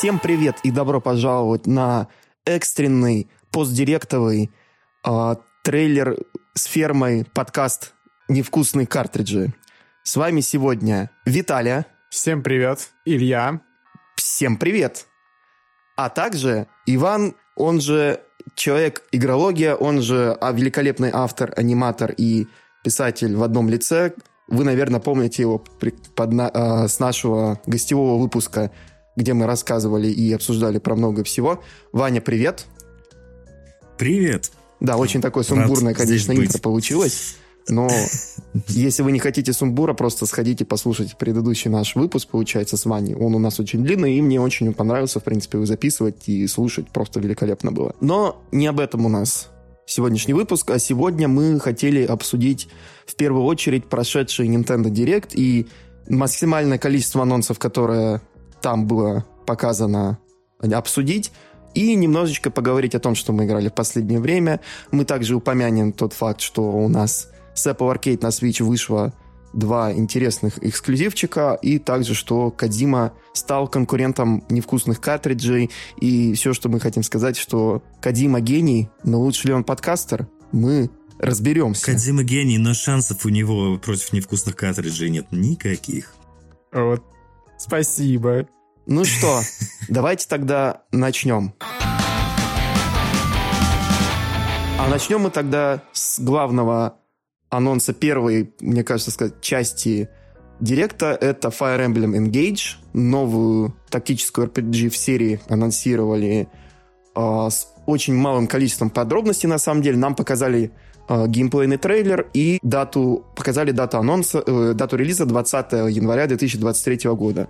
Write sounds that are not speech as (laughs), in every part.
Всем привет и добро пожаловать на экстренный постдиректовый э, трейлер с фермой подкаст «Невкусные картриджи». С вами сегодня Виталия. Всем привет. Илья. Всем привет. А также Иван, он же человек-игрология, он же а, великолепный автор, аниматор и писатель в одном лице. Вы, наверное, помните его при, под, э, с нашего гостевого выпуска, где мы рассказывали и обсуждали про много всего. Ваня, привет. Привет. Да, очень такое сумбурное, конечно, интро получилось. Но (laughs) если вы не хотите сумбура, просто сходите, послушайте предыдущий наш выпуск, получается, с Ваней. Он у нас очень длинный, и мне очень понравился, в принципе, его записывать и слушать. Просто великолепно было. Но не об этом у нас сегодняшний выпуск, а сегодня мы хотели обсудить в первую очередь прошедший Nintendo Direct и максимальное количество анонсов, которое там было показано, обсудить и немножечко поговорить о том, что мы играли в последнее время. Мы также упомянем тот факт, что у нас с Apple Arcade на Switch вышло два интересных эксклюзивчика, и также, что Кадима стал конкурентом невкусных картриджей, и все, что мы хотим сказать, что Кадима гений, но лучше ли он подкастер, мы разберемся. Кадима гений, но шансов у него против невкусных картриджей нет никаких. Вот. Спасибо. Ну что, давайте тогда начнем. А начнем мы тогда с главного анонса первой, мне кажется, сказать, части Директа. Это Fire Emblem Engage. Новую тактическую RPG в серии анонсировали э, с очень малым количеством подробностей, на самом деле. Нам показали геймплейный трейлер и дату, показали дату анонса, э, дату релиза 20 января 2023 года.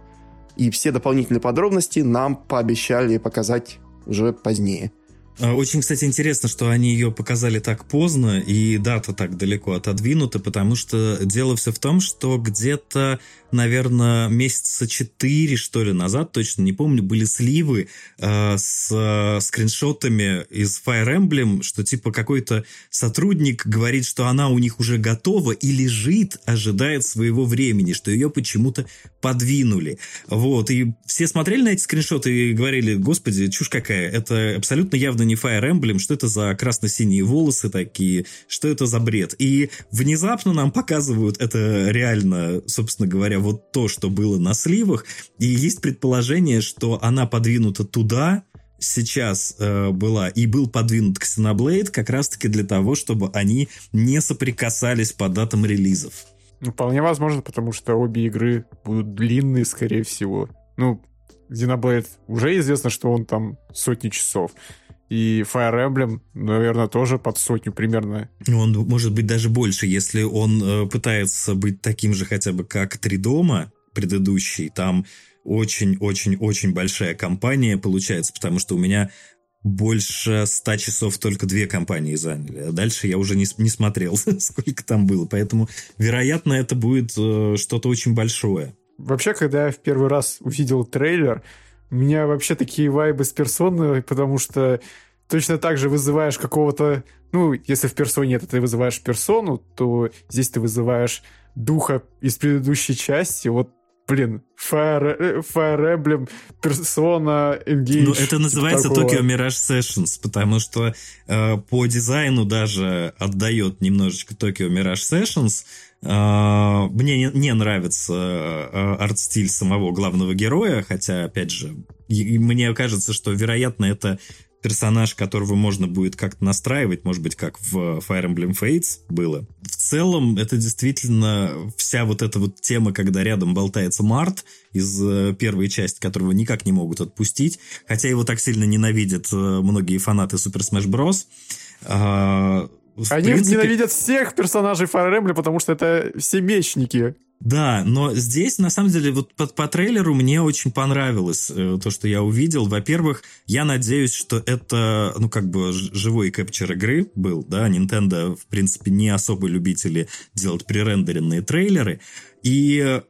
И все дополнительные подробности нам пообещали показать уже позднее. А, очень, кстати, интересно, что они ее показали так поздно, и дата так далеко отодвинута, потому что дело все в том, что где-то, наверное, месяца четыре, что ли, назад, точно не помню, были сливы э, с э, скриншотами из Fire Emblem, что типа какой-то сотрудник говорит, что она у них уже готова и лежит, ожидает своего времени, что ее почему-то подвинули. Вот, и все смотрели на эти скриншоты и говорили, господи, чушь какая, это абсолютно явно не Fire Emblem, что это за красно-синие волосы такие, что это за бред. И внезапно нам показывают это реально, собственно говоря, вот то, что было на сливах. И есть предположение, что она подвинута туда, сейчас э, была и был подвинут Xenoblade как раз-таки для того, чтобы они не соприкасались по датам релизов. Ну, вполне возможно, потому что обе игры будут длинные, скорее всего. Ну, Xenoblade уже известно, что он там сотни часов. И Fire Emblem, наверное, тоже под сотню примерно. Он может быть даже больше, если он э, пытается быть таким же хотя бы как Три дома предыдущий. Там очень-очень-очень большая компания получается, потому что у меня больше ста часов только две компании заняли. А дальше я уже не, не смотрел, (laughs) сколько там было. Поэтому, вероятно, это будет э, что-то очень большое. Вообще, когда я в первый раз увидел трейлер, у меня вообще такие вайбы с персоной, потому что точно так же вызываешь какого-то... Ну, если в персоне это ты вызываешь персону, то здесь ты вызываешь духа из предыдущей части. Вот блин, Fire, Fire Emblem, Persona, Engage. Ну, это называется типа Tokyo Mirage Sessions, потому что э, по дизайну даже отдает немножечко Tokyo Mirage Sessions. Э, мне не, нравится э, арт-стиль самого главного героя, хотя, опять же, мне кажется, что, вероятно, это персонаж, которого можно будет как-то настраивать, может быть, как в Fire Emblem Fates было. В целом, это действительно вся вот эта вот тема, когда рядом болтается Март из э, первой части, которого никак не могут отпустить, хотя его так сильно ненавидят э, многие фанаты Super Smash Bros. Они принципе... ненавидят всех персонажей Fire Emblem, потому что это все мечники. Да, но здесь, на самом деле, вот по, по трейлеру мне очень понравилось э, то, что я увидел. Во-первых, я надеюсь, что это, ну, как бы живой кэпчер игры был, да, Nintendo, в принципе, не особо любители делать пререндеренные трейлеры. И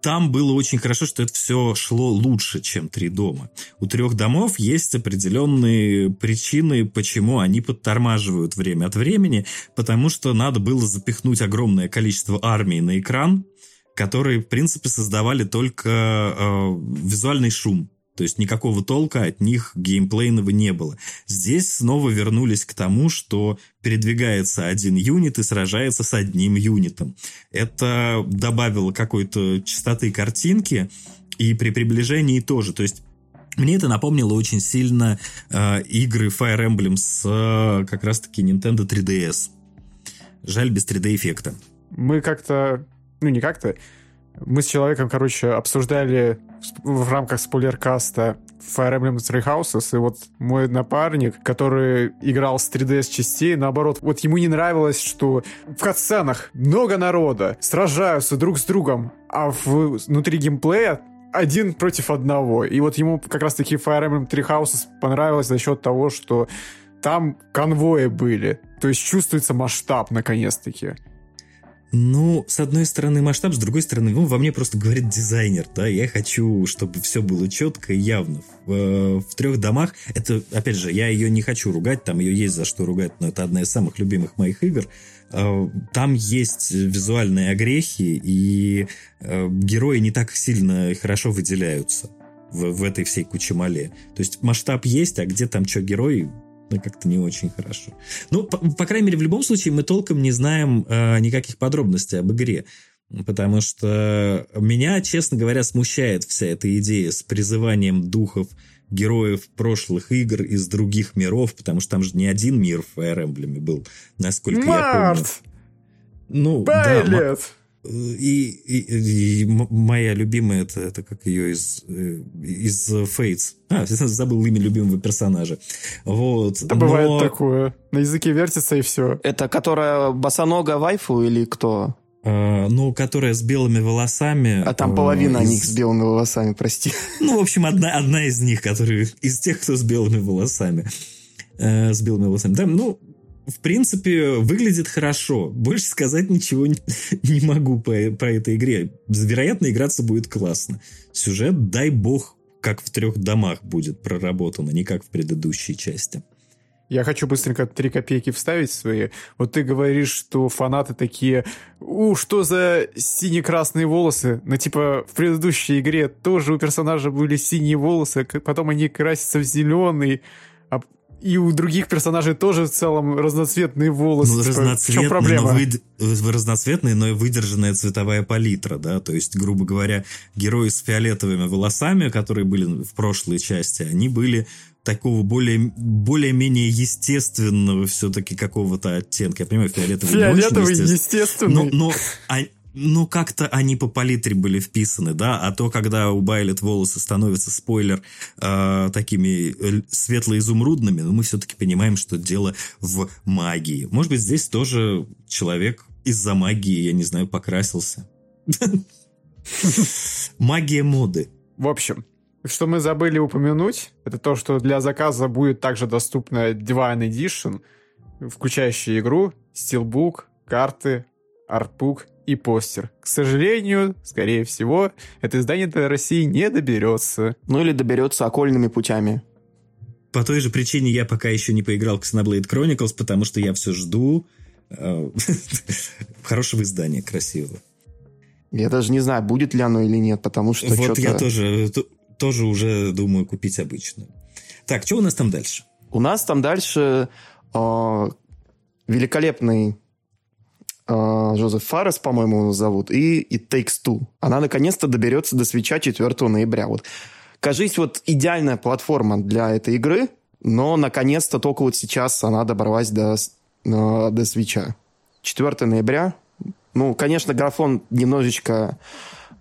там было очень хорошо, что это все шло лучше, чем три дома. У трех домов есть определенные причины, почему они подтормаживают время от времени, потому что надо было запихнуть огромное количество армии на экран, которые, в принципе, создавали только э, визуальный шум. То есть никакого толка от них геймплейного не было. Здесь снова вернулись к тому, что передвигается один юнит и сражается с одним юнитом. Это добавило какой-то частоты картинки, и при приближении тоже. То есть мне это напомнило очень сильно э, игры Fire Emblem с э, как раз-таки Nintendo 3DS. Жаль, без 3D-эффекта. Мы как-то, ну не как-то, мы с человеком, короче, обсуждали в рамках спойлеркаста Fire Emblem Three Houses, и вот мой напарник, который играл с 3DS частей, наоборот, вот ему не нравилось, что в катсценах много народа, сражаются друг с другом, а внутри геймплея один против одного. И вот ему как раз-таки Fire Emblem Three Houses понравилось за счет того, что там конвои были. То есть чувствуется масштаб, наконец-таки. Ну, с одной стороны масштаб, с другой стороны, ну, во мне просто говорит дизайнер, да, я хочу, чтобы все было четко и явно. В, э, в трех домах, это, опять же, я ее не хочу ругать, там ее есть за что ругать, но это одна из самых любимых моих игр. Э, там есть визуальные огрехи, и э, герои не так сильно и хорошо выделяются в, в этой всей кучемале. То есть масштаб есть, а где там что герой, ну, как-то не очень хорошо. Ну, по, по крайней мере, в любом случае мы толком не знаем э, никаких подробностей об игре. Потому что меня, честно говоря, смущает вся эта идея с призыванием духов героев прошлых игр из других миров, потому что там же не один мир в Fire Emblem был, насколько Март! я помню. Ну, Байлет! да, и, и, и моя любимая, это, это как ее из, э, из Fates. А, (laughs) забыл имя любимого персонажа. Вот. Это но... бывает такое. На языке вертится и все. Это которая босонога вайфу или кто? Uh, ну, которая с белыми волосами. А там половина uh, из... них с белыми волосами, прости. (laughs) Ну, в общем, одна, одна из них, которая из тех, кто с белыми волосами. Uh, с белыми волосами. Да, ну, в принципе, выглядит хорошо. Больше сказать ничего не, (laughs) не могу по, по этой игре. Вероятно, играться будет классно. Сюжет, дай бог, как в трех домах будет проработан, а не как в предыдущей части. Я хочу быстренько три копейки вставить свои. Вот ты говоришь, что фанаты такие, у, что за сине-красные волосы? Ну, типа, в предыдущей игре тоже у персонажа были синие волосы, потом они красятся в зеленый, а и у других персонажей тоже в целом разноцветные волосы. Ну, типа, в чем проблема? Но вы, разноцветные, но и выдержанная цветовая палитра, да, то есть, грубо говоря, герои с фиолетовыми волосами, которые были в прошлой части, они были такого более, более-менее естественного все-таки какого-то оттенка. Я понимаю, фиолетовый, фиолетовый не очень естественный. Но, но а, ну, как-то они по палитре были вписаны, да, а то, когда у Байлет волосы становятся, спойлер, э, такими э, светло-изумрудными, ну, мы все-таки понимаем, что дело в магии. Может быть, здесь тоже человек из-за магии, я не знаю, покрасился. (laughs) Магия моды. В общем, что мы забыли упомянуть, это то, что для заказа будет также доступна Divine Edition, включающая игру, стилбук, карты, артбук и постер. К сожалению, скорее всего, это издание до России не доберется. Ну или доберется окольными путями. По той же причине я пока еще не поиграл в Xenoblade Chronicles, потому что я все жду э, (laughs) хорошего издания, красивого. Я даже не знаю, будет ли оно или нет, потому что Вот я тоже, тоже уже думаю купить обычную. Так, что у нас там дальше? У нас там дальше э, великолепный Жозеф Фарес, по-моему, зовут, и It Takes Two. Она наконец-то доберется до свеча 4 ноября. Вот, кажись, вот идеальная платформа для этой игры, но наконец-то только вот сейчас она добралась до, до свеча. 4 ноября. Ну, конечно, графон немножечко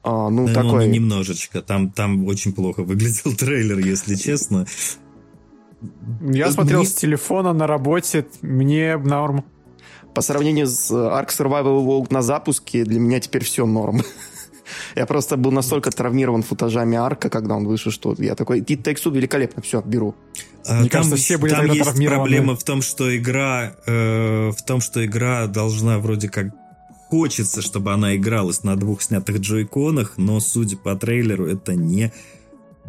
а, ну, да, такой... Ну, немножечко. Там, там очень плохо выглядел (laughs) трейлер, если честно. Я смотрел с телефона на работе, мне норм по сравнению с э, Ark Survival Evolved на запуске, для меня теперь все норм. (laughs) Я просто был настолько травмирован футажами арка, когда он вышел, что я такой, Takes Two великолепно, все, беру. А, Мне там, кажется, все были там есть проблема в том, что игра, э, в том, что игра должна вроде как хочется, чтобы она игралась на двух снятых джойконах, но судя по трейлеру, это не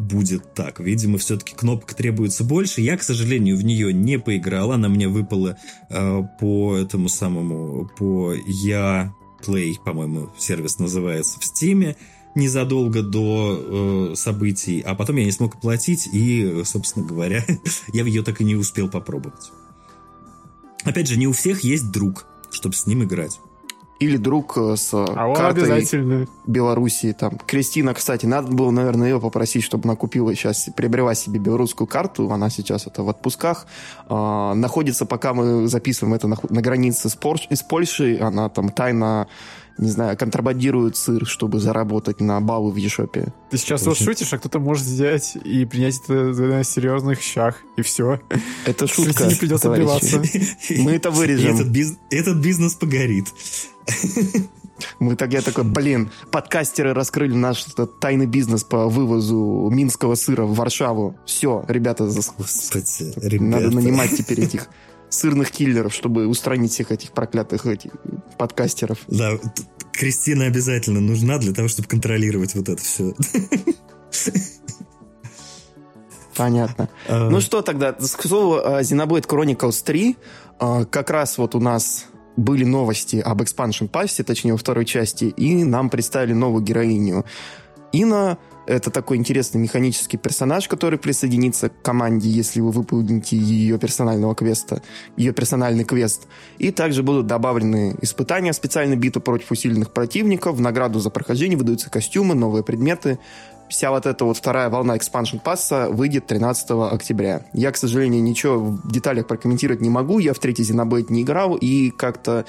будет так. Видимо, все-таки кнопок требуется больше. Я, к сожалению, в нее не поиграл. Она мне выпала э, по этому самому, по я Play, по-моему, сервис называется в Стиме. незадолго до э, событий, а потом я не смог оплатить, и, собственно говоря, (laughs) я ее так и не успел попробовать. Опять же, не у всех есть друг, чтобы с ним играть. Или друг э, с а картой обязательно. Белоруссии. Там. Кристина, кстати, надо было, наверное, ее попросить, чтобы она купила сейчас, приобрела себе белорусскую карту. Она сейчас это в отпусках. А, находится, пока мы записываем это на, на границе с, Порш, с Польшей. Она там тайно не знаю, контрабандируют сыр, чтобы заработать на баллы в Ешопе. Ты сейчас вот шутишь, а кто-то может взять и принять это на серьезных щах, и все. Это шутка, не придется отбиваться. Мы это вырежем. Этот бизнес погорит. (laughs) Мы так, я такой, блин, подкастеры раскрыли наш тайный бизнес по вывозу минского сыра в Варшаву. Все, ребята, Господи, ребята. надо нанимать теперь этих сырных киллеров, чтобы устранить всех этих проклятых этих подкастеров. Да, Кристина обязательно нужна для того, чтобы контролировать вот это все. Понятно. А... Ну что тогда, к слову, Xenoblade Chronicles 3, а, как раз вот у нас были новости об Expansion Pass, точнее, во второй части, и нам представили новую героиню. Ина это такой интересный механический персонаж, который присоединится к команде, если вы выполните ее персонального квеста, ее персональный квест. И также будут добавлены испытания, специальной битвы против усиленных противников, в награду за прохождение выдаются костюмы, новые предметы. Вся вот эта вот вторая волна expansion пасса выйдет 13 октября. Я, к сожалению, ничего в деталях прокомментировать не могу. Я в третий Xenoblade не играл, и как-то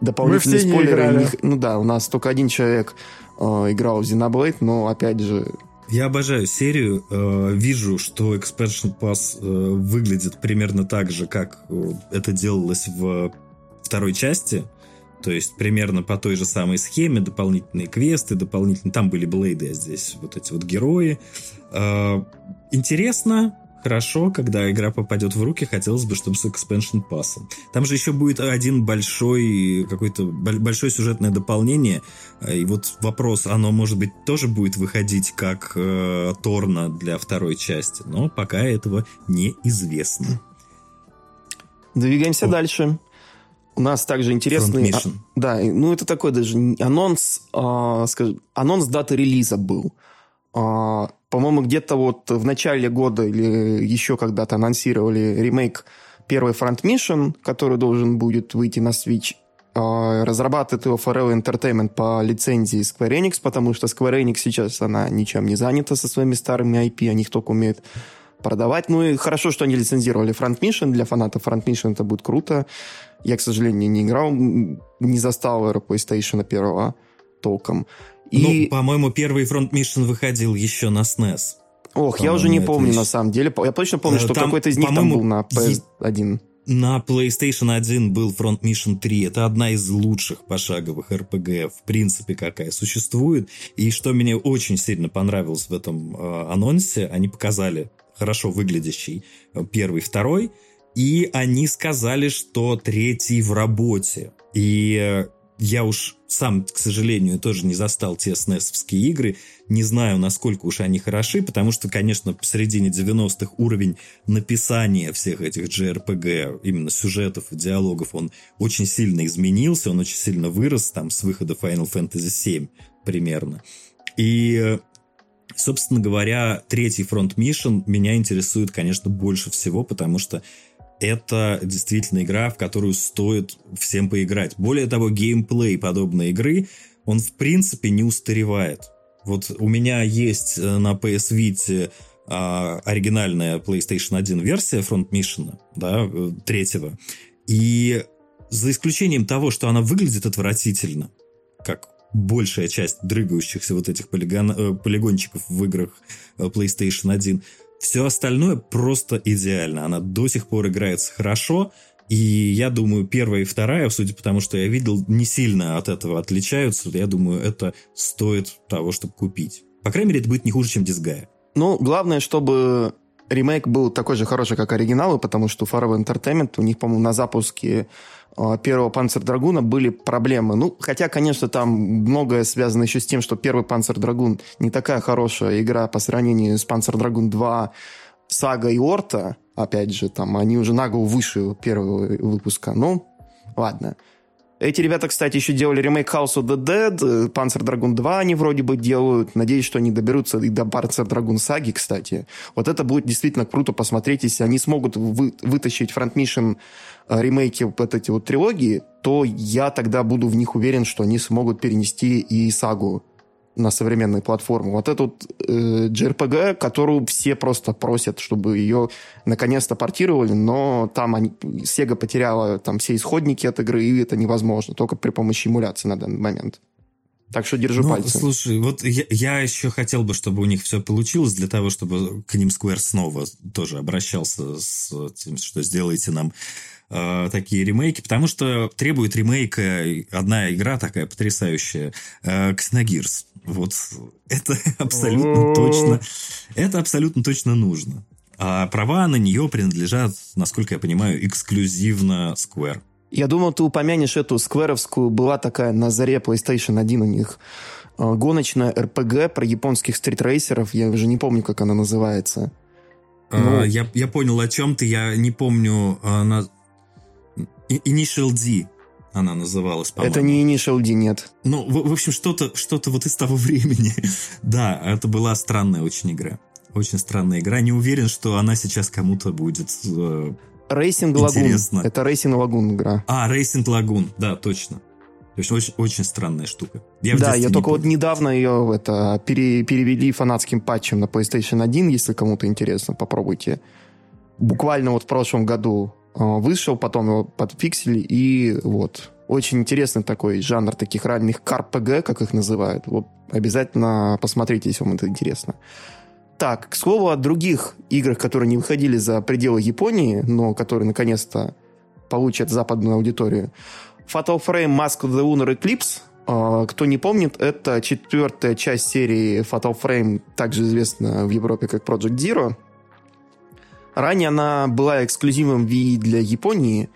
дополнительные спойлеры... Не, ну да, у нас только один человек э, играл в Xenoblade, но опять же... Я обожаю серию. Э, вижу, что Expansion Pass э, выглядит примерно так же, как э, это делалось в второй части. То есть примерно по той же самой схеме, дополнительные квесты, дополнительные... Там были блейды, а здесь вот эти вот герои. Э, интересно, хорошо, когда игра попадет в руки, хотелось бы, чтобы с expansion пассом. Там же еще будет один большой, какой-то большое сюжетное дополнение. И вот вопрос, оно, может быть, тоже будет выходить как э, Торна для второй части, но пока этого неизвестно. Двигаемся О. дальше. У нас также интересный... А, да, ну это такой даже анонс, а, скажем, анонс даты релиза был. А, по-моему, где-то вот в начале года или еще когда-то анонсировали ремейк первый Front Mission, который должен будет выйти на Switch. А, разрабатывает его Forever Entertainment по лицензии Square Enix, потому что Square Enix сейчас она ничем не занята со своими старыми IP, они их только умеют продавать. Ну и хорошо, что они лицензировали Front Mission. Для фанатов Front Mission это будет круто. Я, к сожалению, не играл, не застал эру PlayStation первого толком. И... Ну, по-моему, первый Front Mission выходил еще на SNES. Ох, я уже не помню, вещь. на самом деле. Я точно помню, что там, какой-то из них там был на PS1. На PlayStation 1 был Front Mission 3. Это одна из лучших пошаговых RPG, в принципе, какая существует. И что мне очень сильно понравилось в этом э, анонсе, они показали хорошо выглядящий э, первый, второй, и они сказали, что третий в работе. И э, я уж сам, к сожалению, тоже не застал те snes игры, не знаю, насколько уж они хороши, потому что, конечно, в середине 90-х уровень написания всех этих JRPG, именно сюжетов и диалогов, он очень сильно изменился, он очень сильно вырос там с выхода Final Fantasy VII примерно. И Собственно говоря, третий фронт Mission меня интересует, конечно, больше всего, потому что это действительно игра, в которую стоит всем поиграть. Более того, геймплей подобной игры, он в принципе не устаревает. Вот у меня есть э, на PS Vita а, оригинальная PlayStation 1 версия Front Mission, да, э, третьего. И за исключением того, что она выглядит отвратительно, как большая часть дрыгающихся вот этих полигон, э, полигончиков в играх PlayStation 1, все остальное просто идеально. Она до сих пор играется хорошо. И я думаю, первая и вторая, судя по тому, что я видел, не сильно от этого отличаются. Я думаю, это стоит того, чтобы купить. По крайней мере, это будет не хуже, чем Disgaea. Ну, главное, чтобы ремейк был такой же хороший, как оригиналы, потому что Forever Entertainment, у них, по-моему, на запуске а, первого Панцер-Драгуна были проблемы. Ну, хотя, конечно, там многое связано еще с тем, что первый Панцер-Драгун не такая хорошая игра по сравнению с Панцер-Драгун 2, Сага и Орта. Опять же, там они уже на голову выше первого выпуска. Ну, ладно. Эти ребята, кстати, еще делали ремейк House of the Dead, э, Panzer Dragoon 2 они вроде бы делают. Надеюсь, что они доберутся и до Panzer Dragoon саги, кстати. Вот это будет действительно круто посмотреть, если они смогут вы, вытащить Front Mission э, ремейки вот эти вот трилогии, то я тогда буду в них уверен, что они смогут перенести и сагу на современные платформы. Вот этот э, JRPG, которую все просто просят, чтобы ее наконец-то портировали, но там они, Sega потеряла там все исходники от игры, и это невозможно, только при помощи эмуляции на данный момент. Так что держу ну, пальцы. Слушай, вот я, я еще хотел бы, чтобы у них все получилось, для того, чтобы к ним Square снова тоже обращался с тем, что сделайте нам э, такие ремейки, потому что требует ремейка одна игра такая потрясающая, э. Вот это (laughs) абсолютно точно, это абсолютно точно нужно. А права на нее принадлежат, насколько я понимаю, эксклюзивно Square. Я думал, ты упомянешь эту скверовскую, была такая на заре PlayStation 1 у них э, гоночная RPG про японских стритрейсеров. Я уже не помню, как она называется. А, ну, я, я понял, о чем ты. Я не помню. Она... Initial D она называлась, по-моему. Это не Initial D, нет. Ну, в, в общем, что-то что вот из того (laughs) времени. да, это была странная очень игра. Очень странная игра. Не уверен, что она сейчас кому-то будет э, Racing Lagoon. Это Racing Lagoon игра. А, Racing Lagoon, да, точно. То есть очень, очень странная штука. Я да, я только помню. вот недавно ее это, пере, перевели фанатским патчем на PlayStation 1, если кому-то интересно, попробуйте. Буквально вот в прошлом году вышел, потом его подфиксили, и вот. Очень интересный такой жанр таких ранних КРПГ, как их называют. Вот обязательно посмотрите, если вам это интересно. Так, к слову о других играх, которые не выходили за пределы Японии, но которые наконец-то получат западную аудиторию. Fatal Frame Mask of the Lunar Eclipse. А, кто не помнит, это четвертая часть серии Fatal Frame, также известна в Европе как Project Zero. Ранее она была эксклюзивом Wii для Японии,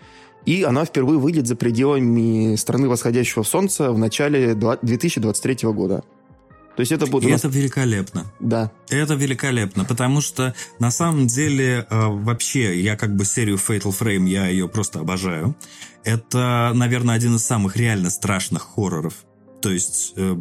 и она впервые выйдет за пределами страны восходящего солнца в начале 2023 года. То есть это будет... Это великолепно. Да. Это великолепно, потому что на самом деле э, вообще я как бы серию Fatal Frame, я ее просто обожаю. Это, наверное, один из самых реально страшных хорроров. То есть э,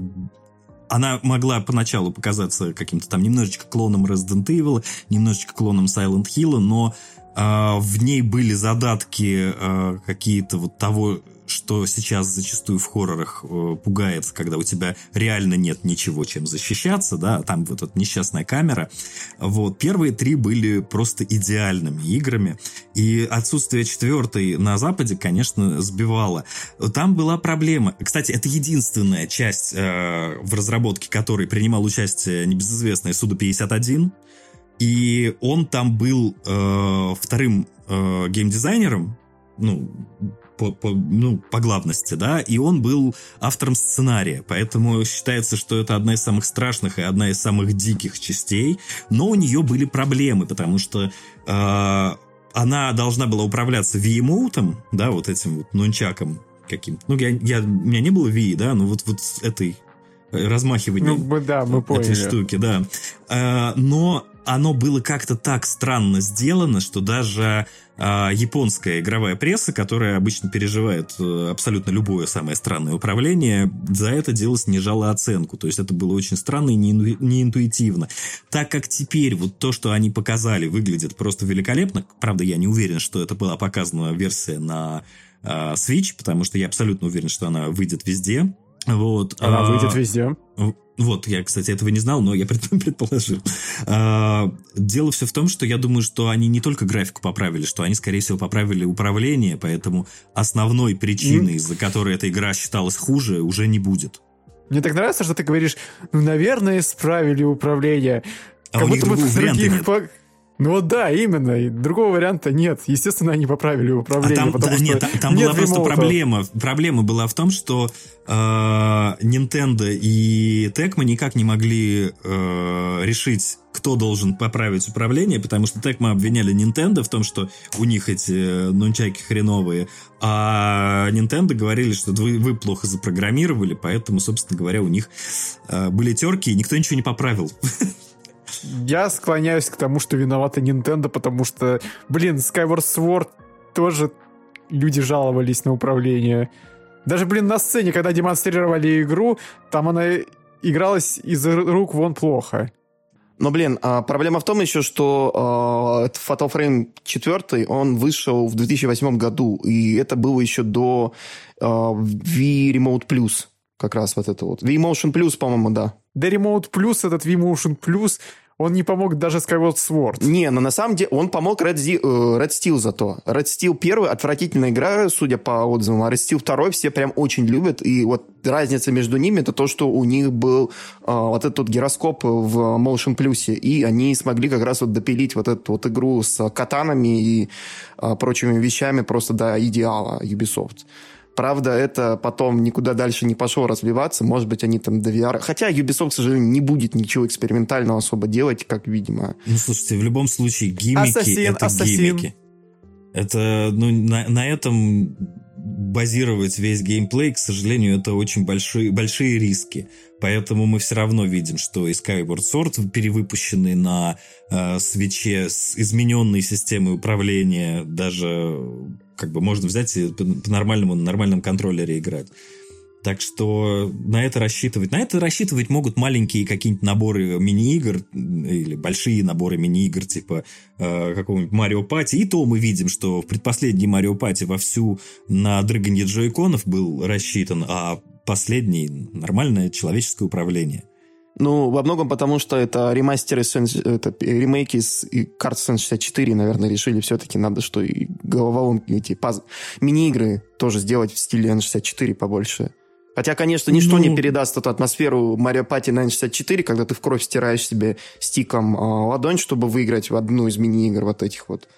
она могла поначалу показаться каким-то там немножечко клоном Resident Evil, немножечко клоном Silent Hill, но э, в ней были задатки э, какие-то вот того, что сейчас зачастую в хоррорах э, пугает, когда у тебя реально нет ничего, чем защищаться, да, там вот эта несчастная камера. Вот, первые три были просто идеальными играми, и отсутствие четвертой на Западе, конечно, сбивало. Там была проблема. Кстати, это единственная часть э, в разработке которой принимал участие небезызвестный Суда-51, и он там был э, вторым э, геймдизайнером, ну, по, по, ну, по главности, да, и он был автором сценария, поэтому считается, что это одна из самых страшных и одна из самых диких частей, но у нее были проблемы, потому что э, она должна была управляться V-эмоутом, да, вот этим вот нунчаком каким-то. Ну, я, я, у меня не было V, да, но вот, вот этой э, размахивания ну, да, мы поняли. этой штуки, да. Э, но оно было как-то так странно сделано, что даже э, японская игровая пресса, которая обычно переживает э, абсолютно любое самое странное управление, за это дело снижала оценку. То есть это было очень странно и неинтуитивно. Так как теперь вот то, что они показали, выглядит просто великолепно, правда, я не уверен, что это была показана версия на э, Switch, потому что я абсолютно уверен, что она выйдет везде. Вот. Она а, выйдет везде. Вот, я, кстати, этого не знал, но я (laughs) предположил. А, дело все в том, что я думаю, что они не только графику поправили, что они, скорее всего, поправили управление, поэтому основной причиной, из-за которой эта игра считалась хуже, уже не будет. Мне так нравится, что ты говоришь, ну, наверное, исправили управление. А как будто бы в других... Нет. Ну вот да, именно. Другого варианта нет. Естественно, они поправили управление. А там, потому да, нет, там, там нет была просто проблема. Проблема была в том, что э, Nintendo и Tecmo никак не могли э, решить, кто должен поправить управление, потому что Tecmo обвиняли Nintendo в том, что у них эти нунчаки хреновые, а Nintendo говорили, что вы, вы плохо запрограммировали, поэтому, собственно говоря, у них э, были терки, и никто ничего не поправил. (laughs) Я склоняюсь к тому, что виновата Nintendo, потому что, блин, Skyward Sword тоже люди жаловались на управление. Даже, блин, на сцене, когда демонстрировали игру, там она игралась из рук вон плохо. Но, блин, а, проблема в том еще, что э, Fatal Frame 4, он вышел в 2008 году, и это было еще до э, V-Remote Plus, как раз вот это вот. V-Motion Plus, по-моему, да. Да, Remote Plus, этот V-Motion Plus, он не помог даже Skyward Sword. Не, но на самом деле он помог Red, Z, э, Red Steel зато. Red Steel первый отвратительная игра, судя по отзывам, а Red Steel второй все прям очень любят. И вот разница между ними это то, что у них был э, вот этот гироскоп в Motion Plus, и они смогли как раз вот допилить вот эту вот игру с катанами и э, прочими вещами просто до идеала Ubisoft. Правда, это потом никуда дальше не пошло развиваться. Может быть, они там до VR... Хотя Ubisoft, к сожалению, не будет ничего экспериментального особо делать, как видимо. Ну, слушайте, в любом случае, гиммики Ассасин, это Ассасин. гиммики. Это, ну, на, на этом базировать весь геймплей, к сожалению, это очень большие, большие риски. Поэтому мы все равно видим, что и Skyward Sword, перевыпущенный на э, свече с измененной системой управления, даже как бы можно взять и по-нормальному на нормальном контроллере играть. Так что на это рассчитывать. На это рассчитывать могут маленькие какие-нибудь наборы мини-игр или большие наборы мини-игр типа э, какого-нибудь Марио Пати. И то мы видим, что в предпоследний Марио Пати вовсю на дрыганье джойконов был рассчитан, а последний нормальное человеческое управление. Ну, во многом потому, что это ремастеры, это ремейки с карт Sen 64, наверное, решили все-таки надо, что и головоломки, эти паз... мини-игры тоже сделать в стиле N64 побольше. Хотя, конечно, ничто ну... не передаст эту атмосферу Марио Пати на N64, когда ты в кровь стираешь себе стиком э, ладонь, чтобы выиграть в одну из мини-игр вот этих вот.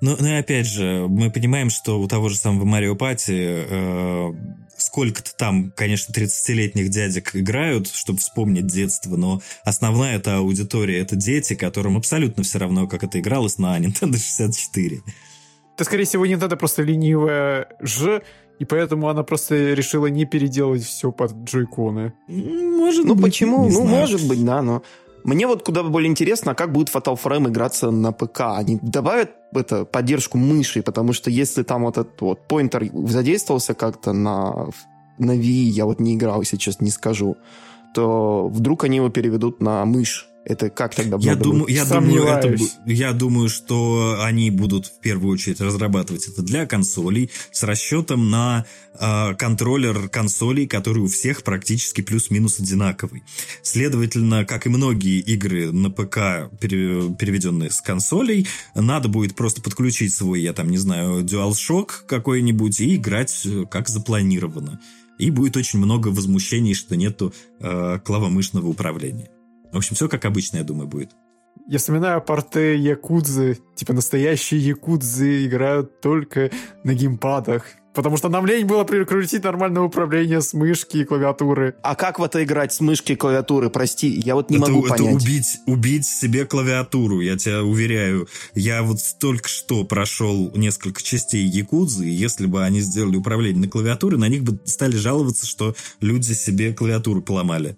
Ну, ну и опять же, мы понимаем, что у того же самого Марио Пати э, сколько-то там, конечно, 30-летних дядек играют, чтобы вспомнить детство, но основная эта аудитория — это дети, которым абсолютно все равно, как это игралось на Nintendo 64. Это, скорее всего, Nintendo просто ленивая ж, и поэтому она просто решила не переделать все под джойконы. Может ну, быть. почему? Не ну, знаю. может быть, да, но... Мне вот куда более интересно, а как будет Fatal Frame играться на ПК. Они добавят это, поддержку мыши, потому что если там вот этот вот поинтер задействовался как-то на, на Wii, я вот не играл, сейчас не скажу, то вдруг они его переведут на мышь. Это как тогда я думаю, я думаю, это, я думаю, что они будут в первую очередь разрабатывать это для консолей с расчетом на э, контроллер консолей, который у всех практически плюс-минус одинаковый. Следовательно, как и многие игры на ПК, переведенные с консолей, надо будет просто подключить свой, я там не знаю, DualShock какой-нибудь и играть э, как запланировано. И будет очень много возмущений, что нету э, клавомышного управления. В общем, все как обычно, я думаю, будет. Я вспоминаю порты Якудзы. Типа настоящие Якудзы играют только на геймпадах. Потому что нам лень было прикрутить нормальное управление с мышки и клавиатуры. А как в это играть с мышки и клавиатуры? Прости, я вот не это, могу это понять. убить, убить себе клавиатуру, я тебя уверяю. Я вот только что прошел несколько частей Якудзы, и если бы они сделали управление на клавиатуре, на них бы стали жаловаться, что люди себе клавиатуру поломали.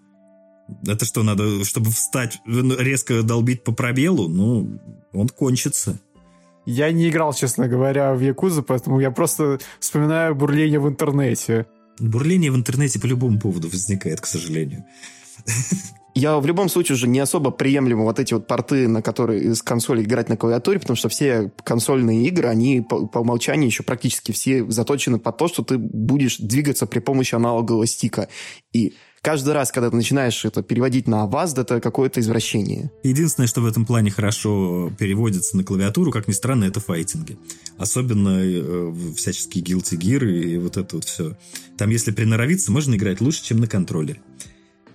Это что, надо, чтобы встать, резко долбить по пробелу? Ну, он кончится. Я не играл, честно говоря, в Якузу, поэтому я просто вспоминаю бурление в интернете. Бурление в интернете по любому поводу возникает, к сожалению. Я в любом случае уже не особо приемлемо вот эти вот порты, на которые из консоли играть на клавиатуре, потому что все консольные игры, они по, по умолчанию еще практически все заточены под то, что ты будешь двигаться при помощи аналогового стика. И каждый раз, когда ты начинаешь это переводить на вас, это какое-то извращение. Единственное, что в этом плане хорошо переводится на клавиатуру, как ни странно, это файтинги. Особенно э, всяческие Guilty Gear и вот это вот все. Там, если приноровиться, можно играть лучше, чем на контроллере.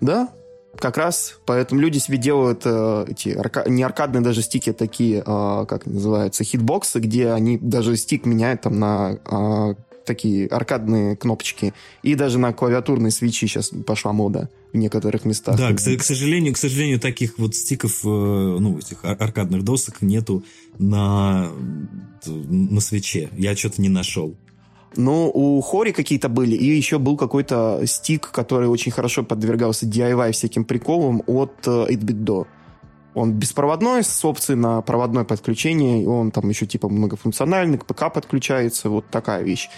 Да, как раз, поэтому люди себе делают э, эти арка... не аркадные даже стики, такие, э, как называются, хитбоксы, где они даже стик меняют там на э, такие аркадные кнопочки. И даже на клавиатурные свечи сейчас пошла мода в некоторых местах. Да, к, к сожалению, к сожалению, таких вот стиков, э, ну, этих аркадных досок нету на, на свече. Я что-то не нашел. Ну, у Хори какие-то были, и еще был какой-то стик, который очень хорошо подвергался DIY всяким приколам от 8-bit э. Он беспроводной, с опцией на проводное подключение, и он там еще типа многофункциональный, к ПК подключается, вот такая вещь.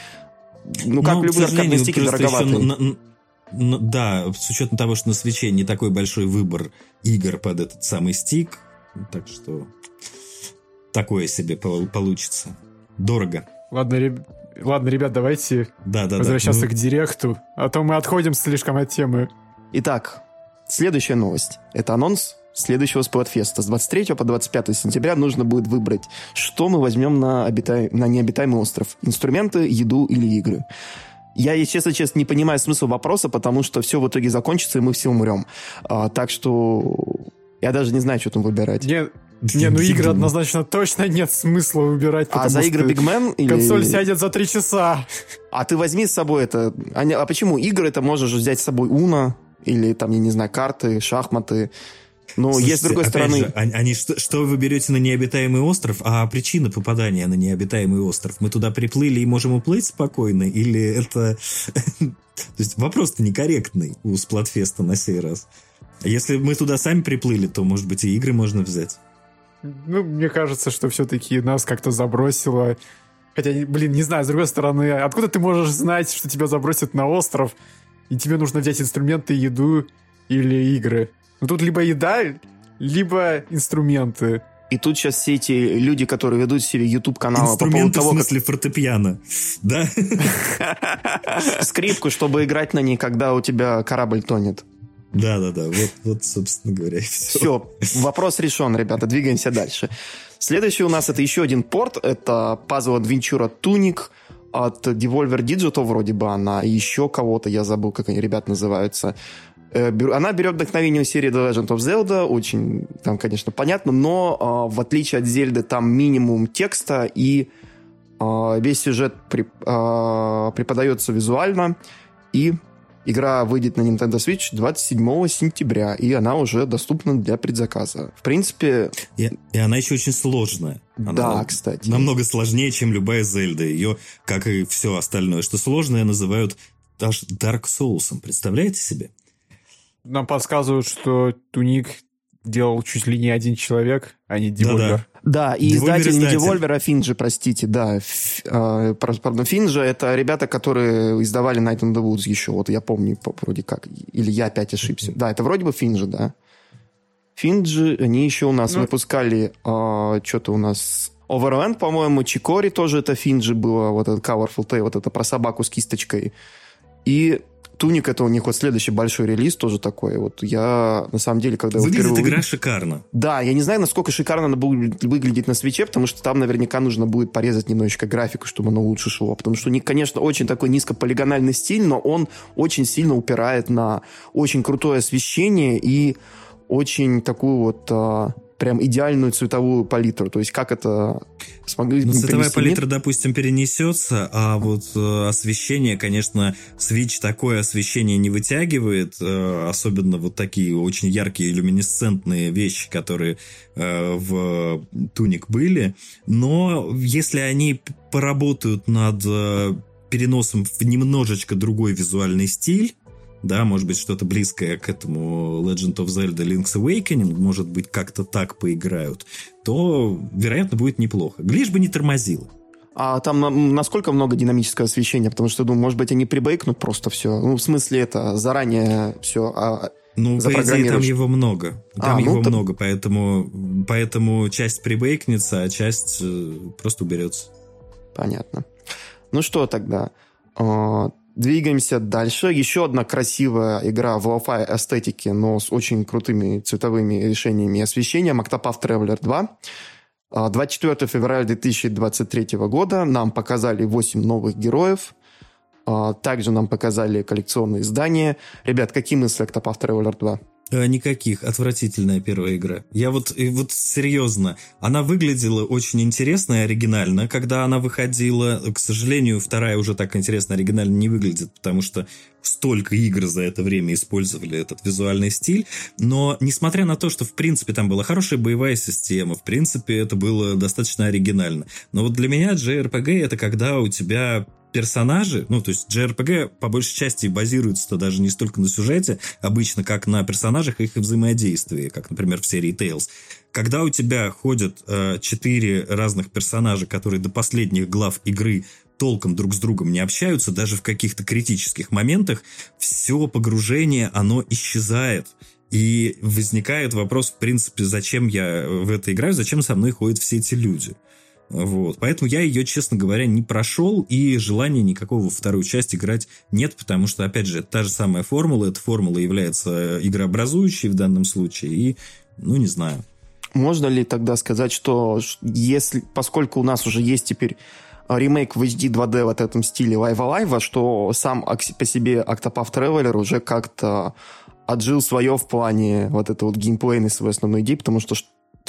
ну, как ну, любые аркадные стики, дороговатые. да, с учетом того, что на свече не такой большой выбор игр под этот самый стик, так что такое себе получится. Дорого. Ладно, реб... Ладно, ребят, давайте да, да, возвращаться да. к директу, а то мы отходим слишком от темы. Итак, следующая новость. Это анонс следующего Сплатфеста. С 23 по 25 сентября нужно будет выбрать, что мы возьмем на, обитай... на необитаемый остров. Инструменты, еду или игры. Я, честно, честно, не понимаю смысл вопроса, потому что все в итоге закончится, и мы все умрем. А, так что я даже не знаю, что там выбирать. Не, не ну игры однозначно точно нет смысла выбирать. А за игры Бигмен? Или... Консоль сядет за три часа. А ты возьми с собой это... А, а почему? Игры это можешь взять с собой Уна, или там, я не знаю, карты, шахматы. Но Слушайте, есть с другой стороны... Же, они, что, что вы берете на необитаемый остров, а причина попадания на необитаемый остров? Мы туда приплыли и можем уплыть спокойно? Или это... (laughs) То есть вопрос-то некорректный у Сплатфеста на сей раз. Если мы туда сами приплыли, то, может быть, и игры можно взять. Ну, мне кажется, что все-таки нас как-то забросило. Хотя, блин, не знаю, с другой стороны, откуда ты можешь знать, что тебя забросят на остров, и тебе нужно взять инструменты, еду или игры? Ну, тут либо еда, либо инструменты. И тут сейчас все эти люди, которые ведут себе YouTube-каналы по поводу того, в смысле как... фортепиано, да? (laughs) Скрипку, чтобы играть на ней, когда у тебя корабль тонет. Да-да-да, вот, вот, собственно говоря, все. Все, вопрос решен, ребята, двигаемся дальше. Следующий у нас это еще один порт, это Puzzle Adventure Tunic от Devolver Digital вроде бы она, и еще кого-то, я забыл, как они, ребят, называются. Э, она берет вдохновение у серии The Legend of Zelda, очень там, конечно, понятно, но в отличие от Зельды там минимум текста и весь сюжет преподается визуально, и Игра выйдет на Nintendo Switch 27 сентября, и она уже доступна для предзаказа. В принципе... И, и она еще очень сложная. Она да, кстати. Намного сложнее, чем любая Зельда. Ее, как и все остальное, что сложное, называют даже Dark Souls. Представляете себе? Нам подсказывают, что Туник делал чуть ли не один человек, а не Devolver. Да, да. Да, и издатель не Devolver, а Финджи, простите, да. Ф, э, пардон, Финджи — это ребята, которые издавали Night in the Woods еще, вот я помню, вроде как. Или я опять ошибся. Да, это вроде бы Финджи, да. Финджи, они еще у нас ну... выпускали, э, что-то у нас... Overland, по-моему, Чикори тоже это Финджи было, вот этот Colorful Tale, вот это про собаку с кисточкой. И Туник это у них вот следующий большой релиз тоже такой. Вот я на самом деле, когда Выглядит впервые... игра шикарно. Да, я не знаю, насколько шикарно она будет выглядеть на свече, потому что там наверняка нужно будет порезать немножечко графику, чтобы оно лучше шло. Потому что у них, конечно, очень такой низкополигональный стиль, но он очень сильно упирает на очень крутое освещение и очень такую вот а, прям идеальную цветовую палитру. То есть как это смогли ну, Цветовая палитра, нет? допустим, перенесется, а вот э, освещение, конечно, Switch такое освещение не вытягивает, э, особенно вот такие очень яркие люминесцентные вещи, которые э, в Туник были. Но если они поработают над э, переносом в немножечко другой визуальный стиль, да, может быть, что-то близкое к этому Legend of Zelda Link's Awakening, может быть, как-то так поиграют, то, вероятно, будет неплохо. Лишь бы не тормозило. А там насколько много динамического освещения? Потому что, думаю, может быть, они при bake нут просто все. Ну, в смысле, это заранее все а, ну, по идее, там его много. Там а, ну, его там... много, поэтому, поэтому часть при bake нется, а часть э, просто уберется. Понятно. Ну что тогда? Двигаемся дальше. Еще одна красивая игра в lo-fi эстетике, но с очень крутыми цветовыми решениями и освещением. Octopath Traveler 2. 24 а, февраля 2023 года нам показали 8 новых героев. А, также нам показали коллекционные издания. Ребят, какие мысли Octopath Traveler 2? Э, никаких. Отвратительная первая игра. Я вот, вот серьезно. Она выглядела очень интересно и оригинально, когда она выходила. К сожалению, вторая уже так интересно оригинально не выглядит, потому что столько игр за это время использовали этот визуальный стиль. Но, несмотря на то, что, в принципе, там была хорошая боевая система, в принципе, это было достаточно оригинально. Но вот для меня JRPG это когда у тебя персонажи, ну, то есть JRPG по большей части базируется даже не столько на сюжете, обычно как на персонажах и их взаимодействии, как, например, в серии Tales. Когда у тебя ходят э, четыре разных персонажа, которые до последних глав игры толком друг с другом не общаются, даже в каких-то критических моментах, все погружение, оно исчезает. И возникает вопрос, в принципе, зачем я в это играю, зачем со мной ходят все эти люди. Вот. Поэтому я ее, честно говоря, не прошел, и желания никакого во вторую часть играть нет, потому что, опять же, та же самая формула, эта формула является игрообразующей в данном случае, и, ну, не знаю. Можно ли тогда сказать, что если, поскольку у нас уже есть теперь ремейк в HD 2D в этом стиле Live Alive, что сам по себе Octopath Traveler уже как-то отжил свое в плане вот это вот геймплейной своей основной идеи, потому что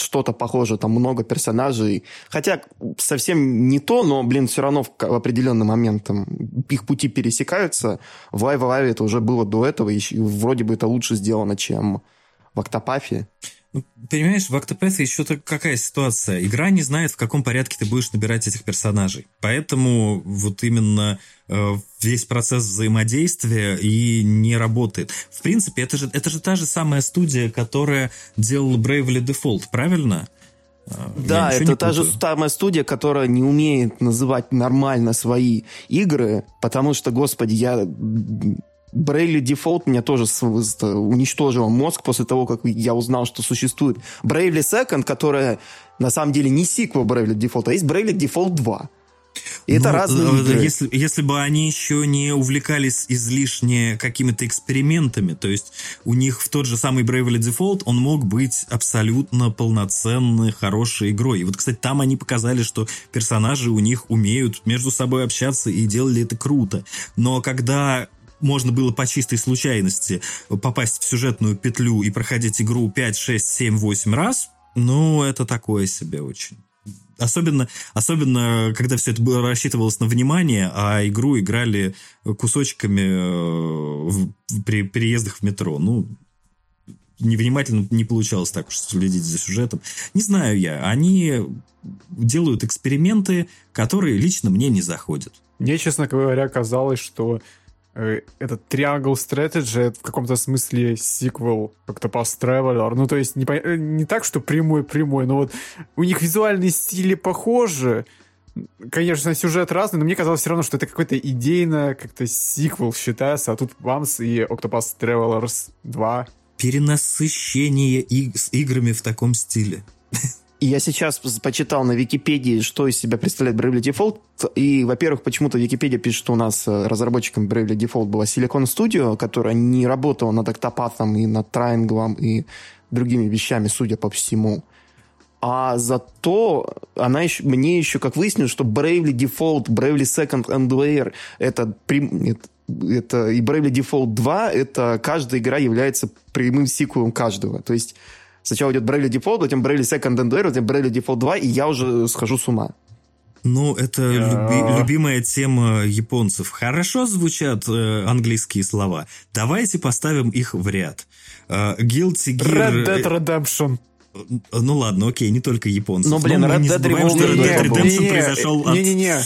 что-то похоже, там много персонажей. Хотя совсем не то, но, блин, все равно в, определенный момент там, их пути пересекаются. В Live Alive это уже было до этого, и вроде бы это лучше сделано, чем в Октопафе. Ну, понимаешь, в Octopath еще какая ситуация? Игра не знает, в каком порядке ты будешь набирать этих персонажей. Поэтому вот именно э, весь процесс взаимодействия и не работает. В принципе, это же, это же та же самая студия, которая делала Bravely Default, правильно? Э, да, это та же самая студия, которая не умеет называть нормально свои игры, потому что, господи, я Bravely Default меня тоже уничтожил мозг после того, как я узнал, что существует Bravely Second, которая на самом деле не сиквел Bravely Default, а есть Bravely Default 2. И ну, это разные э, игры. Если, если бы они еще не увлекались излишне какими-то экспериментами, то есть у них в тот же самый Bravely Default он мог быть абсолютно полноценной, хорошей игрой. И вот, кстати, там они показали, что персонажи у них умеют между собой общаться и делали это круто. Но когда можно было по чистой случайности попасть в сюжетную петлю и проходить игру 5, 6, 7, 8 раз, ну, это такое себе очень. Особенно, особенно, когда все это было рассчитывалось на внимание, а игру играли кусочками э, в, при переездах в метро. Ну, невнимательно не получалось так уж следить за сюжетом. Не знаю я. Они делают эксперименты, которые лично мне не заходят. Мне, честно говоря, казалось, что этот Triangle Strategy в каком-то смысле сиквел Octopus Traveler. Ну, то есть не, э, не так, что прямой-прямой, но вот у них визуальные стили похожи. Конечно, сюжет разный, но мне казалось все равно, что это какой-то идейно как-то сиквел считается, а тут Бамс и Octopus Travelers 2. Перенасыщение иг- с играми в таком стиле. (laughs) Я сейчас почитал на Википедии, что из себя представляет Bravely Default. И, во-первых, почему-то Википедия пишет, что у нас э, разработчиком Bravely Default была Silicon Studio, которая не работала над Octopath и над Triangle и другими вещами, судя по всему. А зато она еще, мне еще, как выяснилось, что Bravely Default, Bravely Second and Layer это, это, это и Bravely Default 2, это каждая игра является прямым сиквелом каждого. То есть Сначала идет Bravely Default, затем Bravely Second and Air, затем Bravely Default 2, и я уже схожу с ума. Ну, это люби, любимая тема японцев. Хорошо звучат э, английские слова. Давайте поставим их в ряд. Э, Guilty Gear... Red Dead Redemption. Ну ладно, окей, не только японцев. Ну, блин, Red Dead Revolver... что Red Dead Redemption произошел от... Не-не-не.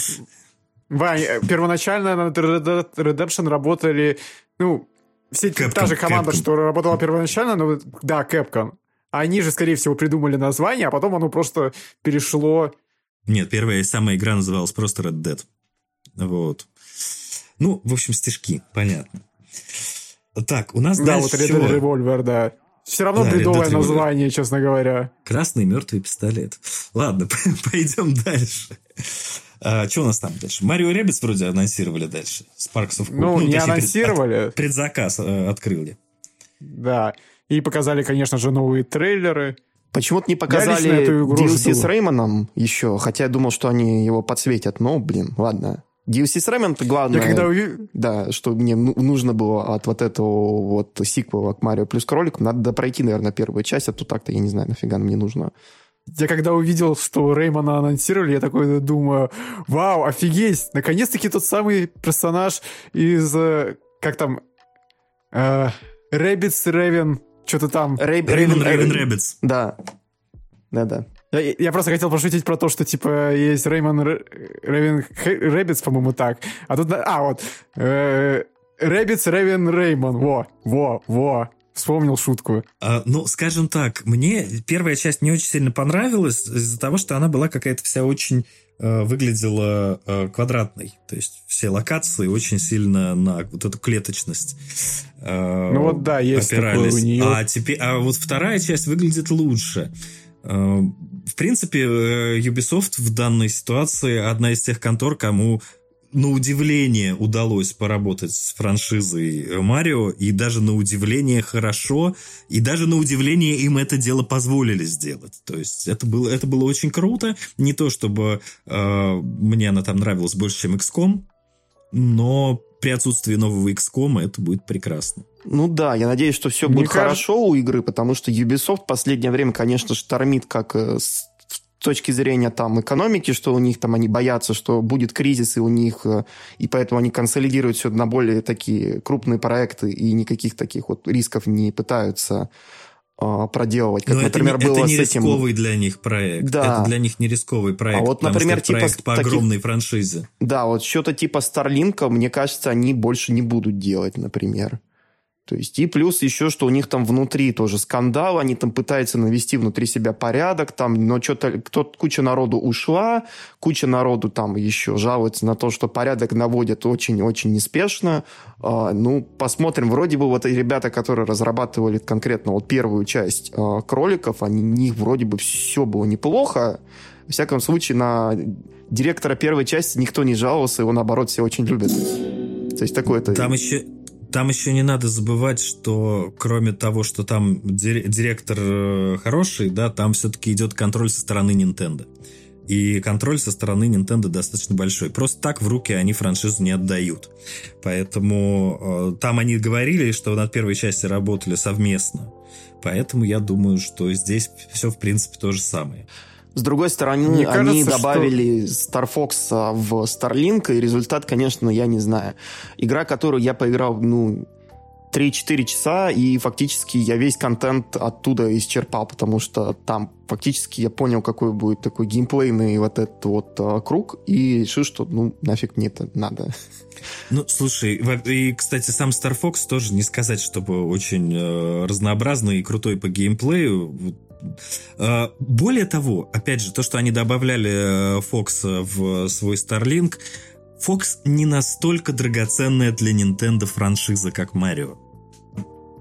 Вань, э, первоначально на Red Dead Redemption работали, ну, все Capcom, та же команда, Capcom. что работала первоначально, но да, Capcom. Они же, скорее всего, придумали название, а потом оно просто перешло... Нет, первая самая игра называлась просто Red Dead. Вот. Ну, в общем, стишки, понятно. Так, у нас да, дальше вот Red Dead Revolver, да. Все равно да, бредовое название, честно говоря. Красный мертвый пистолет. Ладно, (laughs) пойдем дальше. А, что у нас там дальше? Марио Ребец вроде анонсировали дальше. Sparks of Hope. Ну, ну не анонсировали. Пред, предзаказ э, открыли. Да. И показали, конечно же, новые трейлеры. Почему-то не показали DLC с Реймоном еще, хотя я думал, что они его подсветят. Но, блин, ладно. DLC с Реймоном это главное. Я когда. Да, что мне ну, нужно было от вот этого вот сиквела к Марио плюс кролик. Надо пройти, наверное, первую часть, а то так-то я не знаю, нафига мне нужно. Я когда увидел, что Реймона анонсировали, я такой думаю, вау, офигеть, наконец-таки тот самый персонаж из, э, как там, э, Rabbids Raven что-то там... Raving Rabbids. Да. Да-да. Я просто хотел пошутить про то, что, типа, есть Rayman Raving Rabbids, по-моему, так. А тут... А, вот. Rabbids Raving Rayman. Во, во, во. Вспомнил шутку. А, ну, скажем так, мне первая часть не очень сильно понравилась из-за того, что она была какая-то вся очень э, выглядела э, квадратной. То есть все локации очень сильно на вот эту клеточность э, Ну вот да, есть опирались. такое у нее. А, теперь, а вот вторая часть выглядит лучше. Э, в принципе, э, Ubisoft в данной ситуации одна из тех контор, кому на удивление удалось поработать с франшизой Марио, и даже на удивление хорошо, и даже на удивление им это дело позволили сделать. То есть это было, это было очень круто. Не то, чтобы э, мне она там нравилась больше, чем XCOM, но при отсутствии нового XCOM это будет прекрасно. Ну да, я надеюсь, что все Мне будет кажется... хорошо у игры, потому что Ubisoft в последнее время, конечно, штормит как э, с точки зрения там экономики, что у них там они боятся, что будет кризис и у них, э, и поэтому они консолидируют все на более такие крупные проекты и никаких таких вот рисков не пытаются проделывать. Как, Но например, это, было это не с этим... рисковый для них проект. Да. Это для них не рисковый проект. А вот, например, типа проект по таких... огромной франшизе. Да, вот что-то типа Старлинка, мне кажется, они больше не будут делать, например. То есть, и плюс еще, что у них там внутри тоже скандал, они там пытаются навести внутри себя порядок, там, но что-то, кто куча народу ушла, куча народу там еще жалуется на то, что порядок наводят очень-очень неспешно. А, ну, посмотрим, вроде бы вот ребята, которые разрабатывали конкретно вот первую часть а, кроликов, они, у них вроде бы все было неплохо. В всяком случае, на директора первой части никто не жаловался, его наоборот все очень любят. То есть такое-то... Там еще там еще не надо забывать, что кроме того, что там директор э, хороший, да, там все-таки идет контроль со стороны Nintendo. И контроль со стороны Nintendo достаточно большой. Просто так в руки они франшизу не отдают. Поэтому э, там они говорили, что над первой части работали совместно. Поэтому я думаю, что здесь все, в принципе, то же самое. С другой стороны, Мне они кажется, добавили что... Star Fox а, в Starlink, и результат, конечно, я не знаю. Игра, которую я поиграл, ну, 3-4 часа, и фактически я весь контент оттуда исчерпал, потому что там фактически я понял, какой будет такой геймплейный вот этот вот а, круг, и решил, что, ну, нафиг мне это надо. Ну, слушай, и, кстати, сам Star Fox тоже не сказать, чтобы очень э, разнообразный и крутой по геймплею. Э, более того, опять же, то, что они добавляли Fox э, в свой Starlink, Fox не настолько драгоценная для Nintendo франшиза, как Марио.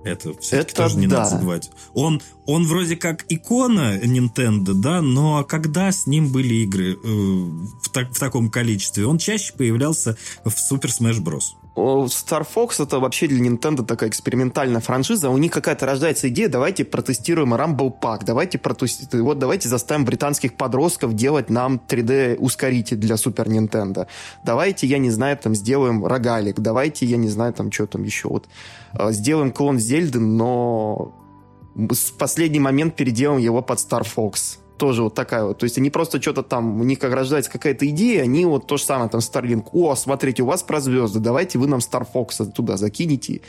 Это все-таки тоже не да. надо забывать. Он, он вроде как икона Nintendo, да, но когда с ним были игры э, в, так, в таком количестве, он чаще появлялся в Super Smash Bros. Star Fox это вообще для Nintendo такая экспериментальная франшиза. У них какая-то рождается идея, давайте протестируем Rumble Pack, давайте протестируем, вот давайте заставим британских подростков делать нам 3D-ускоритель для Super Nintendo. Давайте, я не знаю, там сделаем рогалик, давайте, я не знаю, там что там еще вот. Э, сделаем клон Зельды, но в последний момент переделаем его под Star Fox тоже вот такая вот. То есть они просто что-то там, у них как рождается какая-то идея, они вот то же самое, там, Starlink, о, смотрите, у вас про звезды, давайте вы нам Star Fox туда закинете,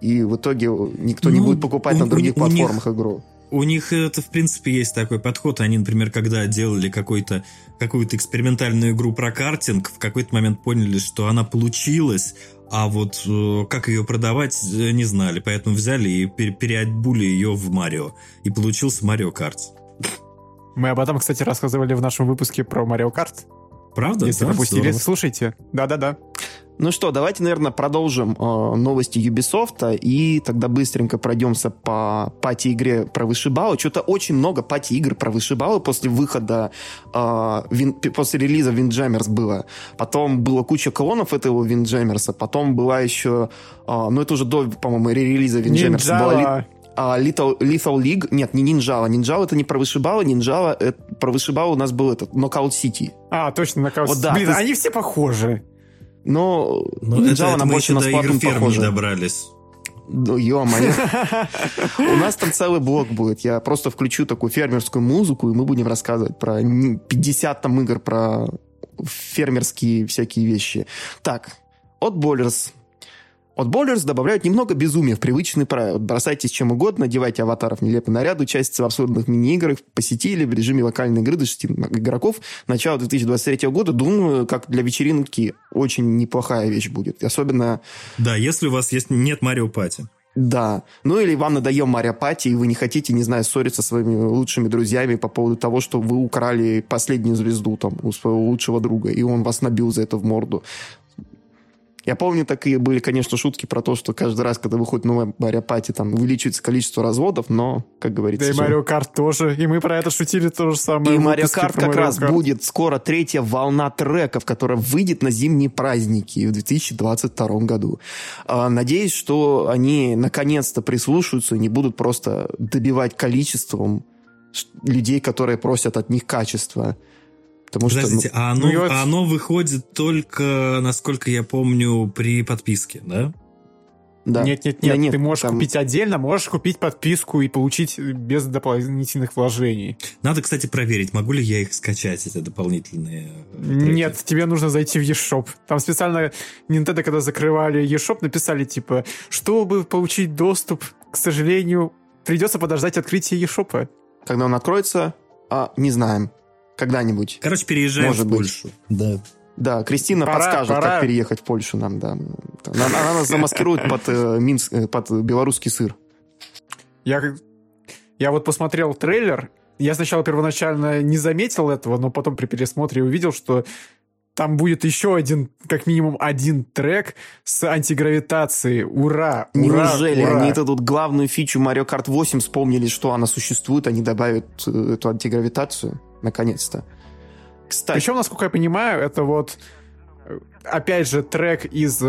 и в итоге никто ну, не будет покупать у, на других у, платформах у них... игру. У них это, в принципе, есть такой подход. Они, например, когда делали какой-то, какую-то экспериментальную игру про картинг, в какой-то момент поняли, что она получилась, а вот э, как ее продавать, э, не знали. Поэтому взяли и переобули ее в Марио. И получился Марио Карт. Мы об этом, кстати, рассказывали в нашем выпуске про Mario Kart. Правда? Если да, пропустили, здорово. слушайте. Да-да-да. Ну что, давайте, наверное, продолжим э, новости Ubisoft, и тогда быстренько пройдемся по пати-игре про вышибалы. Что-то очень много пати-игр про вышибалы после выхода, э, вин, после релиза Windjammers было. Потом была куча клонов этого Windjammersа, потом была еще, э, ну это уже до, по-моему, релиза Windjammers. Была, а, Lethal, League, нет, не Нинджала. Нинджала это не про вышибала, Нинджала, это, про вышибала у нас был этот, Knockout City. А, точно, Knockout вот, да, Блин, есть... они все похожи. Но, Но Нинджала, это, она больше на Splatoon похожа. не добрались. Ну, ё-моё. (laughs) У нас там целый блок будет. Я просто включу такую фермерскую музыку, и мы будем рассказывать про 50 там игр, про фермерские всякие вещи. Так, от Bowlers от Bowlers добавляют немного безумия в привычный правил. Бросайтесь чем угодно, надевайте аватаров нелепый наряд, участвуйте в абсурдных мини-играх, посетили в режиме локальной игры до 6 игроков. Начало 2023 года, думаю, как для вечеринки очень неплохая вещь будет. Особенно... Да, если у вас есть нет Марио Пати. Да. Ну или вам надоел Марио Пати, и вы не хотите, не знаю, ссориться со своими лучшими друзьями по поводу того, что вы украли последнюю звезду там у своего лучшего друга, и он вас набил за это в морду. Я помню, такие были, конечно, шутки про то, что каждый раз, когда выходит новая Марио Пати, там увеличивается количество разводов, но, как говорится... Да и Марио Карт тоже, и мы про это шутили то же самое. И Марио Карт как раз Kart. будет скоро третья волна треков, которая выйдет на зимние праздники в 2022 году. А, надеюсь, что они наконец-то прислушаются и не будут просто добивать количеством людей, которые просят от них качества. Потому Подождите, что, ну, а, оно, ну, а оно выходит только, насколько я помню, при подписке, да? Да. Нет, нет, нет, нет, ты можешь там... купить отдельно, можешь купить подписку и получить без дополнительных вложений. Надо, кстати, проверить, могу ли я их скачать, эти дополнительные треки. Нет, тебе нужно зайти в eShop. Там специально Nintendo, когда закрывали eShop, написали, типа, чтобы получить доступ, к сожалению, придется подождать открытия eShop. Когда он откроется, а, не знаем. Когда-нибудь. Короче, переезжаем Может в Польшу. Быть. Да. Да, Кристина пора, подскажет, пора. как переехать в Польшу нам, да. Она, она нас замаскирует под, э, Минск, э, под белорусский сыр. Я, я вот посмотрел трейлер, я сначала первоначально не заметил этого, но потом при пересмотре увидел, что там будет еще один, как минимум один трек с антигравитацией. Ура! ура Неужели? Ура. Они это тут главную фичу Mario Kart 8 вспомнили, что она существует, они добавят э, эту антигравитацию наконец-то. Кстати. Причем, насколько я понимаю, это вот, э, опять же, трек из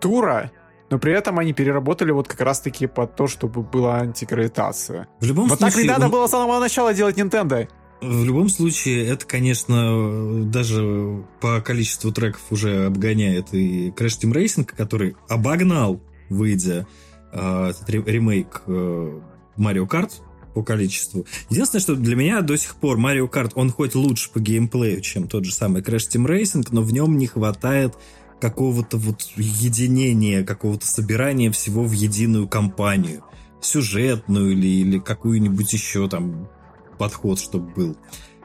тура, но при этом они переработали вот как раз-таки под то, чтобы была антигравитация. В любом вот случае... так не надо было с самого начала делать Nintendo. В любом случае, это, конечно, даже по количеству треков уже обгоняет и Crash Team Racing, который обогнал, выйдя, э, ремейк э, Mario Kart по количеству. Единственное, что для меня до сих пор Mario Kart, он хоть лучше по геймплею, чем тот же самый Crash Team Racing, но в нем не хватает какого-то вот единения, какого-то собирания всего в единую компанию. Сюжетную или, или какую-нибудь еще там подход, чтобы был.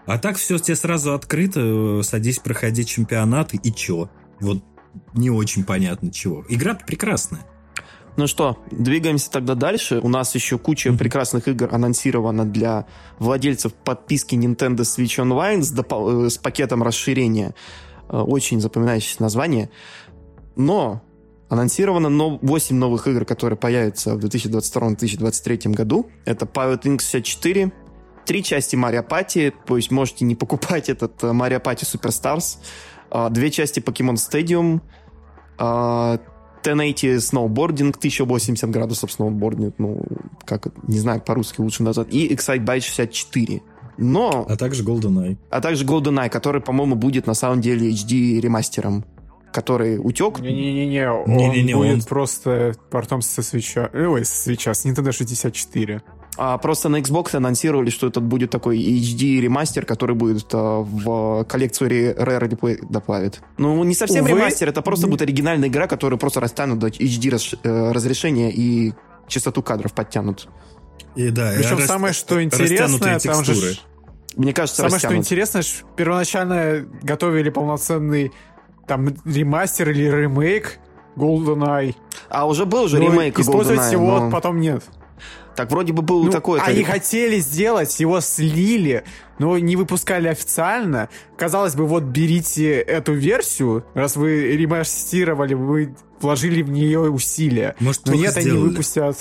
А так все тебе сразу открыто, садись, проходи чемпионаты и чё? Вот не очень понятно чего. Игра прекрасная. Ну что, двигаемся тогда дальше. У нас еще куча mm-hmm. прекрасных игр анонсирована для владельцев подписки Nintendo Switch Online с, допол- э, с пакетом расширения. Э, очень запоминающееся название. Но анонсировано 8 новых игр, которые появятся в 2022-2023 году. Это Pilot Wings 64, три части Mario Party, то есть можете не покупать этот э, Mario Party Superstars, две части Pokemon Stadium, 1080 сноубординг, 1080 градусов сноубординг, ну, как, не знаю, по-русски лучше назвать, и Excite 64. Но... А также GoldenEye. А также GoldenEye, который, по-моему, будет на самом деле HD ремастером который утек. Не-не-не, он не, не, будет он... просто портом со свеча... Ой, со свеча, с Nintendo 64. А просто на Xbox анонсировали, что этот будет такой HD ремастер, который будет а, в коллекцию Rare Replay добавит. Ну, не совсем Увы, ремастер, это просто будет оригинальная игра, которую просто растянут до HD раз, э, разрешения и частоту кадров подтянут. И да, Причем и самое, что интересное, там же... Мне кажется, Самое, растянут. что интересно, первоначально готовили полноценный там ремастер или ремейк GoldenEye. А уже был же ну, ремейк Использовать его но... потом нет. Так вроде бы был ну, такой... Они хотели сделать, его слили, но не выпускали официально. Казалось бы, вот берите эту версию, раз вы ремастировали, вы вложили в нее усилия. Может, но нет, сделали. они выпустят...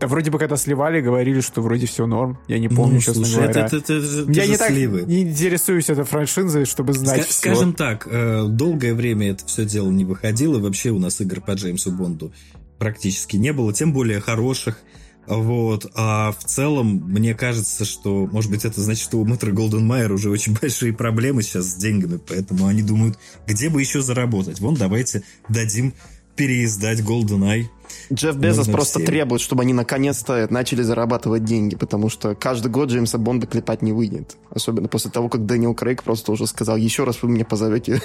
Да вроде бы когда сливали, говорили, что вроде все норм. Я не помню, ну, честно слушай, говоря. Это, это, это, Я не так не интересуюсь этой франшизой, чтобы знать Ска- все. Скажем так, э, долгое время это все дело не выходило. Вообще у нас игр по Джеймсу Бонду практически не было, тем более хороших. Вот. А в целом, мне кажется, что, может быть, это значит, что у Мэтра Голден Майер уже очень (laughs) большие проблемы сейчас с деньгами, поэтому они думают, где бы еще заработать. Вон, давайте дадим переиздать GoldenEye. Джефф Безос просто всем. требует, чтобы они наконец-то начали зарабатывать деньги, потому что каждый год Джеймса Бонда клепать не выйдет. Особенно после того, как Дэниел Крейг просто уже сказал, еще раз вы меня позовете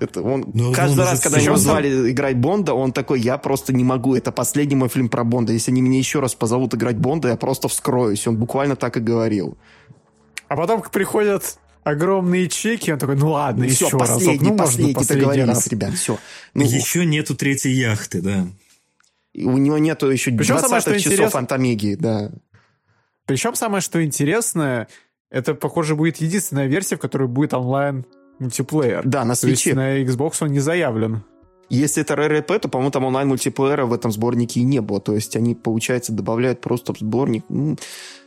это он Но ну, каждый он раз, когда его звали играть Бонда, он такой, я просто не могу, это последний мой фильм про Бонда. Если они меня еще раз позовут играть Бонда, я просто вскроюсь. Он буквально так и говорил. А потом приходят огромные чеки, он такой, ну ладно, ну, еще все, последний, разок. Ну, последний, последний договорились, раз. ребят, все. Ну, еще нету третьей яхты, да. у него нету еще Причем 20 самое, что часов интерес... Антомеги, да. Причем самое, что интересное, это, похоже, будет единственная версия, в которой будет онлайн мультиплеер. Да, на свече. на Xbox он не заявлен. Если это RRP, то, по-моему, там онлайн-мультиплеера в этом сборнике и не было. То есть они, получается, добавляют просто в сборник. Ну,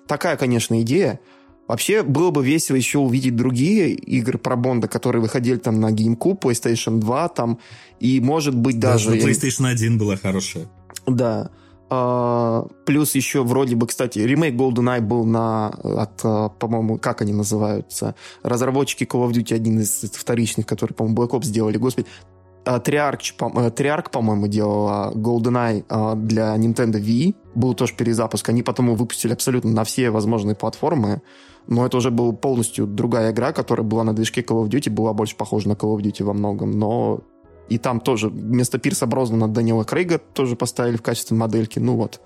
такая, конечно, идея. Вообще, было бы весело еще увидеть другие игры про Бонда, которые выходили там на GameCube, PlayStation 2 там, и, может быть, даже... Даже PlayStation 1 была хорошая. Да. А, плюс еще вроде бы, кстати, ремейк GoldenEye был на, от, а, по-моему, как они называются, разработчики Call of Duty, один из вторичных, который, по-моему, Black Ops сделали, господи, Триарк, по, Триарк, по-моему, делала GoldenEye а, для Nintendo Wii. Был тоже перезапуск. Они потом его выпустили абсолютно на все возможные платформы. Но это уже была полностью другая игра, которая была на движке Call of Duty, была больше похожа на Call of Duty во многом. Но и там тоже вместо Пирса Брознана Данила Крейга тоже поставили в качестве модельки. Ну вот.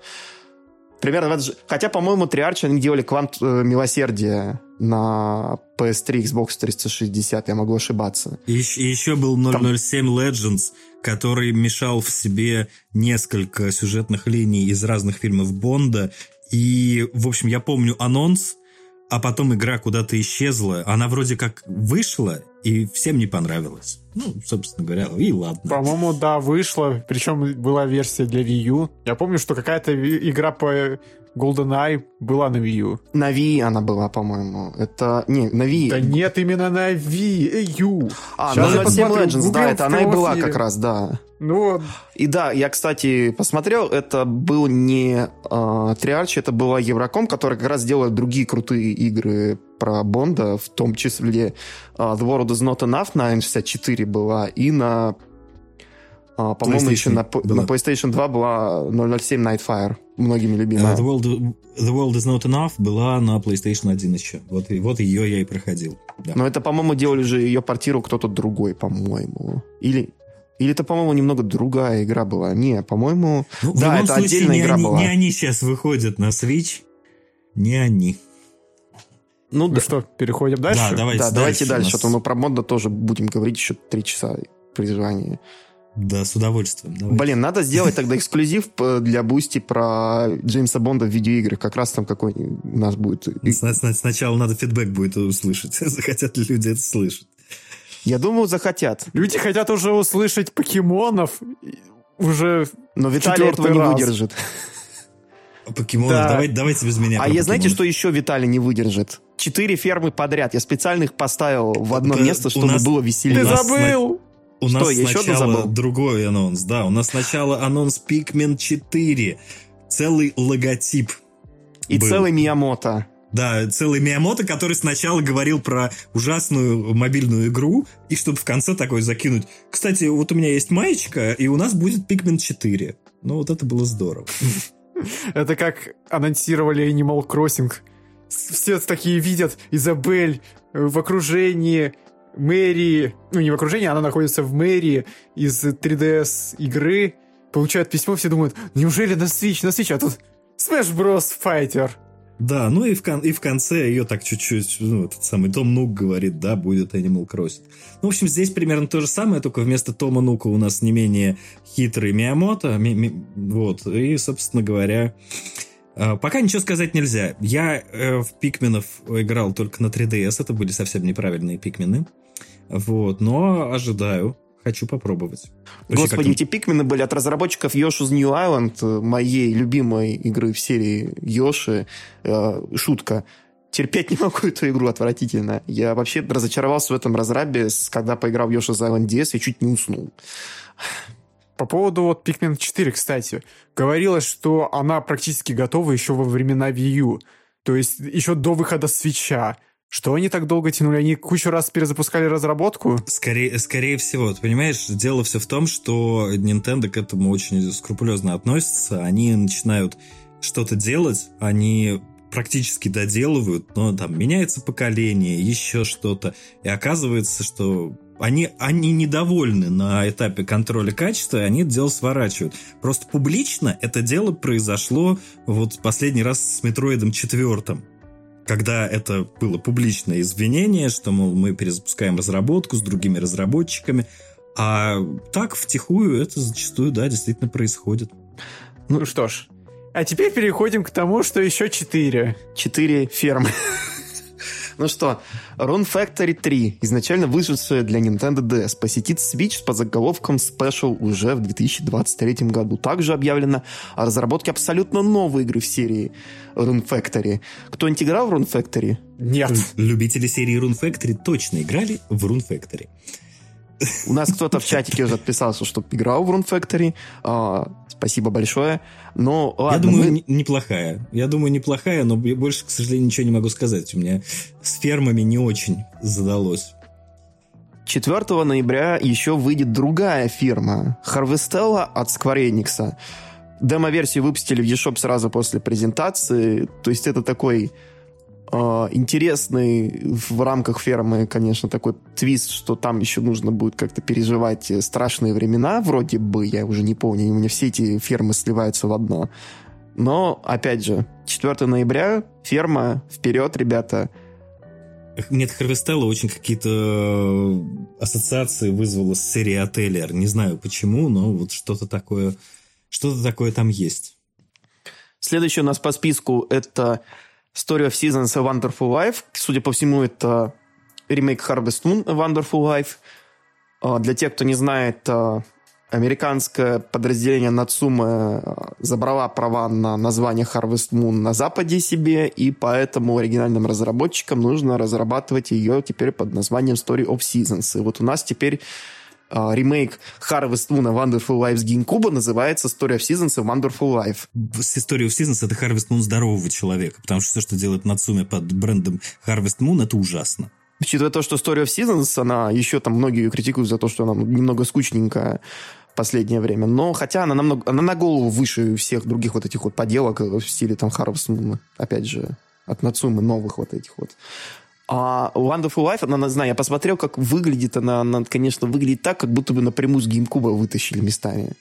Примерно в это же... Хотя, по-моему, Триарчи они делали квант э, милосердия на PS3, Xbox 360, я могу ошибаться. И, и еще был 007 Там... Legends, который мешал в себе несколько сюжетных линий из разных фильмов Бонда. И, в общем, я помню анонс, а потом игра куда-то исчезла. Она вроде как вышла, и всем не понравилась. Ну, собственно говоря, и ладно. По-моему, да, вышла. Причем была версия для Wii U. Я помню, что какая-то игра по GoldenEye была на Wii U. На Wii она была, по-моему. Это... Не, на Wii. Да нет, именно на Wii U. А, Сейчас 07 Legends, да, это она и была как раз, да. Ну, и да, я, кстати, посмотрел, это был не э, Триарч, это была Евроком, которая как раз делает другие крутые игры про Бонда, в том числе э, The World is Not Enough на N64 была, и на, по-моему, еще на, на PlayStation 2 была 007 Nightfire, многими любимая. Uh, the, World, The World is Not Enough была на PlayStation 1 еще. Вот, и, вот ее я и проходил. Да. Но это, по-моему, делали же ее портиру кто-то другой, по-моему. Или... Или это, по-моему, немного другая игра была? Не, по-моему... Ну, да, это случае, отдельная игра они, была. Не они сейчас выходят на Switch, не они. Ну, ну да. что, переходим дальше? Да, давайте, да, давайте дальше. Нас... А то мы про модно тоже будем говорить еще три часа при желании. Да, с удовольствием. Давайте. Блин, надо сделать тогда эксклюзив для Boosty про Джеймса Бонда в видеоигры. Как раз там какой у нас будет. Сначала надо фидбэк будет услышать. (laughs) Захотят ли люди это слышать. Я думаю, захотят. Люди хотят уже услышать покемонов уже Но Виталий этого не выдержит. Покемонов, да. давайте, давайте без меня. А я знаете, что еще Виталий не выдержит? Четыре фермы подряд. Я специально их поставил в одно место, чтобы нас... было веселее. Ты забыл! У что, нас сначала другой анонс, да. У нас сначала анонс Pikmin 4. Целый логотип. И был. целый Миямото. Да, целый Миямото, который сначала говорил про ужасную мобильную игру, и чтобы в конце такой закинуть. Кстати, вот у меня есть маечка, и у нас будет Pikmin 4. Ну, вот это было здорово. (laughs) Это как анонсировали Animal Crossing. Все такие видят Изабель в окружении мэрии, ну не в окружении, она находится в мэрии из 3DS игры, получают письмо, все думают, неужели на Switch, на Switch, а тут Smash Bros. Fighter. Да, ну и в, кон- и в конце ее так чуть-чуть, ну, этот самый Том Нук говорит, да, будет Animal Crossing. Ну, в общем, здесь примерно то же самое, только вместо Тома Нука у нас не менее хитрый Миямото, ми- ми- вот, и, собственно говоря, э, Пока ничего сказать нельзя. Я э, в Пикменов играл только на 3DS, это были совсем неправильные Пикмены. Вот, но ожидаю Хочу попробовать. Вообще, Господи, эти пикмены были от разработчиков Yoshi's New Island, моей любимой игры в серии Йоши. Э, шутка. Терпеть не могу эту игру, отвратительно. Я вообще разочаровался в этом разрабе, когда поиграл в Yoshi's Island DS и чуть не уснул. По поводу вот Pikmin 4, кстати. Говорилось, что она практически готова еще во времена Wii U. То есть еще до выхода свеча. Что они так долго тянули? Они кучу раз перезапускали разработку? Скорее, скорее всего. Ты понимаешь, дело все в том, что Nintendo к этому очень скрупулезно относится. Они начинают что-то делать, они практически доделывают, но там меняется поколение, еще что-то. И оказывается, что они, они недовольны на этапе контроля качества, и они это дело сворачивают. Просто публично это дело произошло вот последний раз с Метроидом четвертым когда это было публичное извинение, что, мол, мы перезапускаем разработку с другими разработчиками, а так, втихую, это зачастую, да, действительно происходит. Ну что ж, а теперь переходим к тому, что еще четыре. Четыре фермы. Ну что, Rune Factory 3, изначально вышедшая для Nintendo DS, посетит Switch по заголовкам Special уже в 2023 году. Также объявлено о разработке абсолютно новой игры в серии Rune Factory. Кто-нибудь играл в Rune Factory? Нет. Любители серии Rune Factory точно играли в Rune Factory. У нас кто-то в чатике уже отписался, что играл в Rune Factory. Спасибо большое. Но ладно, Я думаю, мы... неплохая. Я думаю, неплохая, но больше, к сожалению, ничего не могу сказать. У меня с фермами не очень задалось. 4 ноября еще выйдет другая фирма. Harvestella от Square Enix. Демо-версию выпустили в eShop сразу после презентации. То есть это такой интересный в рамках фермы, конечно, такой твист, что там еще нужно будет как-то переживать страшные времена, вроде бы, я уже не помню, у меня все эти фермы сливаются в одно. Но, опять же, 4 ноября, ферма, вперед, ребята. Нет, Харвестелла очень какие-то э, ассоциации вызвала с серией Ателлер. Не знаю почему, но вот что-то такое, что-то такое там есть. Следующий у нас по списку это Story of Seasons A Wonderful Life. Судя по всему, это ремейк Harvest Moon A Wonderful Life. А, для тех, кто не знает, а, американское подразделение Нацумы а, забрала права на название Harvest Moon на Западе себе, и поэтому оригинальным разработчикам нужно разрабатывать ее теперь под названием Story of Seasons. И вот у нас теперь ремейк Harvest Moon Wonderful с GameCube называется Story of Seasons и Wonderful Life. Story of Seasons это Harvest Moon здорового человека, потому что все, что делает Нацуме под брендом Harvest Moon, это ужасно. Учитывая то, что Story of Seasons, она еще там многие ее критикуют за то, что она немного скучненькая в последнее время. Но хотя она намного, она на голову выше всех других вот этих вот поделок в стиле там Harvest Moon, опять же, от Нацумы новых вот этих вот. А Wonderful Life, она, не знаю, я посмотрел, как выглядит она, она, конечно, выглядит так, как будто бы напрямую с GameCube вытащили местами.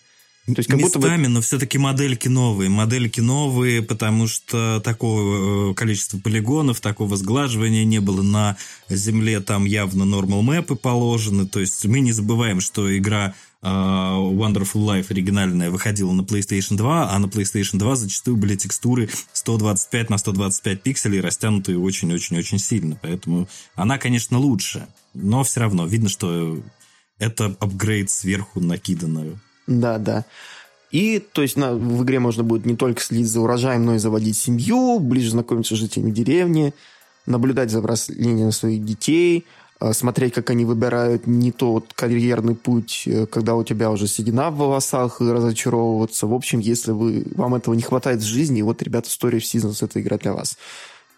То есть, как Местами, будто бы... но все-таки модельки новые. Модельки новые, потому что такого э, количества полигонов, такого сглаживания не было на земле. Там явно нормал мэпы положены. То есть мы не забываем, что игра Wonderful Life оригинальная выходила на PlayStation 2, а на PlayStation 2 зачастую были текстуры 125 на 125 пикселей, растянутые очень-очень-очень сильно. Поэтому она, конечно, лучше, но все равно видно, что это апгрейд сверху накиданную. Да, да. И, то есть, на, в игре можно будет не только следить за урожаем, но и заводить семью, ближе знакомиться с жителями деревни, наблюдать за взрослением своих детей, смотреть, как они выбирают не тот карьерный путь, э, когда у тебя уже седина в волосах, и разочаровываться. В общем, если вы, вам этого не хватает в жизни, вот, ребята, Story of Seasons — это игра для вас.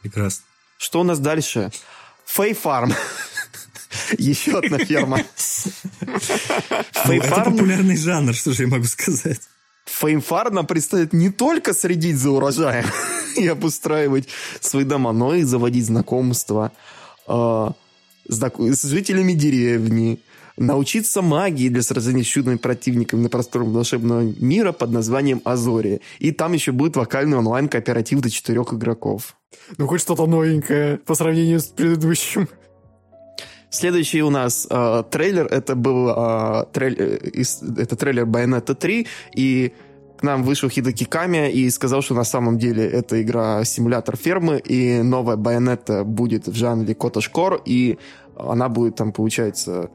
Прекрасно. Что у нас дальше? Фей Фарм. (laughs) Еще одна ферма. (laughs) Это популярный жанр, что же я могу сказать. Феймфар нам предстоит не только следить за урожаем (laughs) и обустраивать свои дома, но и заводить знакомства, а, с жителями деревни, научиться магии для сражения с чудными противниками на просторах волшебного мира под названием Азори. И там еще будет локальный онлайн-кооператив до четырех игроков. Ну, хоть что-то новенькое по сравнению с предыдущим. Следующий у нас э, трейлер, это был э, трейлер, э, это трейлер Bayonetta 3, и к нам вышел Хидаки Ками и сказал, что на самом деле это игра симулятор фермы, и новая Байонетта будет в жанре Котошкор, и она будет там, получается,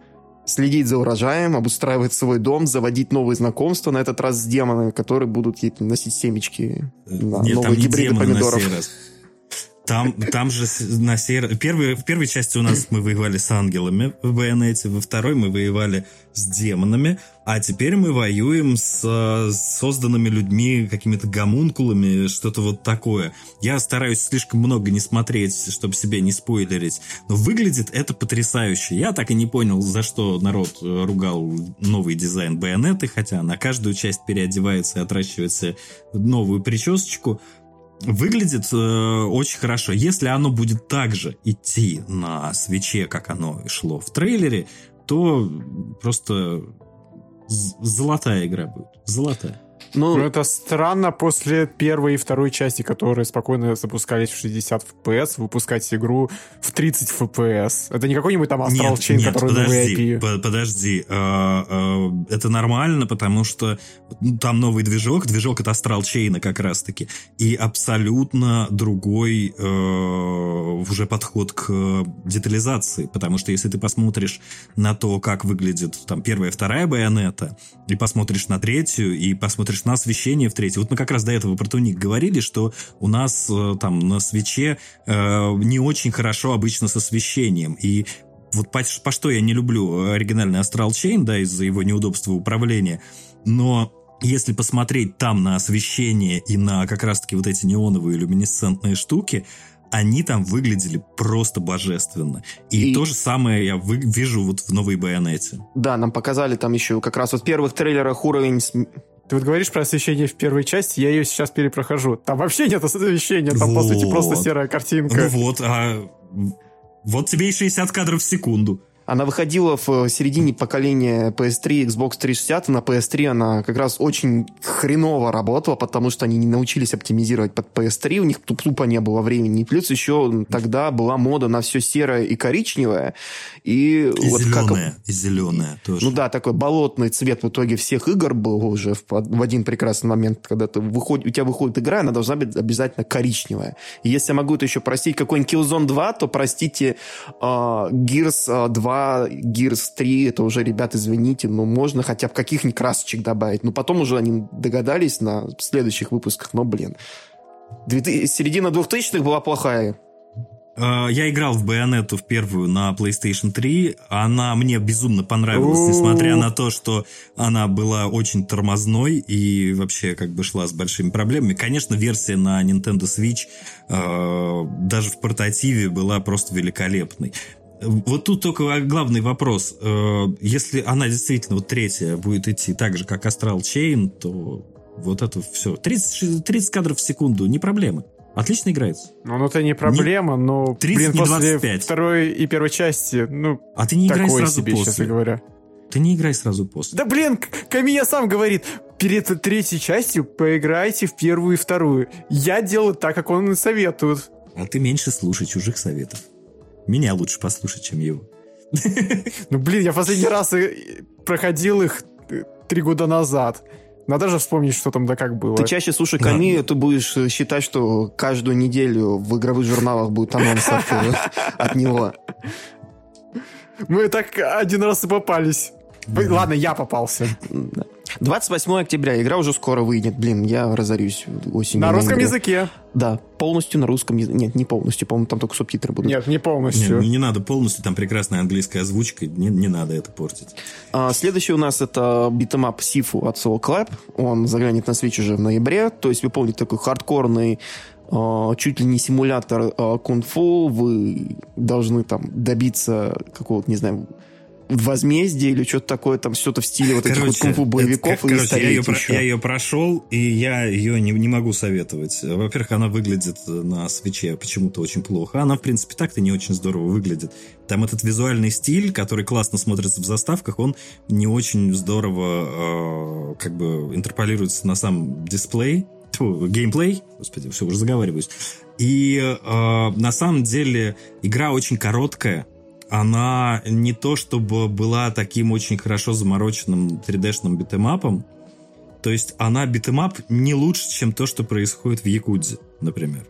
следить за урожаем, обустраивать свой дом, заводить новые знакомства, на этот раз с демонами, которые будут ей носить семечки на Нет, новые гибриды помидоров. Там, там же на сей первый, в первой части у нас мы воевали с ангелами в Байонете, во второй мы воевали с демонами, а теперь мы воюем с, созданными людьми, какими-то гомункулами, что-то вот такое. Я стараюсь слишком много не смотреть, чтобы себе не спойлерить, но выглядит это потрясающе. Я так и не понял, за что народ ругал новый дизайн Байонеты, хотя на каждую часть переодевается и отращивается новую причесочку. Выглядит э, очень хорошо. Если оно будет также идти на свече, как оно шло в трейлере, то просто золотая игра будет. Золотая. Ну, ну, это странно после первой и второй части, которые спокойно запускались в 60 FPS, выпускать игру в 30 FPS. Это не какой-нибудь там Astral нет, Chain, нет, который подожди, по подожди. А, а, это нормально, потому что ну, там новый движок, движок от Astral Chain как раз-таки, и абсолютно другой э, уже подход к детализации, потому что если ты посмотришь на то, как выглядит там первая и вторая байонета, и посмотришь на третью, и посмотришь на освещение в третьей. Вот мы как раз до этого про туник говорили, что у нас э, там на свече э, не очень хорошо обычно с освещением. И вот по, по что я не люблю оригинальный Astral Chain, да, из-за его неудобства управления, но если посмотреть там на освещение и на как раз-таки вот эти неоновые люминесцентные штуки, они там выглядели просто божественно. И, и... то же самое я вы... вижу вот в новой байонете. Да, нам показали там еще как раз вот в первых трейлерах уровень ты вот говоришь про освещение в первой части, я ее сейчас перепрохожу. Там вообще нет освещения, там, вот. по сути, просто серая картинка. Ну вот, а вот тебе и 60 кадров в секунду. Она выходила в э, середине поколения PS3, Xbox 360. На PS3 она как раз очень хреново работала, потому что они не научились оптимизировать под PS3. У них тупо не было времени. И плюс еще тогда была мода на все серое и коричневое. И, и вот зеленое, как... и зеленое тоже. Ну да, такой болотный цвет в итоге всех игр был уже в, в один прекрасный момент, когда ты выходит, у тебя выходит игра, она должна быть обязательно коричневая. И если я могу это еще простить какой-нибудь Killzone 2, то простите uh, Gears 2 2, Gears 3, это уже, ребят, извините, но можно хотя бы каких-нибудь красочек добавить. Но потом уже они догадались на следующих выпусках, но, блин. Середина 2000-х была плохая. А, я играл в Байонету в первую на PlayStation 3. Она мне безумно понравилась, несмотря на то, что она была очень тормозной и вообще как бы шла с большими проблемами. Конечно, версия на Nintendo Switch а, даже в портативе была просто великолепной. Вот тут только главный вопрос. Э, если она действительно, вот третья, будет идти так же, как Astral Chain, то вот это все. 30, 30 кадров в секунду, не проблема. Отлично играется. Ну, ну это не проблема, не, но 30, блин, не 25. после второй и первой части, ну, а ты не играй сразу себе, после. честно говоря. Ты не играй сразу после. Да блин, Камия сам говорит, перед третьей частью поиграйте в первую и вторую. Я делаю так, как он советует. А ты меньше слушай чужих советов. Меня лучше послушать, чем его. (laughs) Ну, блин, я последний раз проходил их три года назад. Надо же вспомнить, что там да как было. Ты чаще слушай Ками, ты будешь считать, что каждую неделю в игровых журналах будет анонс от, от него. Мы так один раз и попались. Ладно, я попался. 28 октября. Игра уже скоро выйдет. Блин, я разорюсь осенью. На русском языке. Да, полностью на русском языке. Нет, не полностью, по-моему, там только субтитры будут. Нет, не полностью. Не, не надо полностью, там прекрасная английская озвучка, не, не надо это портить. А, следующий у нас это битэмап Sifu от Sloclap. Он заглянет на Switch уже в ноябре. То есть вы помните такой хардкорный э, чуть ли не симулятор э, кунг-фу, вы должны там добиться какого-то, не знаю, возмездие или что-то такое, там что-то в стиле вот этих вот кунг-фу боевиков это, короче, я ее, я ее прошел, и я ее не, не могу советовать. Во-первых, она выглядит на свече почему-то очень плохо. Она, в принципе, так-то не очень здорово выглядит. Там этот визуальный стиль, который классно смотрится в заставках, он не очень здорово э, как бы интерполируется на сам дисплей, Тьфу, геймплей, господи, все, уже заговариваюсь. И э, на самом деле игра очень короткая, она не то чтобы была таким очень хорошо замороченным 3D -шным битэмапом, то есть она битэмап не лучше, чем то, что происходит в Якудзе, например.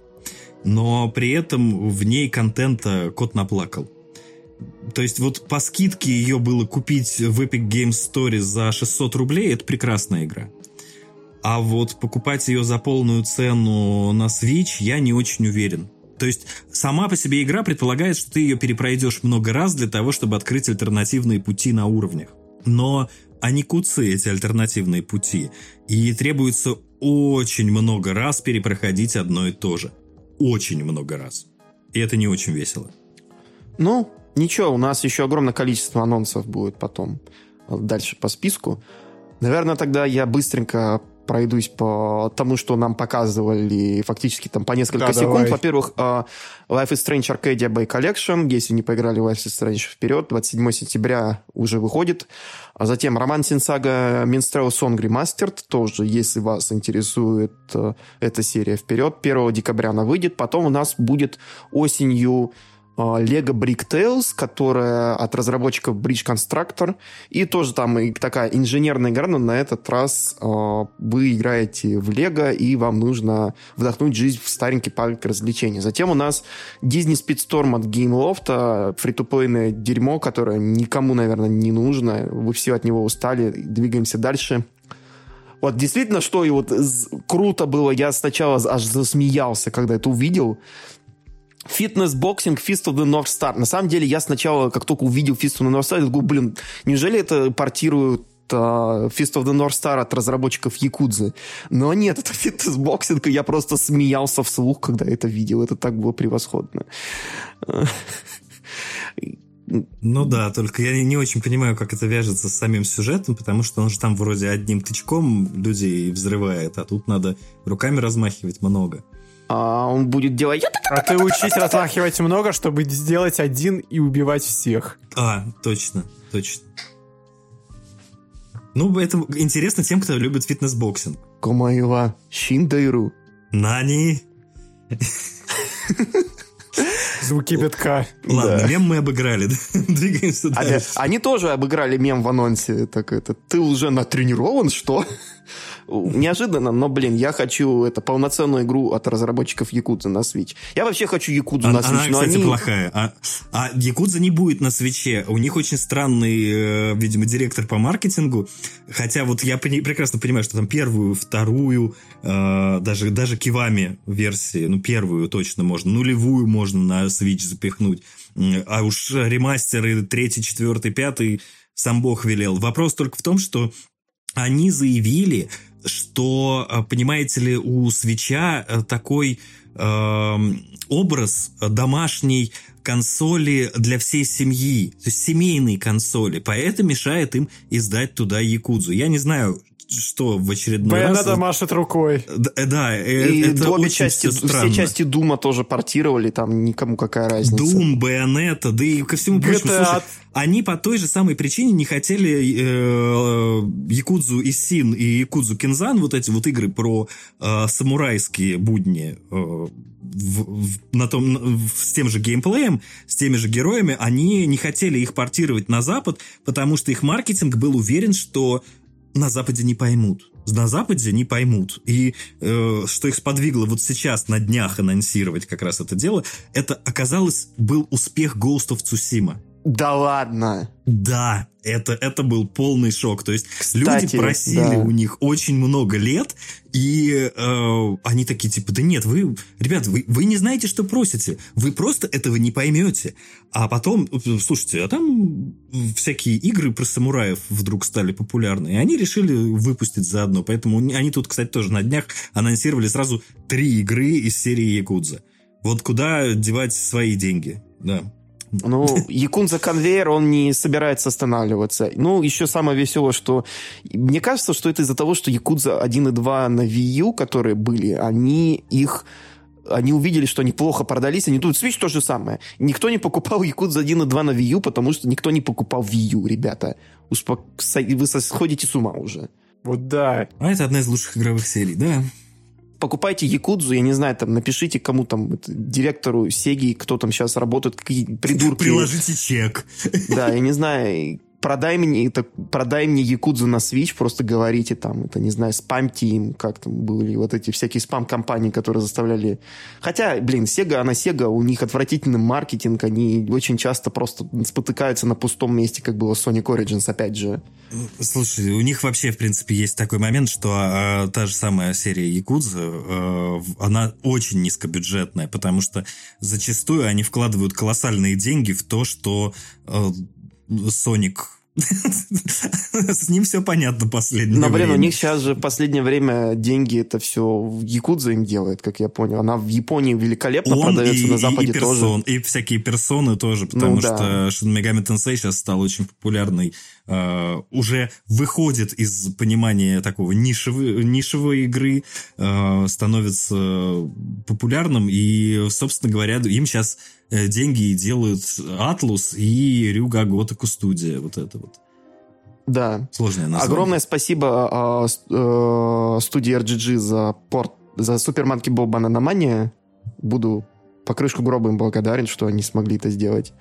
Но при этом в ней контента кот наплакал. То есть вот по скидке ее было купить в Epic Games Store за 600 рублей, это прекрасная игра. А вот покупать ее за полную цену на Switch я не очень уверен. То есть сама по себе игра предполагает, что ты ее перепройдешь много раз для того, чтобы открыть альтернативные пути на уровнях. Но они куцы, эти альтернативные пути. И требуется очень много раз перепроходить одно и то же. Очень много раз. И это не очень весело. Ну, ничего, у нас еще огромное количество анонсов будет потом дальше по списку. Наверное, тогда я быстренько пройдусь по тому, что нам показывали фактически там по несколько Да, секунд. Во-первых, а, Life is Strange Arcadia Bay Collection. Если не поиграли в Life is Strange вперед, 27 сентября уже выходит. А затем Роман Синсага Minstrel Song Remastered. Тоже, если вас интересует э, эта серия вперед, 1 декабря она выйдет. Потом у нас будет осенью Lego Brick Tales, которая от разработчиков Bridge Constructor. И тоже там и такая инженерная игра, но на этот раз а, вы играете в Лего, и вам нужно вдохнуть жизнь в старенький парк развлечений. Затем у нас Disney Speedstorm от Gameloft, free-to-play ное дерьмо, которое никому, наверное, не нужно. Вы все от него устали. Двигаемся дальше. Вот действительно, что и вот круто было, я сначала аж засмеялся, когда это увидел. Fitness Boxing Fist of the North Star. На самом деле, я сначала, как только увидел Fist of the North Star, я думаю, блин, неужели это портируют а, Fist of the North Star от разработчиков Якудзы. Но нет, это фитнес-боксинг, и я просто смеялся вслух, когда это видел. Это так было превосходно. Ну да, только я не очень понимаю, как это вяжется с самим сюжетом, потому что он же там вроде одним тычком людей взрывает, а тут надо руками размахивать много. А он будет делать... А ты учись размахивать много, чтобы сделать один и убивать всех. А, точно, точно. Ну, это интересно тем, кто любит фитнес-боксинг. Комаева Шиндайру. Нани! Звуки битка. Ладно, Да. мем мы обыграли? (laughs) Двигаемся дальше. Они тоже обыграли мем в анонсе. Так это, ты уже натренирован, что? (laughs) Неожиданно, но, блин, я хочу это полноценную игру от разработчиков Якудзы на Switch. Я вообще хочу Якудзу на Switch, она, но кстати, они... плохая. А, а Якудза не будет на свече. У них очень странный, э, видимо, директор по маркетингу. Хотя вот я прекрасно понимаю, что там первую, вторую, э, даже, даже Кивами версии, ну, первую точно можно, нулевую можно на Switch запихнуть. А уж ремастеры третий, четвертый, пятый сам Бог велел. Вопрос только в том, что они заявили, что, э, понимаете ли, у свеча э, такой эм, образ домашней консоли для всей семьи, то есть семейной консоли, поэтому мешает им издать туда Якудзу. Я не знаю, что в очередной раз... Bayonetta машет рукой. Да, э, да, э, И это обе части, странно. все части Дума тоже портировали, там никому какая разница. Doom, Bayonetta, да и ко всему прочему. GTA. Слушай, они по той же самой причине не хотели э, Якудзу и Син и Якудзу Кинзан, вот эти вот игры про э, самурайские будни э, в- в- на том, в- с тем же геймплеем, с теми же героями, они не хотели их портировать на Запад, потому что их маркетинг был уверен, что на Западе не поймут. На Западе не поймут. И э, что их сподвигло вот сейчас на днях анонсировать как раз это дело, это оказалось был успех Ghost of Tsushima. Да ладно. Да, это, это был полный шок. То есть Кстати, люди просили да. у них очень много лет, и э, они такие типа, да нет, вы, ребят, вы, вы не знаете, что просите, вы просто этого не поймете. А потом, э, слушайте, а там всякие игры про самураев вдруг стали популярны, и они решили выпустить заодно. Поэтому они тут, кстати, тоже на днях анонсировали сразу три игры из серии Якудза. Вот куда девать свои деньги, да. Ну, (laughs) Якунза конвейер, он не собирается останавливаться. Ну, еще самое веселое, что мне кажется, что это из-за того, что Якудза 1 и 2 на Wii U, которые были, они их они увидели, что они плохо продались, они тут Switch то же самое. Никто не покупал Якудза 1 и 2 на Wii U, потому что никто не покупал Wii U, ребята. Успок... Вы сходите с ума уже. Вот да. А это одна из лучших игровых серий, да. Покупайте Якудзу, я не знаю, там, напишите кому там, это, директору Сеги, кто там сейчас работает, какие придурки. Приложите чек. Да, я не знаю, продай мне, это, продай мне Якудзу на Switch, просто говорите там, это, не знаю, спамьте им, как там были вот эти всякие спам-компании, которые заставляли... Хотя, блин, Sega, она Sega, у них отвратительный маркетинг, они очень часто просто спотыкаются на пустом месте, как было Sonic Origins, опять же. Слушай, у них вообще, в принципе, есть такой момент, что а, та же самая серия Якудза, а, она очень низкобюджетная, потому что зачастую они вкладывают колоссальные деньги в то, что а, Sonic (laughs) С ним все понятно последнее Но, блин, у них сейчас же в последнее время деньги это все Якудза им делает, как я понял. Она в Японии великолепно Он продается, и, на Западе и персон, тоже. И всякие персоны тоже, потому ну, что да. Shin Megami Tensei сейчас стал очень популярной. Uh, уже выходит из понимания такого нишевой, нишевой игры, uh, становится популярным, и, собственно говоря, им сейчас Э, деньги делают Atlus и Ryuga Gotoku студия. Вот это вот. Да. Сложное название. Огромное спасибо э, э, студии RGG за порт, за Super Monkey Ball Banana Mania. Буду по крышку гроба им благодарен, что они смогли это сделать.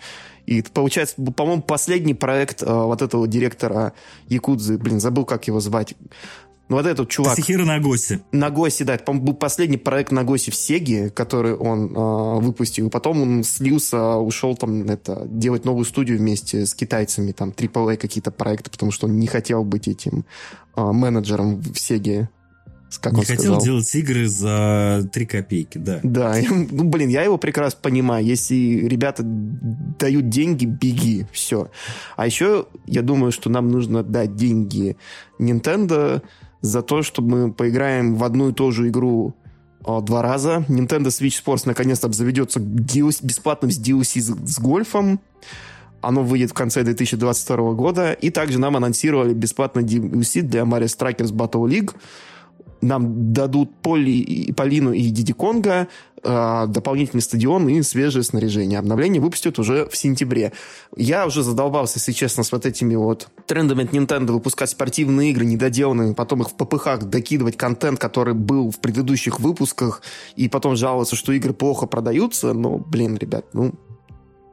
И получается, по-моему, последний проект э, вот этого директора Якудзы, блин, забыл, как его звать. Ну, вот этот чувак... Тасихира Нагоси. Нагоси, да. Это, по-моему, был последний проект Нагоси в Сеге, который он э, выпустил. И потом он слился, ушел там это, делать новую студию вместе с китайцами, там, AAA какие-то проекты, потому что он не хотел быть этим э, менеджером в Сеге. Как не хотел сказал. делать игры за 3 копейки, да. Да, ну, блин, я его прекрасно понимаю. Если ребята дают деньги, беги, все. А еще я думаю, что нам нужно дать деньги Nintendo, за то, что мы поиграем в одну и ту же игру а, два раза. Nintendo Switch Sports наконец-то обзаведется DLC, бесплатным с DLC с, с гольфом. Оно выйдет в конце 2022 года. И также нам анонсировали бесплатный DLC для Mario Strikers Battle League нам дадут Поли, Полину и Диди Конга, э, дополнительный стадион и свежее снаряжение. Обновление выпустят уже в сентябре. Я уже задолбался, если честно, с вот этими вот трендами от Nintendo выпускать спортивные игры недоделанными, потом их в ППХ докидывать контент, который был в предыдущих выпусках, и потом жаловаться, что игры плохо продаются. Но, блин, ребят, ну,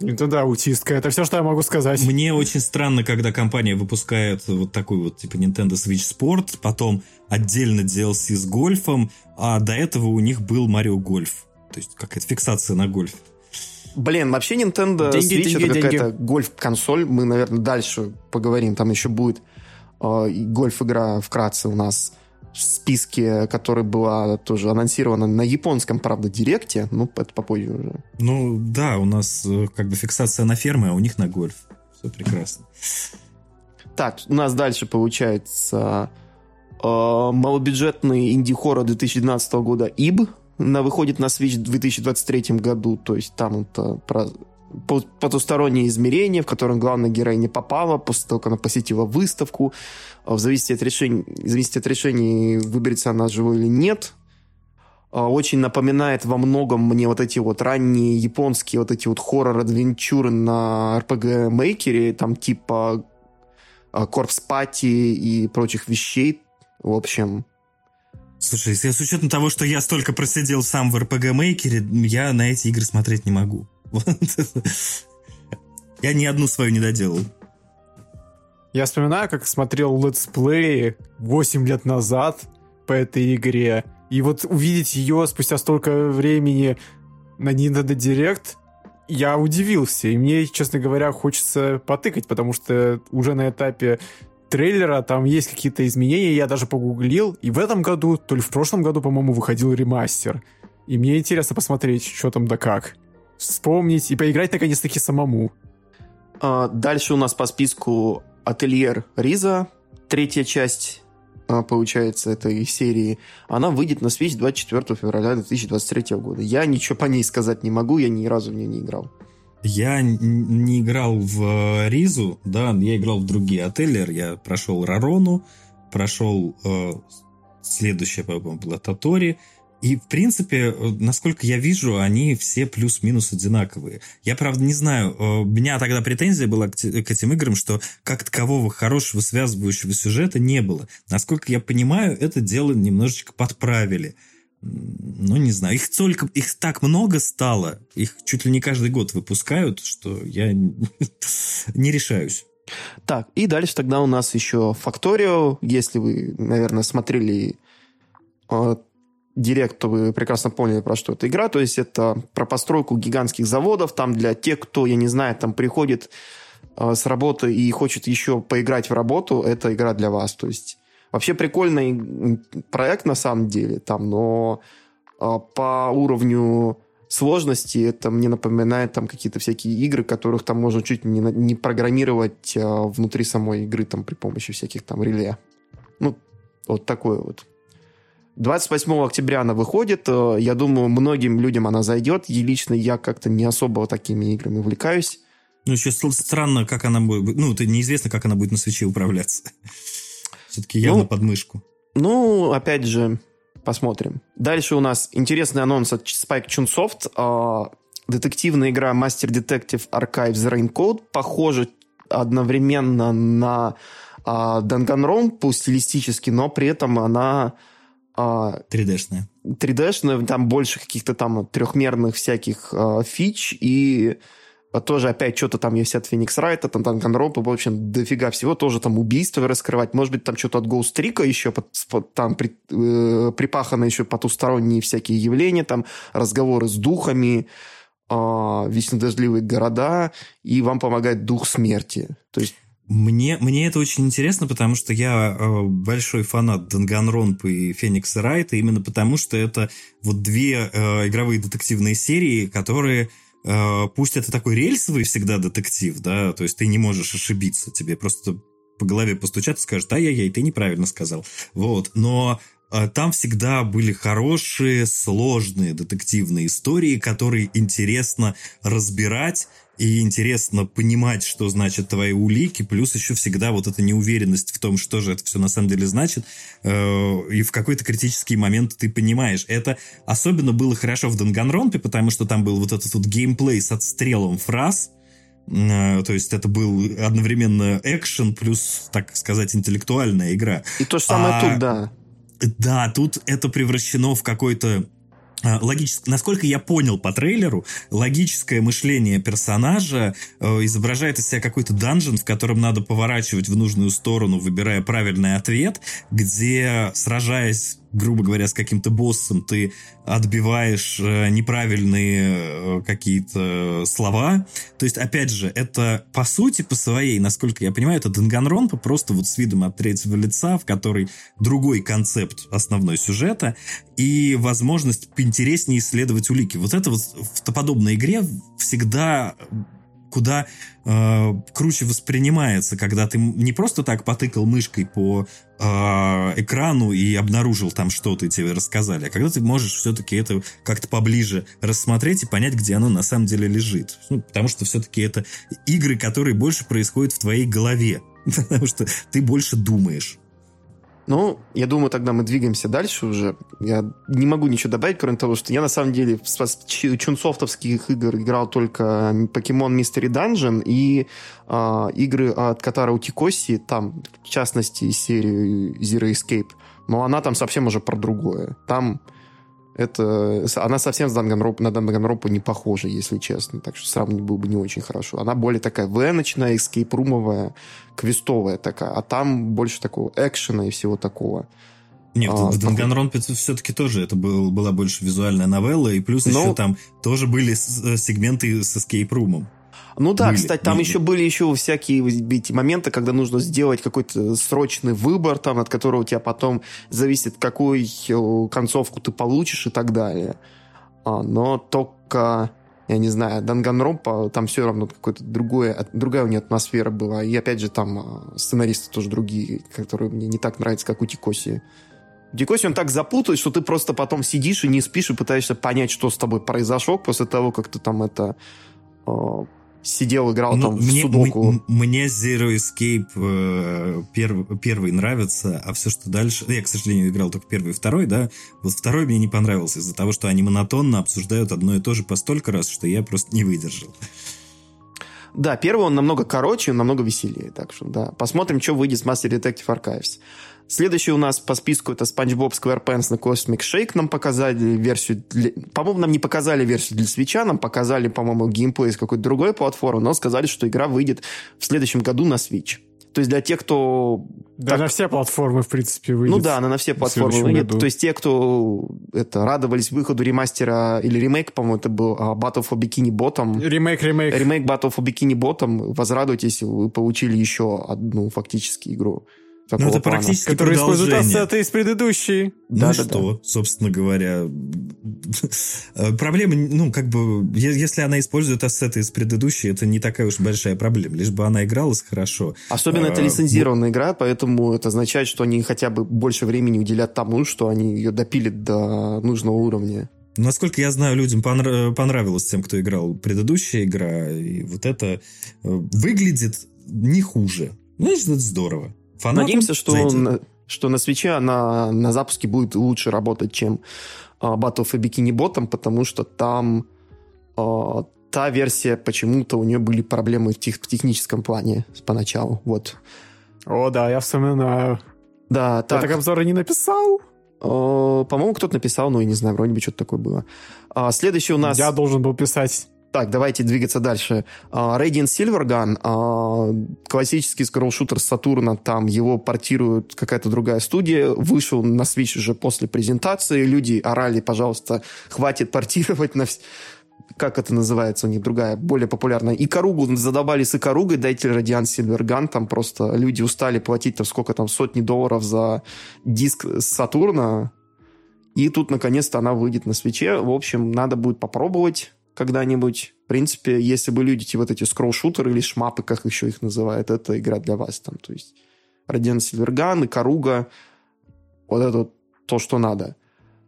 это да, аутистка. Это все, что я могу сказать. Мне очень странно, когда компания выпускает вот такой вот типа Nintendo Switch Sport, потом отдельно DLC с гольфом, а до этого у них был Mario Golf. То есть какая-то фиксация на гольф. Блин, вообще Nintendo деньги, Switch деньги, это какая-то гольф-консоль. Мы, наверное, дальше поговорим. Там еще будет э, гольф-игра вкратце у нас списке, который была тоже анонсирована на японском, правда, директе. Ну, это попозже уже. Ну, да, у нас э, как бы фиксация на фермы, а у них на гольф. Все прекрасно. Так, у нас дальше получается э, малобюджетный инди-хоррор 2012 года «Иб». На, выходит на Switch в 2023 году. То есть там это про потустороннее измерение, в котором главная героиня попала после того, как она посетила выставку. А, в зависимости от решений, в зависимости от решений выберется она живой или нет. А, очень напоминает во многом мне вот эти вот ранние японские вот эти вот хоррор-адвенчуры на RPG-мейкере, там типа Corpse Party и прочих вещей. В общем, Слушай, если с учетом того, что я столько просидел сам в RPG Maker е, я на эти игры смотреть не могу. (laughs) Я ни одну свою не доделал. Я вспоминаю, как смотрел летсплей 8 лет назад по этой игре. И вот увидеть ее спустя столько времени на Nintendo Direct, я удивился. И мне, честно говоря, хочется потыкать, потому что уже на этапе трейлера там есть какие-то изменения. Я даже погуглил. И в этом году, то ли в прошлом году, по-моему, выходил ремастер. И мне интересно посмотреть, что там да как вспомнить и поиграть наконец-таки самому. А, дальше у нас по списку Ательер Риза, третья часть а, получается, этой серии, она выйдет на Switch 24 февраля 2023 года. Я ничего по ней сказать не могу, я ни разу в нее не играл. Я не играл в э, Ризу, да, я играл в другие Ателлер, я прошел Рарону, прошел э, следующая, по-моему, была Татори, и, в принципе, э, насколько я вижу, они все плюс-минус одинаковые. Я, правда, не знаю, э, у меня тогда претензия была к, этим играм, что как такового хорошего связывающего сюжета не было. Насколько я понимаю, это дело немножечко подправили. Ну, не знаю, их только, их так много стало, их чуть ли не каждый год выпускают, что я (laughs) не решаюсь. Так, и дальше тогда у нас еще Factorio. Если вы, наверное, смотрели э, Директ, вы прекрасно поняли, про что эта игра. То есть это про постройку гигантских заводов. Там для тех, кто, я не знаю, там приходит э, с работы и хочет еще поиграть в работу, это игра для вас. То есть вообще прикольный проект на самом деле, там, но э, по уровню сложности. Это мне напоминает там какие-то всякие игры, которых там можно чуть не, не программировать а, внутри самой игры там при помощи всяких там реле. Ну, вот такое вот. 28 октября она выходит. Э, я думаю, многим людям она зайдет. И лично я как-то не особо такими играми увлекаюсь. Ну, еще странно, как она будет... Ну, это неизвестно, как она будет на свече управляться. Все-таки явно ну, под мышку. Ну, опять же, посмотрим. Дальше у нас интересный анонс от Spike Chunsoft. А, детективная игра Master Detective Archives Raincode. Похоже одновременно на Danganronpa стилистически, но при этом она... 3D-шная. А, 3D-шная, там больше каких-то там трехмерных всяких фич, и тоже опять что-то там есть от Феникс Райта, там Данганропа, в общем, дофига всего, тоже там убийства раскрывать, может быть, там что-то от Гоустрика еще, под, под, там при, э, припахано еще потусторонние всякие явления, там разговоры с духами, э, вечно дождливые города, и вам помогает дух смерти. То есть мне, мне это очень интересно, потому что я э, большой фанат Данганронпа и Феникса Райта, именно потому что это вот две э, игровые детективные серии, которые Э, пусть это такой рельсовый всегда детектив, да, то есть ты не можешь ошибиться, тебе просто по голове постучат и скажут, ай-яй-яй, ты неправильно сказал. Вот, но э, там всегда были хорошие, сложные детективные истории, которые интересно разбирать, и интересно понимать, что значит твои улики, плюс еще всегда вот эта неуверенность в том, что же это все на самом деле значит, э, и в какой-то критический момент ты понимаешь. Это особенно было хорошо в Данганронпе, потому что там был вот этот вот геймплей с отстрелом фраз, э, то есть это был одновременно экшен плюс, так сказать, интеллектуальная игра. И то же самое а, тут, да. Да, тут это превращено в какой-то логическое, насколько я понял по трейлеру, логическое мышление персонажа э, изображает из себя какой-то данжен, в котором надо поворачивать в нужную сторону, выбирая правильный ответ, где, сражаясь грубо говоря, с каким-то боссом, ты отбиваешь э, неправильные э, какие-то слова. То есть, опять же, это по сути, по своей, насколько я понимаю, это Данганронпа просто вот с видом от третьего лица, в которой другой концепт основной сюжета и возможность поинтереснее исследовать улики. Вот это вот в подобной игре всегда куда э, круче воспринимается, когда ты не просто так потыкал мышкой по э, экрану и обнаружил там что-то и тебе рассказали, а когда ты можешь все-таки это как-то поближе рассмотреть и понять, где оно на самом деле лежит. Ну, потому что все-таки это игры, которые больше происходят в твоей голове, (laughs) потому что ты больше думаешь. Ну, я думаю, тогда мы двигаемся дальше уже. Я не могу ничего добавить, кроме того, что я на самом деле с чунсофтовских игр играл только Pokemon Mystery Dungeon и э, игры от Катара Утикоси, там, в частности, из серии Zero Escape. Но она там совсем уже про другое. Там это, она совсем с Данганропа, на Данганропу не похожа, если честно. Так что сравнить было бы не очень хорошо. Она более такая веночная, эскейп-румовая, квестовая такая. А там больше такого экшена и всего такого. Нет, а, в Данганронпе все-таки тоже это был, была больше визуальная новелла, и плюс Но... еще ну, там тоже были сегменты с эскейп-румом. Ну да, были, кстати, там были. еще были еще всякие эти моменты, когда нужно сделать какой-то срочный выбор, там, от которого у тебя потом зависит, какую э, концовку ты получишь и так далее. А, но только, я не знаю, Данганромпа, там все равно какое-то другое, другая у нее атмосфера была. И опять же, там а, сценаристы тоже другие, которые мне не так нравятся, как у Тикоси. В Дикосе он так запутает, что ты просто потом сидишь и не спишь и пытаешься понять, что с тобой произошло после того, как ты там это сидел, играл ну, там мне, в судоку. Мне Zero Escape э, перв, первый нравится, а все, что дальше... Я, к сожалению, играл только первый и второй, да. Вот второй мне не понравился из-за того, что они монотонно обсуждают одно и то же по столько раз, что я просто не выдержал. Да, первый он намного короче, намного веселее. Так что, да. Посмотрим, что выйдет с Master Detective Archives. Следующий у нас по списку это SpongeBob SquarePants на Cosmic Shake. Нам показали версию... Для... По-моему, нам не показали версию для свеча, нам показали, по-моему, геймплей с какой-то другой платформы, но сказали, что игра выйдет в следующем году на Switch. То есть для тех, кто... Да, так... на все платформы, в принципе, выйдет. Ну да, она на все платформы выйдет. Году. То есть те, кто это, радовались выходу ремастера или ремейк, по-моему, это был uh, Battle for Bikini Bottom. Ремейк, ремейк. Ремейк Battle for Bikini Bottom. Возрадуйтесь, вы получили еще одну фактически игру ну, это плана. практически Которые используют ассеты из предыдущей. Ну да, да, что, да. собственно говоря. Проблема, ну, как бы, если она использует ассеты из предыдущей, это не такая уж большая проблема. Лишь бы она игралась хорошо. Особенно а, это лицензированная ну... игра, поэтому это означает, что они хотя бы больше времени уделят тому, что они ее допилят до нужного уровня. Насколько я знаю, людям понравилось тем, кто играл предыдущая игра, и вот это э, выглядит не хуже. Значит, это здорово. Фанатам Надеемся, что, на, что на свече она на запуске будет лучше работать, чем uh, Battle of Bikini Bottom, потому что там uh, та версия, почему-то у нее были проблемы в, тех, в техническом плане поначалу. Вот. О, да, я вспоминаю. Да, так. Ты так обзоры не написал? Uh, по-моему, кто-то написал, но я не знаю, вроде бы что-то такое было. Следующий у нас... Я должен был писать. Так, давайте двигаться дальше. Uh, Radiant Silvergun, uh, классический скролл-шутер Сатурна, там его портирует какая-то другая студия, вышел на Switch уже после презентации, люди орали, пожалуйста, хватит портировать на... Как это называется у них другая, более популярная. И Коругу задобали с Икоругой, дайте Radiant Silvergun, там просто люди устали платить там сколько там, сотни долларов за диск Сатурна, и тут наконец-то она выйдет на свече. В общем, надо будет попробовать когда-нибудь. В принципе, если вы любите вот эти скролл-шутеры или шмапы, как еще их называют, это игра для вас. Там, то есть Radiant Silvergun и Каруга. Вот это то, что надо.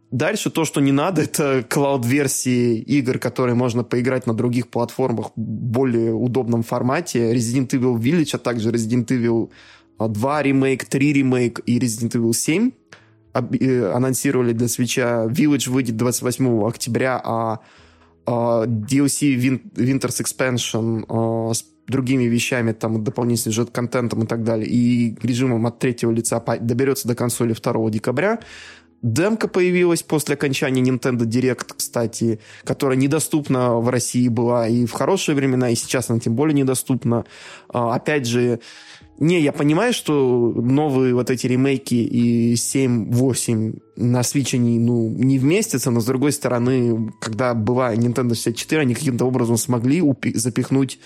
Дальше то, что не надо, (laughs) это клауд-версии игр, которые можно поиграть на других платформах в более удобном формате. Resident Evil Village, а также Resident Evil 2 ремейк, 3 ремейк и Resident Evil 7 э, анонсировали для свеча. Village выйдет 28 октября, а Uh, DLC Winter's Expansion uh, с другими вещами, там, дополнительным сюжет-контентом и так далее, и режимом от третьего лица доберется до консоли 2 декабря. Демка появилась после окончания Nintendo Direct, кстати, которая недоступна в России была и в хорошие времена, и сейчас она тем более недоступна. Uh, опять же, не, я понимаю, что новые вот эти ремейки и 7, 8 на Switch они, ну, не вместятся, но с другой стороны, когда была Nintendo 64, они каким-то образом смогли запихнуть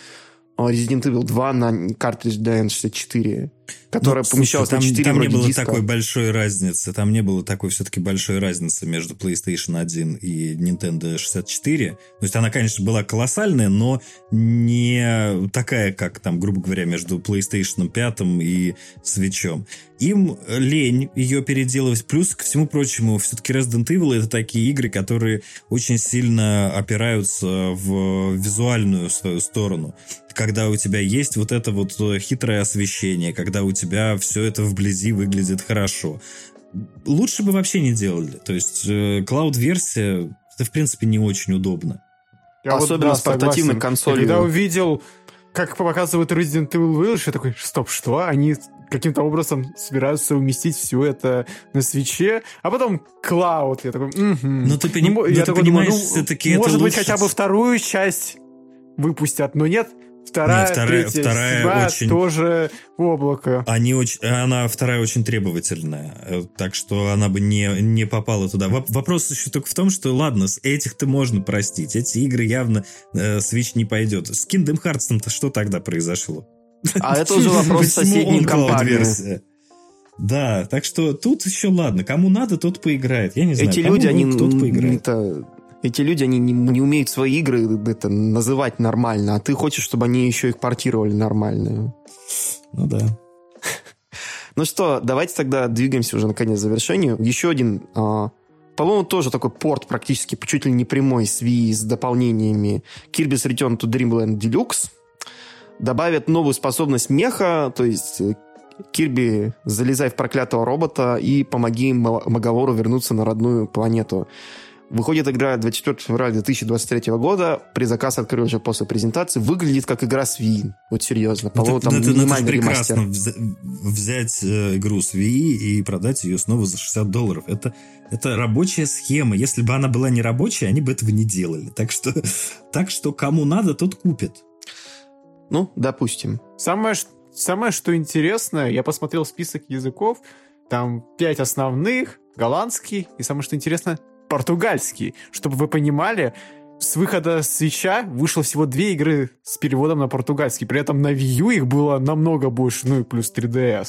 а, Resident Evil 2 на картридж для N64 которая ну, помещалась слушай, на 4 Там не было диска. такой большой разницы. Там не было такой все-таки большой разницы между PlayStation 1 и Nintendo 64. То есть она, конечно, была колоссальная, но не такая, как там, грубо говоря, между PlayStation 5 и Switch. Им лень ее переделывать. Плюс, ко всему прочему, все-таки Resident Evil это такие игры, которые очень сильно опираются в визуальную свою сторону когда у тебя есть вот это вот хитрое освещение, когда у тебя все это вблизи выглядит хорошо. Лучше бы вообще не делали. То есть клауд-версия, это в принципе не очень удобно. Я Особенно вот, да, с портативной консолью. Когда увидел, как показывают Resident Evil Village, я такой, стоп, что? Они каким-то образом собираются уместить все это на свече, а потом клауд. Я такой, угу. Ну ты, пони... ну, я ты такой, понимаешь, ну, все-таки это Может быть, хотя бы вторую часть выпустят, но нет, Вторая, Нет, вторая, третья, вторая седьмая очень... тоже облако. Они очень, она вторая очень требовательная, э, так что она бы не, не попала туда. Вопрос еще только в том, что ладно, с этих-то можно простить. Эти игры явно э, Switch не пойдет. С Kingdom Hearts-то что тогда произошло? А это уже вопрос соседней компании. Да, так что тут еще ладно. Кому надо, тот поиграет. Я не знаю. Эти люди, они тот поиграет. Эти люди, они не, не умеют свои игры это называть нормально, а ты хочешь, чтобы они еще их портировали нормально. Ну да. (laughs) Ну что, давайте тогда двигаемся уже наконец к завершению. Еще один, а, по-моему, тоже такой порт практически чуть ли не прямой с Wii с дополнениями Kirby's Return to Dreamland Deluxe. Добавят новую способность меха, то есть э, Кирби, залезай в проклятого робота и помоги Маговору вернуться на родную планету. Выходит игра 24 февраля 2023 года. Предзаказ открыл уже после презентации. Выглядит как игра с Wii. Вот серьезно. Ну, По-моему, там это, минимальный это прекрасно взять э, игру с Wii и продать ее снова за 60 долларов. Это, это рабочая схема. Если бы она была не рабочая, они бы этого не делали. Так что, (laughs) так что кому надо, тот купит. Ну, допустим. Самое, самое, что интересно, я посмотрел список языков. Там пять основных, голландский. И самое, что интересно, португальский. Чтобы вы понимали, с выхода свеча вышло всего две игры с переводом на португальский. При этом на Wii U их было намного больше, ну и плюс 3DS.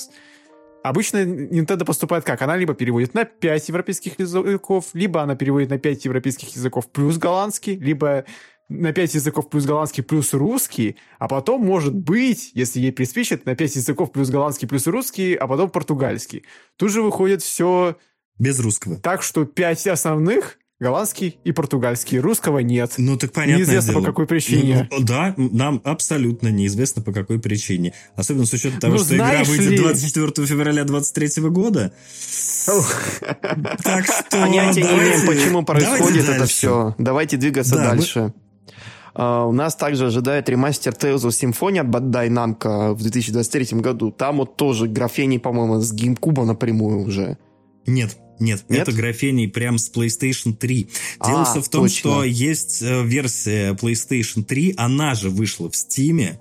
Обычно Nintendo поступает как? Она либо переводит на 5 европейских языков, либо она переводит на 5 европейских языков плюс голландский, либо на 5 языков плюс голландский плюс русский, а потом, может быть, если ей приспичит, на 5 языков плюс голландский плюс русский, а потом португальский. Тут же выходит все... Без русского. Так что 5 основных Голландский и португальский. Русского нет. Ну, так понятно. Неизвестно дело. по какой причине. Ну, да, нам абсолютно неизвестно по какой причине. Особенно с учетом того, ну, что игра выйдет ли... 24 февраля 2023 года. Так что Понятия не имеем, почему происходит это все. Давайте двигаться дальше. Uh, у нас также ожидает ремастер Tales of Symphony от Bandai Namco в 2023 году. Там вот тоже графений, по-моему, с GameCube напрямую уже. Нет, нет, Нет, это графений прям с PlayStation 3. Дело а, все в том, точно. что есть версия PlayStation 3, она же вышла в Steam.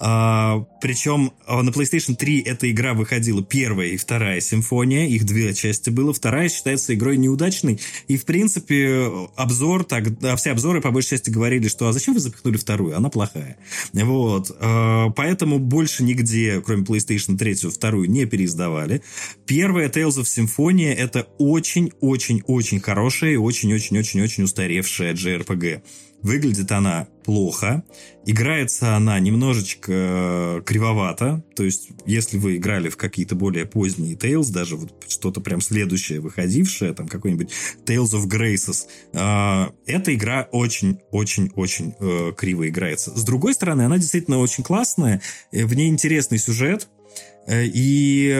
А, причем а, на PlayStation 3 эта игра выходила первая и вторая симфония, их две части было, вторая считается игрой неудачной, и в принципе обзор, так, а все обзоры по большей части говорили, что а зачем вы запихнули вторую, она плохая. Вот, а, поэтому больше нигде, кроме PlayStation 3, вторую не переиздавали. Первая Tales of Symphonia это очень-очень-очень хорошая и очень-очень-очень-очень устаревшая JRPG. Выглядит она плохо, играется она немножечко э, кривовато, то есть если вы играли в какие-то более поздние Tales, даже вот что-то прям следующее выходившее, там какой-нибудь Tales of Graces, э, эта игра очень-очень-очень э, криво играется. С другой стороны, она действительно очень классная, в ней интересный сюжет, и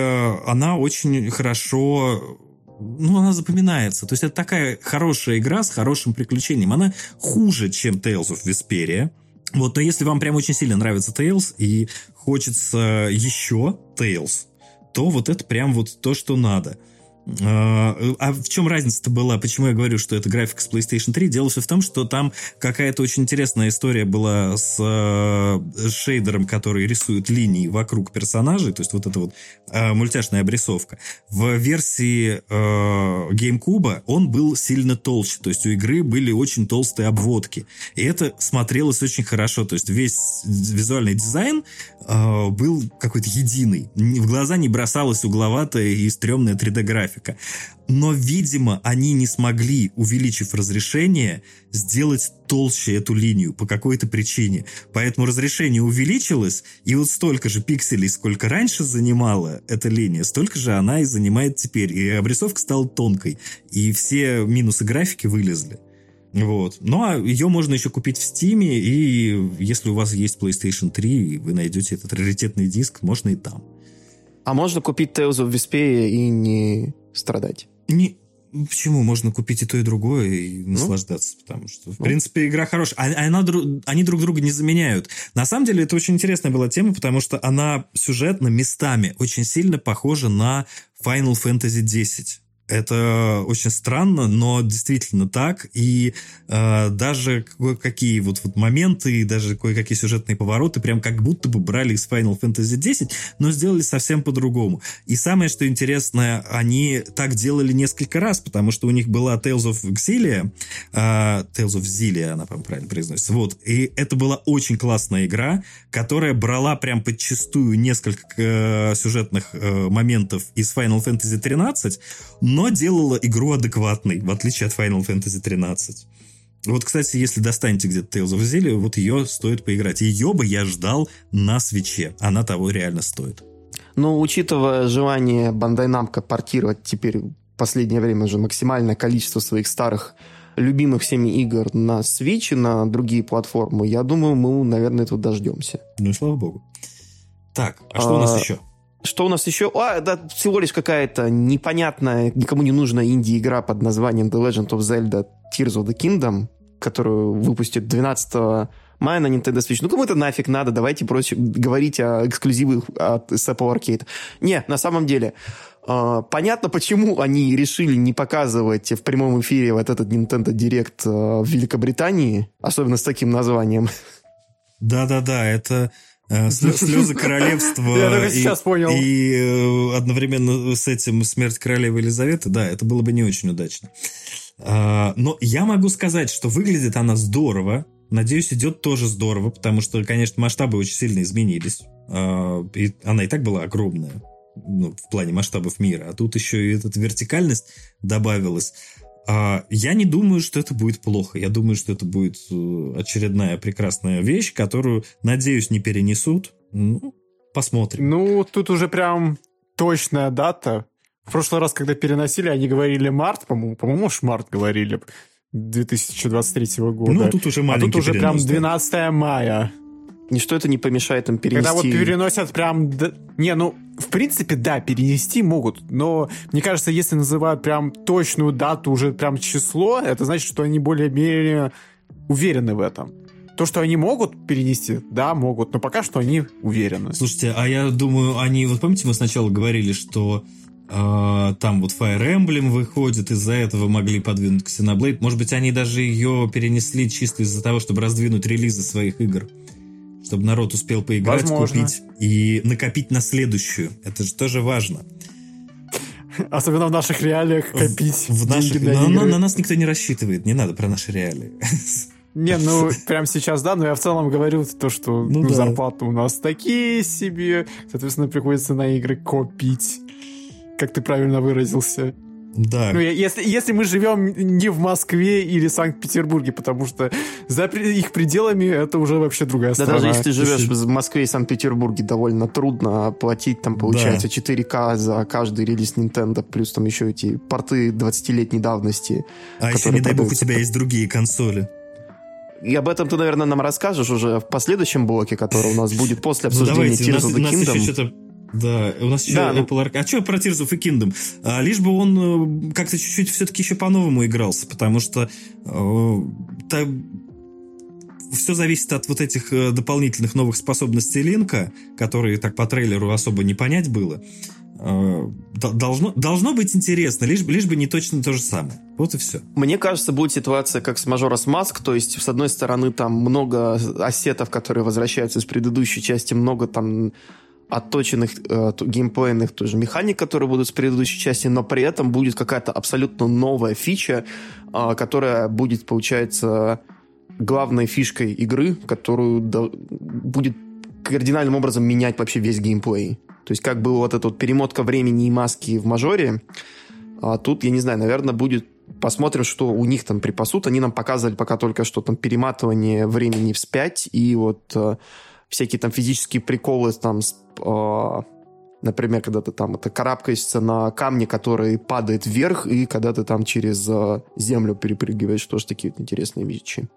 она очень хорошо ну, она запоминается. То есть это такая хорошая игра с хорошим приключением. Она хуже, чем Tales of Vesperia. Вот, но если вам прям очень сильно нравится Tales и хочется еще Tales, то вот это прям вот то, что надо. А, а в чем разница-то была? Почему я говорю, что это графика с PlayStation 3? Дело все в том, что там какая-то очень интересная история была с э, шейдером, который рисует линии вокруг персонажей, то есть вот эта вот э, мультяшная обрисовка. В версии э, GameCube он был сильно толще, то есть у игры были очень толстые обводки. И это смотрелось очень хорошо, то есть весь визуальный дизайн э, был какой-то единый. В глаза не бросалась угловатая и стрёмная 3D-графика. Но, видимо, они не смогли, увеличив разрешение, сделать толще эту линию по какой-то причине. Поэтому разрешение увеличилось, и вот столько же пикселей, сколько раньше занимала эта линия, столько же она и занимает теперь. И обрисовка стала тонкой, и все минусы графики вылезли. Вот. Ну, а ее можно еще купить в Steam, и если у вас есть PlayStation 3, вы найдете этот раритетный диск, можно и там. А можно купить Tales of Vesperia и не страдать? Не, Почему? Можно купить и то, и другое и ну? наслаждаться, потому что, в ну? принципе, игра хорошая. А, она, они друг друга не заменяют. На самом деле, это очень интересная была тема, потому что она сюжетно местами очень сильно похожа на Final Fantasy X. Это очень странно, но действительно так. И э, даже кое-какие вот, вот моменты, даже кое-какие сюжетные повороты прям как будто бы брали из Final Fantasy X, но сделали совсем по-другому. И самое, что интересное, они так делали несколько раз, потому что у них была Tales of Xillia, э, Tales of Xillia, она, по правильно произносится. Вот. И это была очень классная игра, которая брала прям подчастую несколько э, сюжетных э, моментов из Final Fantasy 13, но делала игру адекватной, в отличие от Final Fantasy 13. Вот, кстати, если достанете где-то Tales of Xillia, вот ее стоит поиграть. Ее бы я ждал на свече. Она того реально стоит. Но учитывая желание Bandai Namco портировать теперь в последнее время уже максимальное количество своих старых любимых всеми игр на Switch и на другие платформы, я думаю, мы, наверное, этого дождемся. Ну и слава богу. Так, а что а, у нас еще? Что у нас еще? А, да, всего лишь какая-то непонятная, никому не нужная инди-игра под названием The Legend of Zelda Tears of the Kingdom, которую выпустят 12 мая на Nintendo Switch. Ну, кому это нафиг надо? Давайте проще говорить о эксклюзивах от Apple Arcade. Не, на самом деле, э, понятно, почему они решили не показывать в прямом эфире вот этот Nintendo Direct э, в Великобритании, особенно с таким названием. Да-да-да, это (laughs) слезы королевства Я только сейчас понял. И э, одновременно с этим смерть королевы Елизаветы, да, это было бы не очень удачно. А, но я могу сказать, что выглядит она здорово. Надеюсь, идет тоже здорово, потому что, конечно, масштабы очень сильно изменились. А, и она и так была огромная. ну, в плане масштабов мира, а тут еще и эта вертикальность добавилась. А я не думаю, что это будет плохо. Я думаю, что это будет э, очередная прекрасная вещь, которую, надеюсь, не перенесут. Ну, посмотрим. Ну, тут уже прям точная дата. В прошлый раз, когда переносили, они говорили март, по-моему, по-моему, уж март говорили 2023 года. Ну, тут уже маленький А тут уже перенос, прям да. 12 мая. Ничто это не помешает им перенести. Когда вот переносят прям... Не, ну, в принципе, да, перенести могут, но мне кажется, если называют прям точную дату, уже прям число, это значит, что они более-менее уверены в этом. То, что они могут перенести, да, могут, но пока что они уверены. Слушайте, а я думаю, они... Вот помните, мы сначала говорили, что э, там вот Fire Emblem выходит, из-за этого могли подвинуть Xenoblade. Может быть, они даже ее перенесли чисто из-за того, чтобы раздвинуть релизы своих игр. Чтобы народ успел поиграть, Возможно. купить и накопить на следующую. Это же тоже важно. Особенно в наших реалиях копить В деньги наших... на Но- на нас никто не рассчитывает, не надо про наши реалии. (laughs) Не, ну, прям сейчас, да, но я в целом говорю то, что Ну ну, да. зарплаты у нас такие себе, соответственно, приходится на игры копить, как ты правильно выразился. Да. Ну, если, если мы живем не в Москве или Санкт-Петербурге, потому что за их пределами это уже вообще другая Да страна. даже если ты живешь Слушай- в Москве и Санкт-Петербурге, довольно трудно платить, там, получается, 4К за каждый релиз Nintendo, плюс там еще эти порты 20-летней давности. а еще, которые не дай бог, у тебя есть другие консоли. И об этом ты, наверное, нам расскажешь уже в последующем блоке, который у нас будет после Ну, обсуждения давайте, у Tears нас, of у the нас еще Kingdom. что-то... Да, у нас еще Да, ну- Apple Arcade. А что про Tears of the Kingdom? А, лишь бы он э, как-то чуть-чуть все-таки еще по-новому игрался, потому что все зависит от вот этих э, дополнительных новых способностей Линка, которые так по трейлеру особо не понять было. Э, Должно, должно быть интересно, лишь, бы- лишь бы не точно то же самое. Вот и все. Мне кажется, будет ситуация как с Majora's Mask, то есть, с одной стороны, там много ассетов, которые возвращаются из предыдущей части, много там отточенных э, геймплейных тоже механик, которые будут с предыдущей части, но при этом будет какая-то абсолютно новая фича, э, которая будет, получается, главной фишкой игры, которую до- будет кардинальным образом менять вообще весь геймплей. То есть как была вот эта вот перемотка времени и маски в мажоре, а тут, я не знаю, наверное, будет... Посмотрим, что у них там припасут. Они нам показывали пока только что там перематывание времени вспять и вот э, всякие там физические приколы там с, э, например, когда ты там это карабкаешься на камне, который падает вверх, и когда ты там через э, землю перепрыгиваешь, тоже такие вот интересные вещи.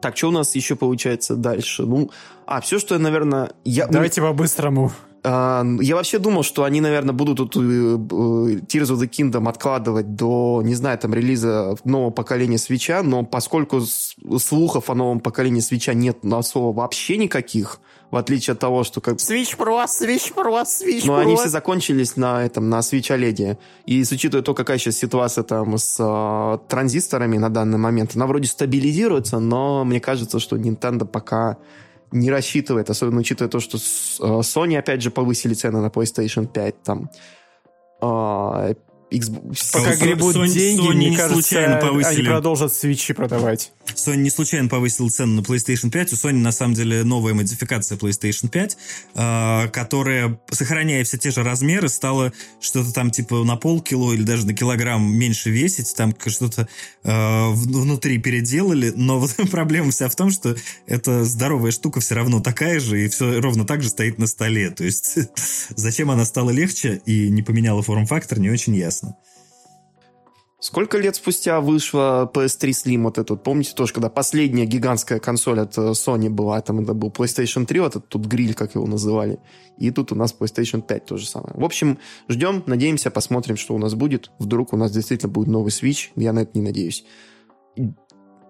Так, что у нас еще получается дальше? Ну, а, все, что я, наверное... Я, Давайте по-быстрому. А, Я вообще думал, что они, наверное, будут тут э, э, Tears of the Kingdom откладывать до, не знаю, там, релиза нового поколения свеча, но поскольку слухов о новом поколении свеча нет на особо вообще никаких, в отличие от того, что как... Switch Pro, Switch Pro, Switch Но они все закончились на этом, на Switch OLED. И с учитывая то, какая сейчас ситуация там с э, транзисторами на данный момент, она вроде стабилизируется, но мне кажется, что Nintendo пока не рассчитывает, особенно учитывая то, что э, Sony опять же повысили цены на PlayStation 5, там, э, Xbox... Пока Sony- гребут Sony- деньги, Sony мне не кажется, случайно они повысили. продолжат свечи продавать. Sony не случайно повысил цену на PlayStation 5. У Sony, на самом деле, новая модификация PlayStation 5, э, которая, сохраняя все те же размеры, стала что-то там типа на полкило или даже на килограмм меньше весить. Там что-то э, внутри переделали. Но вот (laughs) проблема вся в том, что эта здоровая штука все равно такая же и все ровно так же стоит на столе. То есть (laughs) зачем она стала легче и не поменяла форм-фактор, не очень ясно. Сколько лет спустя вышла PS3 Slim вот этот? Помните тоже, когда последняя гигантская консоль от э, Sony была, там это был PlayStation 3, вот этот тут гриль, как его называли. И тут у нас PlayStation 5 то же самое. В общем, ждем, надеемся, посмотрим, что у нас будет. Вдруг у нас действительно будет новый Switch. Я на это не надеюсь.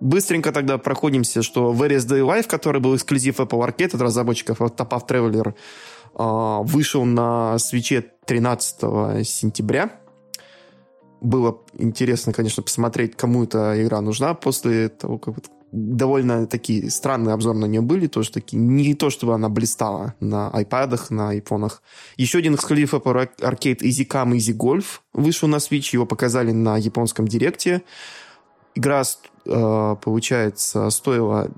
Быстренько тогда проходимся, что Various Day Life, который был эксклюзив Apple Arcade от разработчиков от Top Traveler, а, вышел на свече 13 сентября. Было интересно, конечно, посмотреть, кому эта игра нужна после того, как вот довольно такие странные обзоры на нее были, тоже такие, не то, чтобы она блистала на айпадах, на айфонах. Еще один эксклюзив Apple Arcade Easy Come, Easy Golf вышел на Switch, его показали на японском директе. Игра, э, получается, стоила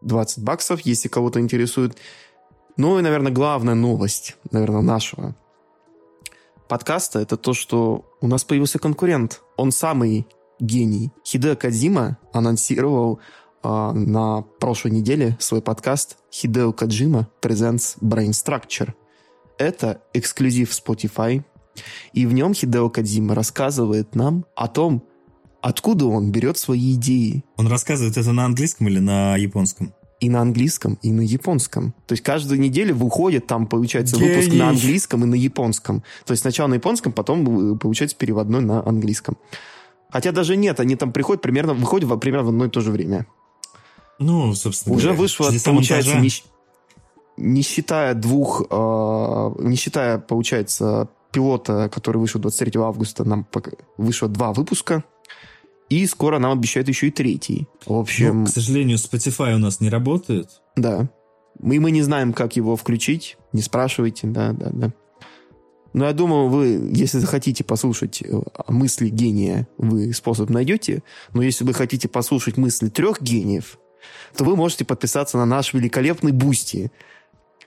20 баксов, если кого-то интересует. Ну и, наверное, главная новость, наверное, нашего подкаста, это то, что у нас появился конкурент. Он самый гений. Хидео Кадзима анонсировал э, на прошлой неделе свой подкаст Хидео Каджима Presents Brain Structure. Это эксклюзив Spotify, и в нем Хидео Кадзима рассказывает нам о том, откуда он берет свои идеи. Он рассказывает это на английском или на японском? И на английском, и на японском. То есть каждую неделю выходит там, получается, Гений. выпуск на английском и на японском. То есть сначала на японском, потом, э, получается, переводной на английском. Хотя даже нет, они там приходят примерно, выходят примерно в одно и то же время. Ну, собственно Уже говоря, вышло, получается, не, не считая двух, э, не считая, получается, пилота, который вышел 23 августа, нам вышло два выпуска. И скоро нам обещают еще и третий. В общем... Но, к сожалению, Spotify у нас не работает. Да. Мы, мы не знаем, как его включить. Не спрашивайте, да, да, да. Но я думаю, вы, если захотите послушать э, мысли гения, вы способ найдете. Но если вы хотите послушать мысли трех гениев, то вы можете подписаться на наш великолепный Boosty.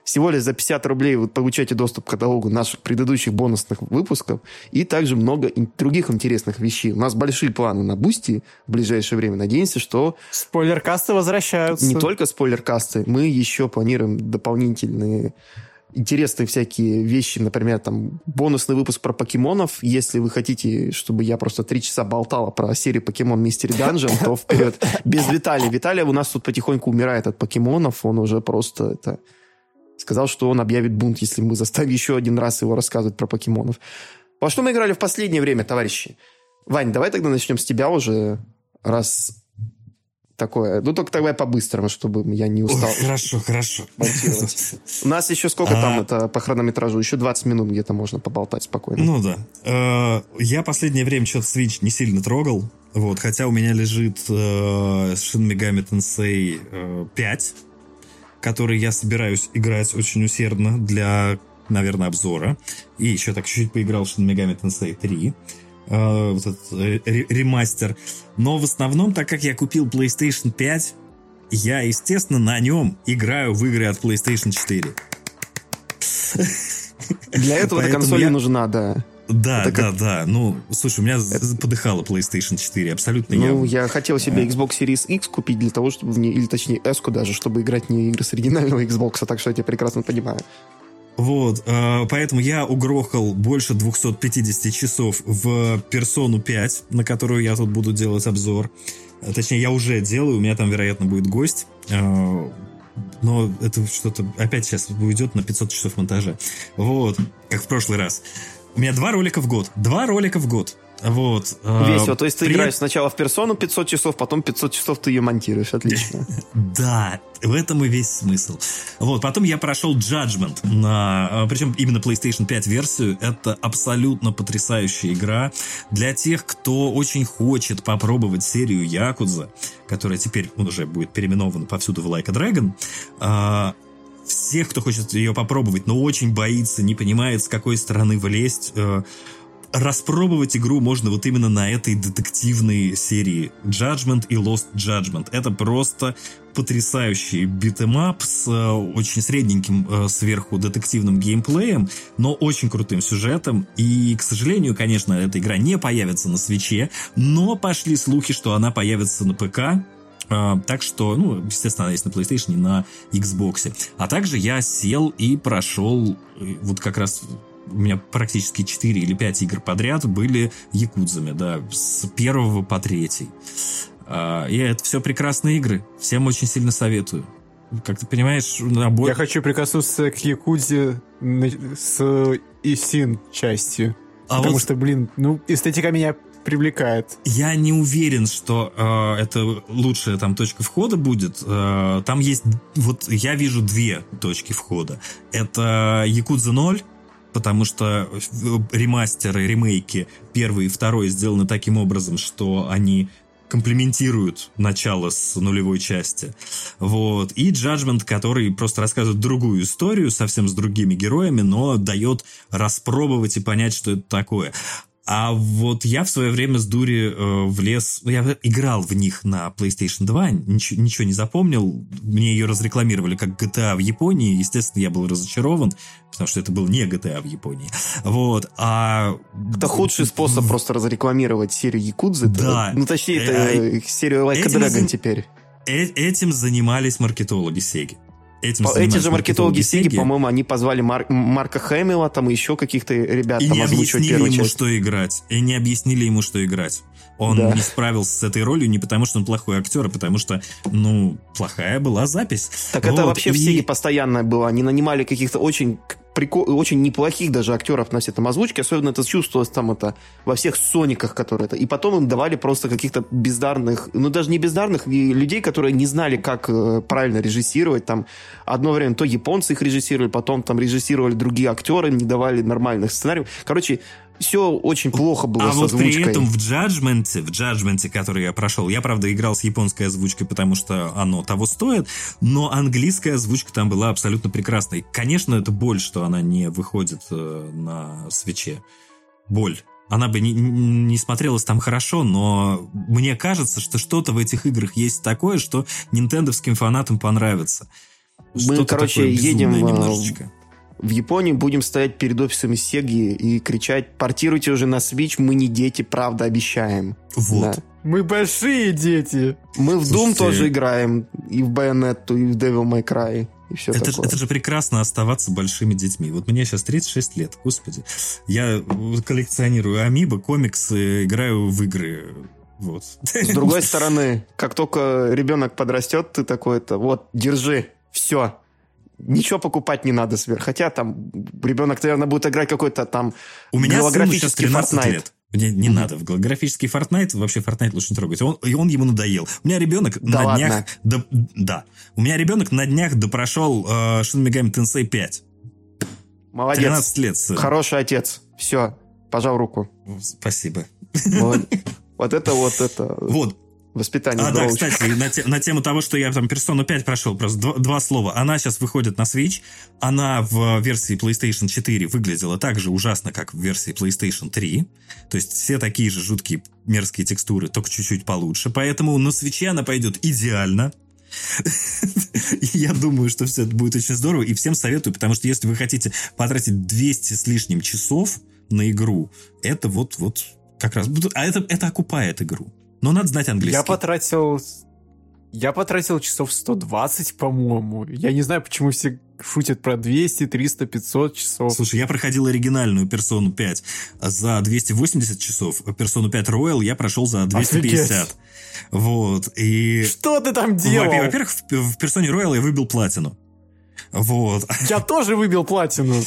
Всего лишь за 50 рублей вы получаете доступ к каталогу наших предыдущих бонусных выпусков и также много других интересных вещей. У нас большие планы на Boosty в ближайшее время. Надеемся, что... Спойлеркасты возвращаются. Не только спойлеркасты, мы еще планируем дополнительные интересные всякие вещи, например, там, бонусный выпуск про покемонов. Если вы хотите, чтобы я просто три часа болтала про серию Pokémon Mystery Dungeon, то вперед. Без Виталия. Виталия у нас тут потихоньку умирает от покемонов. Он уже просто это сказал, что он объявит бунт, если мы заставим еще один раз его рассказывать про покемонов. Во что мы играли в последнее время, товарищи? Вань, давай тогда начнем с тебя уже, раз такое. Ну, только тогда по-быстрому, чтобы я не устал. Ой, хорошо, хорошо. У нас еще сколько а... там это по хронометражу? Еще 20 минут где-то можно поболтать спокойно. Ну да. Э, я последнее время что-то Switch не сильно трогал. Вот, хотя у меня лежит э, Shin Megami Tensei 5, который я собираюсь играть очень усердно для, наверное, обзора. И еще так чуть-чуть поиграл в Shin Megami Tensei 3 э, вот этот э, ремастер. Но в основном, так как я купил PlayStation 5, я, естественно, на нем играю в игры от PlayStation 4. Для этого эта консоль я... нужна, да. Да, это да, как... да. Ну, слушай, у меня это... подыхала PlayStation 4, абсолютно Ну, я... я хотел себе Xbox Series X купить для того, чтобы в ней, или точнее S даже, чтобы играть не игры с оригинального Xbox, так что я тебя прекрасно понимаю. Вот, э, поэтому я угрохал больше 250 часов в Персону 5, на которую я тут буду делать обзор. Э, точнее, я уже делаю, у меня там, вероятно, будет гость. Э, но это что-то опять сейчас уйдет на 500 часов монтажа. Вот, как в прошлый раз. У меня два ролика в год. Два ролика в год. Вот. Весело. То есть ты При... играешь сначала в персону 500 часов, потом 500 часов ты ее монтируешь. Отлично. (laughs) Да, в этом и весь смысл. Вот, потом я прошел Judgment, на, а, причем именно PlayStation 5 версию. Это абсолютно потрясающая игра для тех, кто очень хочет попробовать серию Якудза, которая теперь уже будет переименована повсюду в Like a Dragon а, всех, кто хочет ее попробовать, но очень боится, не понимает, с какой стороны влезть, э, распробовать игру можно вот именно на этой детективной серии Judgment и Lost Judgment. Это просто потрясающий beat 'em up с э, очень средненьким э, сверху детективным геймплеем, но очень крутым сюжетом. И, к сожалению, конечно, эта игра не появится на Switch е, но пошли слухи, что она появится на ПК, так что, ну, естественно, она есть на PlayStation и на Xbox. А также я сел и прошел э, вот как раз у меня практически 4 или 5 игр подряд были якудзами, да, с первого по третий. А, и это все прекрасные игры. Всем очень сильно советую. Как ты понимаешь, набор... Я хочу прикоснуться к Якудзе с Исин частью. А потому вот... что, блин, ну, эстетика меня привлекает. Я не уверен, что э, это лучшая там точка входа будет. Э, там есть, вот я вижу две точки входа. Это Якудза 0 потому что ремастеры, ремейки первый и второй сделаны таким образом, что они комплементируют начало с нулевой части. Вот. И Judgment, который просто рассказывает другую историю, совсем с другими героями, но дает распробовать и понять, что это такое. А вот я в свое время с дури э, влез... Я играл в них на PlayStation 2, ничего, ничего не запомнил. Мне ее разрекламировали как GTA в Японии. Естественно, я был разочарован, потому что это был не GTA в Японии. Вот. А... Это худший способ просто разрекламировать серию Якудзы. Да. Ну, точнее, это э, серию Like a Dragon теперь. Э, этим занимались маркетологи Сеги этим Эти же маркетологи Сеги, по-моему, они позвали Мар- Марка Хэмилла, там еще каких-то ребят и там не объяснили ему, часть. что играть. И не объяснили ему, что играть. Он да. не справился с этой ролью не потому, что он плохой актер, а потому что, ну, плохая была запись. Так вот. это вообще и... в Сеге постоянно было. Они нанимали каких-то очень прикол, очень неплохих даже актеров на все там озвучки, особенно это чувствовалось там это во всех Сониках, которые это. И потом им давали просто каких-то бездарных, ну даже не бездарных, людей, которые не знали, как э, правильно режиссировать. Там одно время то японцы их режиссировали, потом там режиссировали другие актеры, не давали нормальных сценариев. Короче, все очень плохо было а с вот при этом в Judgment, в Judgment, который я прошел, я, правда, играл с японской озвучкой, потому что оно того стоит, но английская озвучка там была абсолютно прекрасной. Конечно, это боль, что она не выходит э, на свече. Боль. Она бы не, не смотрелась там хорошо, но мне кажется, что что-то в этих играх есть такое, что нинтендовским фанатам понравится. Мы, короче, едем немножечко в Японии будем стоять перед офисами Сеги и кричать «Портируйте уже на Switch, мы не дети, правда, обещаем». Вот. Да. Мы большие дети. Мы в Слушайте, Doom тоже играем, и в Bayonetta, и в Devil May Cry. И все это, такое. это же прекрасно оставаться большими детьми. Вот мне сейчас 36 лет, господи. Я коллекционирую амибо, комиксы, играю в игры. Вот. С другой стороны, как только ребенок подрастет, ты такой-то, вот, держи, все, ничего покупать не надо сверх. Хотя там ребенок, наверное, будет играть какой-то там У меня голографический Fortnite. Лет. Мне не mm-hmm. надо. В голографический Fortnite, вообще Fortnite лучше не трогать. Он, и он ему надоел. У меня ребенок да на ладно. днях... До, да. У меня ребенок на днях допрошел э, Shin Megami Tensei 5. Молодец. 13 лет. Сын. Хороший отец. Все. Пожал руку. Спасибо. Вот, (laughs) вот это вот это. Вот воспитание А, да, кстати, на, те, на тему того, что я там персону 5 прошел, просто два, два слова. Она сейчас выходит на Switch. Она в версии PlayStation 4 выглядела так же ужасно, как в версии PlayStation 3. То есть все такие же жуткие мерзкие текстуры, только чуть-чуть получше. Поэтому на Switch она пойдет идеально. (laughs) Я думаю, что все это будет очень здорово. И всем советую, потому что если вы хотите потратить 200 с лишним часов на игру, это вот, вот как раз... А это, это окупает игру. Но надо знать английский. Я потратил... Я потратил часов 120, по-моему. Я не знаю, почему все шутят про 200, 300, 500 часов. Слушай, я проходил оригинальную персону 5 за 280 часов, персону 5 Royal я прошел за 250. Офигеть. Вот, и... Что ты там делал? Во-первых, в, в персоне Royal я выбил платину. Вот. Я тоже выбил платину.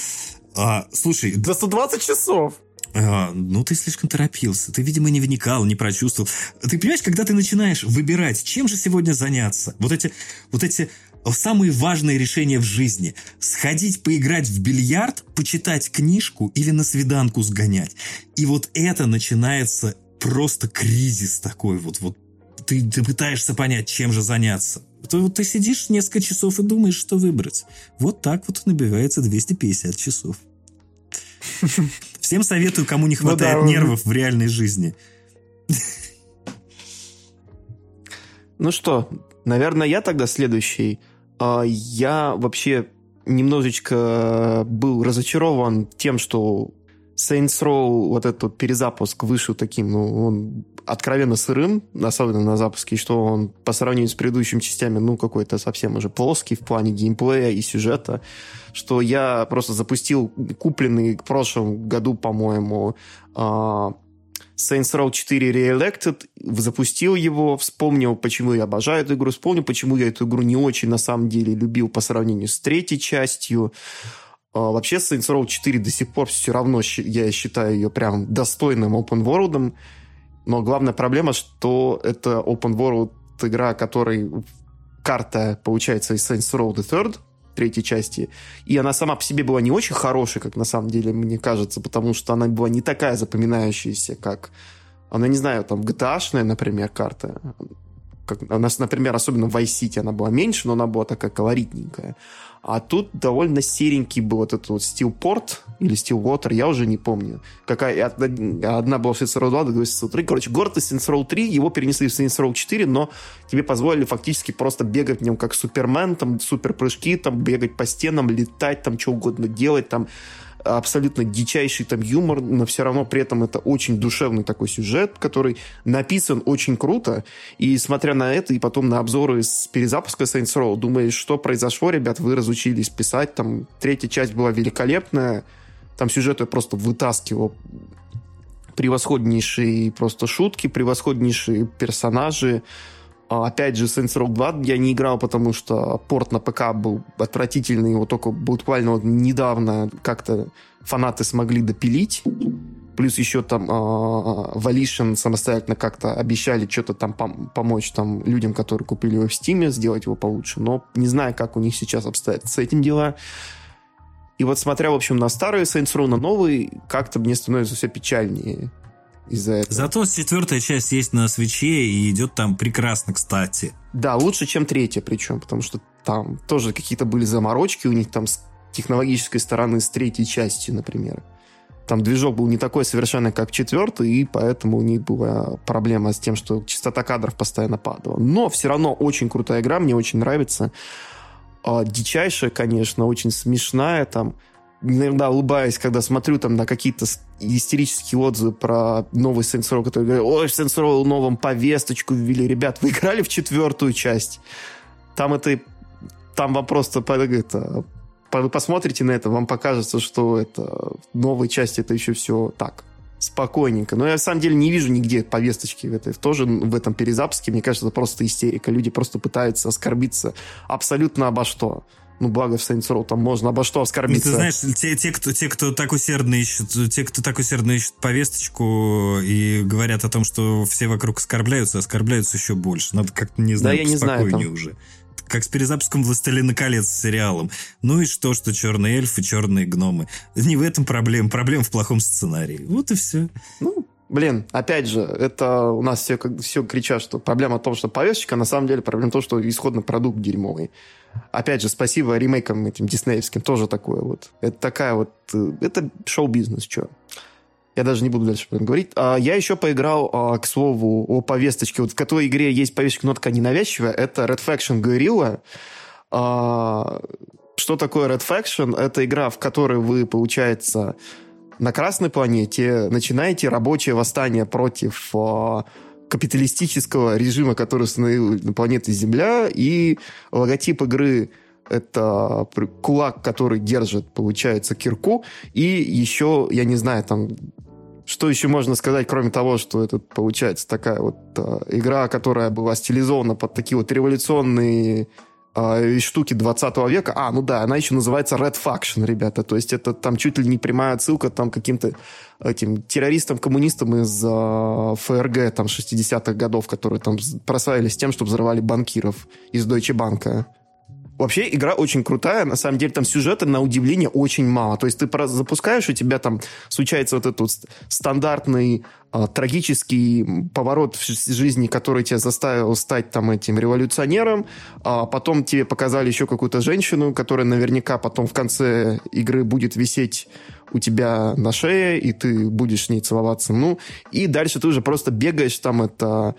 А, слушай... За 120 часов. А, ну, ты слишком торопился. Ты, видимо, не вникал, не прочувствовал. Ты понимаешь, когда ты начинаешь выбирать, чем же сегодня заняться, вот эти, вот эти самые важные решения в жизни. Сходить поиграть в бильярд, почитать книжку или на свиданку сгонять. И вот это начинается просто кризис такой вот. вот ты, ты пытаешься понять, чем же заняться. То вот ты сидишь несколько часов и думаешь, что выбрать. Вот так вот набивается 250 часов. (laughs) Всем советую, кому не хватает ну, да, нервов в реальной жизни. Ну что, наверное, я тогда следующий. А, я вообще немножечко был разочарован тем, что Saints Row, вот этот перезапуск вышел таким, ну, он откровенно сырым, особенно на запуске, что он по сравнению с предыдущими частями, ну, какой-то совсем уже плоский в плане геймплея и сюжета, что я просто запустил купленный в прошлом году, по-моему, uh, Saints Row 4 Re-Elected, запустил его, вспомнил, почему я обожаю эту игру, вспомнил, почему я эту игру не очень, на самом деле, любил по сравнению с третьей частью. Uh, вообще, Saints Row 4 до сих пор все равно, я считаю ее прям достойным open world но главная проблема, что это open world игра, которой карта, получается, из Saints Row the Third, третьей части. И она сама по себе была не очень хорошая, как на самом деле мне кажется, потому что она была не такая запоминающаяся, как она, не знаю, там, GTA-шная, например, карта. Как у нас, например, особенно в Vice City она была меньше, но она была такая колоритненькая. А тут довольно серенький был вот этот вот Steelport или Steelwater, я уже не помню. Какая, одна была в Saints Row 2, другая Saints Row 3. Короче, город из Saints Row 3, его перенесли в Saints Row 4, но тебе позволили фактически просто бегать в нем как Супермен, там супер прыжки, там бегать по стенам, летать, там что угодно делать, там абсолютно дичайший там юмор, но все равно при этом это очень душевный такой сюжет, который написан очень круто. И смотря на это, и потом на обзоры с перезапуска Saints Row, думаешь, что произошло, ребят, вы разучились писать, там третья часть была великолепная, там сюжет я просто вытаскивал превосходнейшие просто шутки, превосходнейшие персонажи, опять же, Saints Row 2 я не играл, потому что порт на ПК был отвратительный. Его только буквально вот недавно как-то фанаты смогли допилить. Плюс еще там э, Volition самостоятельно как-то обещали что-то там пом- помочь там людям, которые купили его в Steam, сделать его получше. Но не знаю, как у них сейчас обстоят с этим дела. И вот смотря, в общем, на старые Saints Row, на новые, как-то мне становится все печальнее из-за этого. Зато четвертая часть есть на свече и идет там прекрасно, кстати. Да, лучше, чем третья причем, потому что там тоже какие-то были заморочки у них там с технологической стороны с третьей части, например. Там движок был не такой совершенно, как четвертый, и поэтому у них была проблема с тем, что частота кадров постоянно падала. Но все равно очень крутая игра, мне очень нравится. А, дичайшая, конечно, очень смешная там иногда улыбаюсь, когда смотрю там на какие-то истерические отзывы про новый Saints Row, которые говорят, ой, в Saints Row новом повесточку ввели. Ребят, вы играли в четвертую часть? Там это... Там вам просто... Это, вы посмотрите на это, вам покажется, что это в новой части это еще все так, спокойненько. Но я, на самом деле, не вижу нигде повесточки в этой. Тоже в этом перезапуске, мне кажется, это просто истерика. Люди просто пытаются оскорбиться абсолютно обо что. Ну, благо в Saints Row там можно обо что оскорбиться. Ну, ты знаешь, те, те, кто, те, кто так усердно ищут, те, кто так усердно ищут повесточку и говорят о том, что все вокруг оскорбляются, оскорбляются еще больше. Надо как-то, не знаю, да, я не знаю, там... уже как с перезапуском «Властелина колец» с сериалом. Ну и что, что черные эльфы, черные гномы. Не в этом проблема. Проблема в плохом сценарии. Вот и все. Ну, блин, опять же, это у нас все, все кричат, что проблема в том, что повесточка, а на самом деле проблема в том, что исходный продукт дерьмовый. Опять же, спасибо ремейкам этим диснеевским, тоже такое вот. Это такая вот... Э, это шоу-бизнес, что. Я даже не буду дальше говорить. А, я еще поиграл, а, к слову, о повесточке. Вот в которой игре есть повесточка, но такая ненавязчивая. Это Red Faction Guerrilla. А, что такое Red Faction? Это игра, в которой вы, получается, на Красной планете начинаете рабочее восстание против капиталистического режима, который установил на планете Земля, и логотип игры это кулак, который держит, получается, кирку, и еще, я не знаю, там, что еще можно сказать, кроме того, что это, получается, такая вот э, игра, которая была стилизована под такие вот революционные э, штуки 20 века. А, ну да, она еще называется Red Faction, ребята. То есть это там чуть ли не прямая отсылка там каким-то этим террористам-коммунистам из э, ФРГ там 60-х годов, которые там прославились тем, что взрывали банкиров из Deutsche Bank. Вообще игра очень крутая, на самом деле там сюжета на удивление очень мало. То есть ты запускаешь, у тебя там случается вот этот стандартный э, трагический поворот в жизни, который тебя заставил стать там этим революционером. А потом тебе показали еще какую-то женщину, которая наверняка потом в конце игры будет висеть у тебя на шее, и ты будешь с ней целоваться. Ну, и дальше ты уже просто бегаешь там это...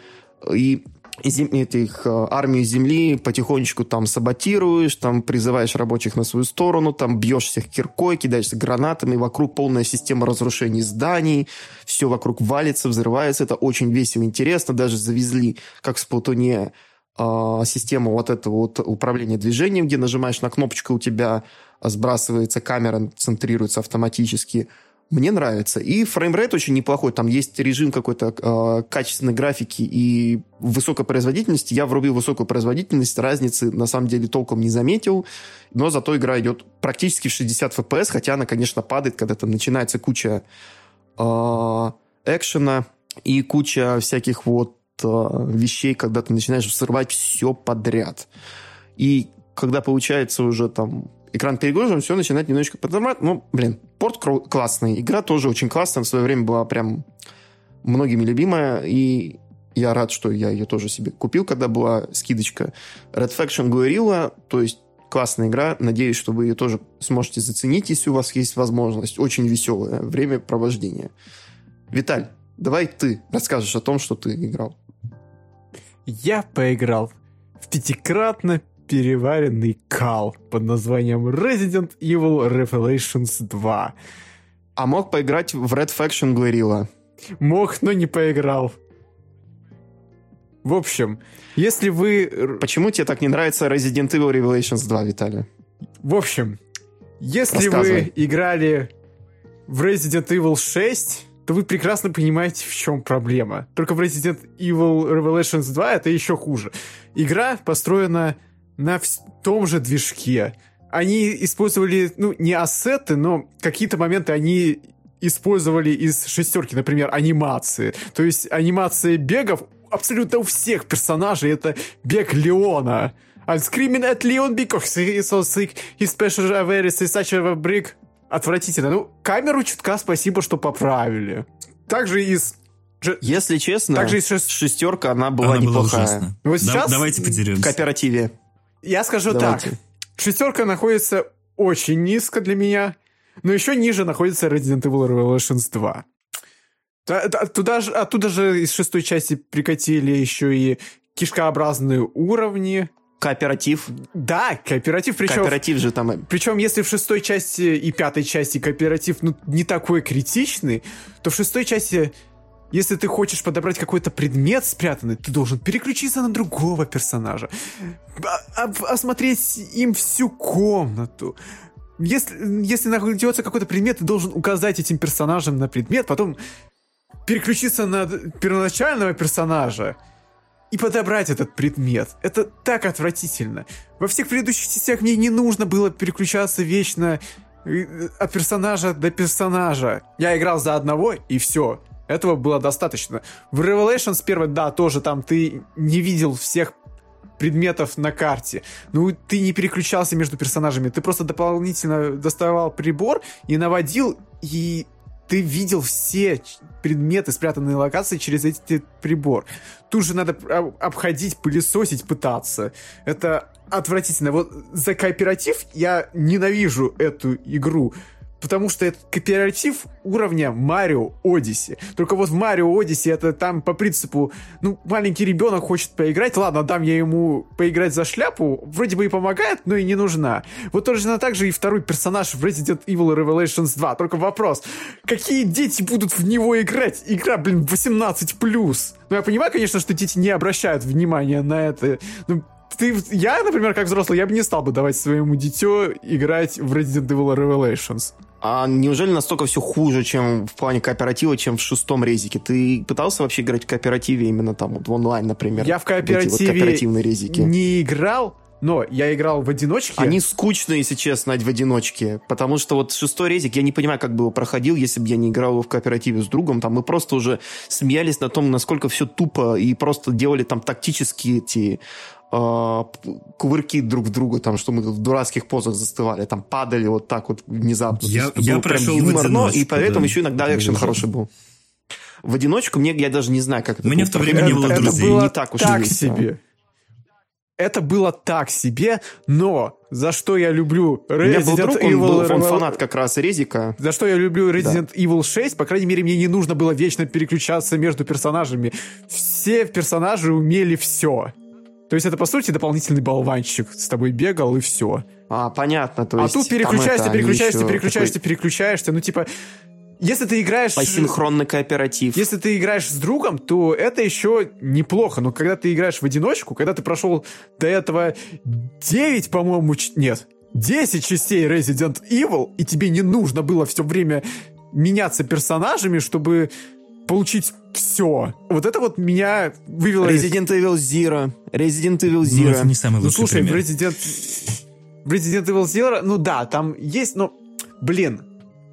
И этих э, армию земли потихонечку там саботируешь, там призываешь рабочих на свою сторону, там бьешь всех киркой, кидаешься гранатами, вокруг полная система разрушений зданий, все вокруг валится, взрывается, это очень весело, интересно, даже завезли, как в Сплатуне, э, систему вот этого вот управления движением, где нажимаешь на кнопочку, у тебя сбрасывается камера, центрируется автоматически, мне нравится. И фреймрейт очень неплохой. Там есть режим какой-то э, качественной графики и высокой производительности. Я врубил высокую производительность. Разницы на самом деле толком не заметил. Но зато игра идет практически в 60 FPS, хотя она, конечно, падает, когда там начинается куча э, экшена и куча всяких вот э, вещей, когда ты начинаешь взрывать все подряд. И когда получается уже там экран перегружен, все начинает немножечко подзамать. Ну, блин, порт классный. Игра тоже очень классная. В свое время была прям многими любимая. И Я рад, что я ее тоже себе купил, когда была скидочка. Red Faction Guerrilla, то есть классная игра. Надеюсь, что вы ее тоже сможете заценить, если у вас есть возможность. Очень веселое время провождения. Виталь, давай ты расскажешь о том, что ты играл. Я поиграл в пятикратно переваренный кал под названием Resident Evil Revelations 2. А мог поиграть в Red Faction Guerrilla? Мог, но не поиграл. В общем, если вы... Почему тебе так не нравится Resident Evil Revelations 2, Виталий? В общем, если вы играли в Resident Evil 6, то вы прекрасно понимаете, в чем проблема. Только в Resident Evil Revelations 2 это еще хуже. Игра построена на том же движке. Они использовали, ну, не ассеты, но какие-то моменты они использовали из шестерки, например, анимации. То есть анимация бегов абсолютно у всех персонажей это бег Леона. I'm screaming at Leon because he is so sick. His special awareness is such a brick. Отвратительно. Ну, камеру чутка спасибо, что поправили. Также из если честно, Также из шест... шестерка, она была она неплохая. Была вот сейчас да, давайте потеремся. В кооперативе. Я скажу давайте. так. Шестерка находится очень низко для меня, но еще ниже находится Resident Evil Revelations 2. Туда же, оттуда же из шестой части прикатили еще и кишкообразные уровни. Кооператив. Да, кооператив. Причем, кооператив же там. Причем, если в шестой части и пятой части кооператив ну, не такой критичный, то в шестой части, если ты хочешь подобрать какой-то предмет спрятанный, ты должен переключиться на другого персонажа, осмотреть им всю комнату. Если, если найдется какой-то предмет, ты должен указать этим персонажам на предмет, потом переключиться на первоначального персонажа и подобрать этот предмет. Это так отвратительно. Во всех предыдущих частях мне не нужно было переключаться вечно э, от персонажа до персонажа. Я играл за одного, и все. Этого было достаточно. В Revelations 1, да, тоже там ты не видел всех предметов на карте. Ну, ты не переключался между персонажами. Ты просто дополнительно доставал прибор и наводил, и ты видел все предметы, спрятанные локации через этот прибор. Тут же надо обходить, пылесосить, пытаться. Это отвратительно. Вот за кооператив я ненавижу эту игру потому что это кооператив уровня Марио Одиссе. Только вот в Марио Одиссе это там по принципу, ну, маленький ребенок хочет поиграть, ладно, дам я ему поиграть за шляпу, вроде бы и помогает, но и не нужна. Вот точно так же и второй персонаж в Resident Evil Revelations 2. Только вопрос, какие дети будут в него играть? Игра, блин, 18+. Ну, я понимаю, конечно, что дети не обращают внимания на это. Ну, ты, я, например, как взрослый, я бы не стал бы давать своему дитю играть в Resident Evil Revelations. А неужели настолько все хуже, чем в плане кооператива, чем в шестом резике? Ты пытался вообще играть в кооперативе именно там, вот в онлайн, например? Я в кооперативе вот кооперативные резики? не играл, но я играл в одиночке. Они скучные, если честно, в одиночке. Потому что вот шестой резик, я не понимаю, как бы его проходил, если бы я не играл в кооперативе с другом. Там мы просто уже смеялись на том, насколько все тупо, и просто делали там тактические эти кувырки друг в друга, там, что мы в дурацких позах застывали, там падали вот так вот внезапно. Я, я прошел юморно, и поэтому да, еще иногда экшен хороший был. В одиночку мне, я даже не знаю, как это Мне в то время не было это друзей. Было не так уж так себе. Это было так себе, но за что я люблю Resident был друг, Evil... Он, был, он фанат как раз Резика. За что я люблю Resident да. Evil 6, по крайней мере, мне не нужно было вечно переключаться между персонажами. Все персонажи умели все. То есть это, по сути, дополнительный болванчик с тобой бегал, и все. А, понятно. То а есть, тут переключаешься, переключаешься, переключаешься, такой... переключаешься. Ну, типа, если ты играешь... Асинхронный кооператив. Если ты играешь с другом, то это еще неплохо. Но когда ты играешь в одиночку, когда ты прошел до этого 9, по-моему, нет, 10 частей Resident Evil, и тебе не нужно было все время меняться персонажами, чтобы получить все. Вот это вот меня вывело... Resident Evil Zero. Resident Evil Zero. Ну, это не самый лучший Ну, слушай, пример. Resident... Resident Evil Zero, ну да, там есть, но, блин,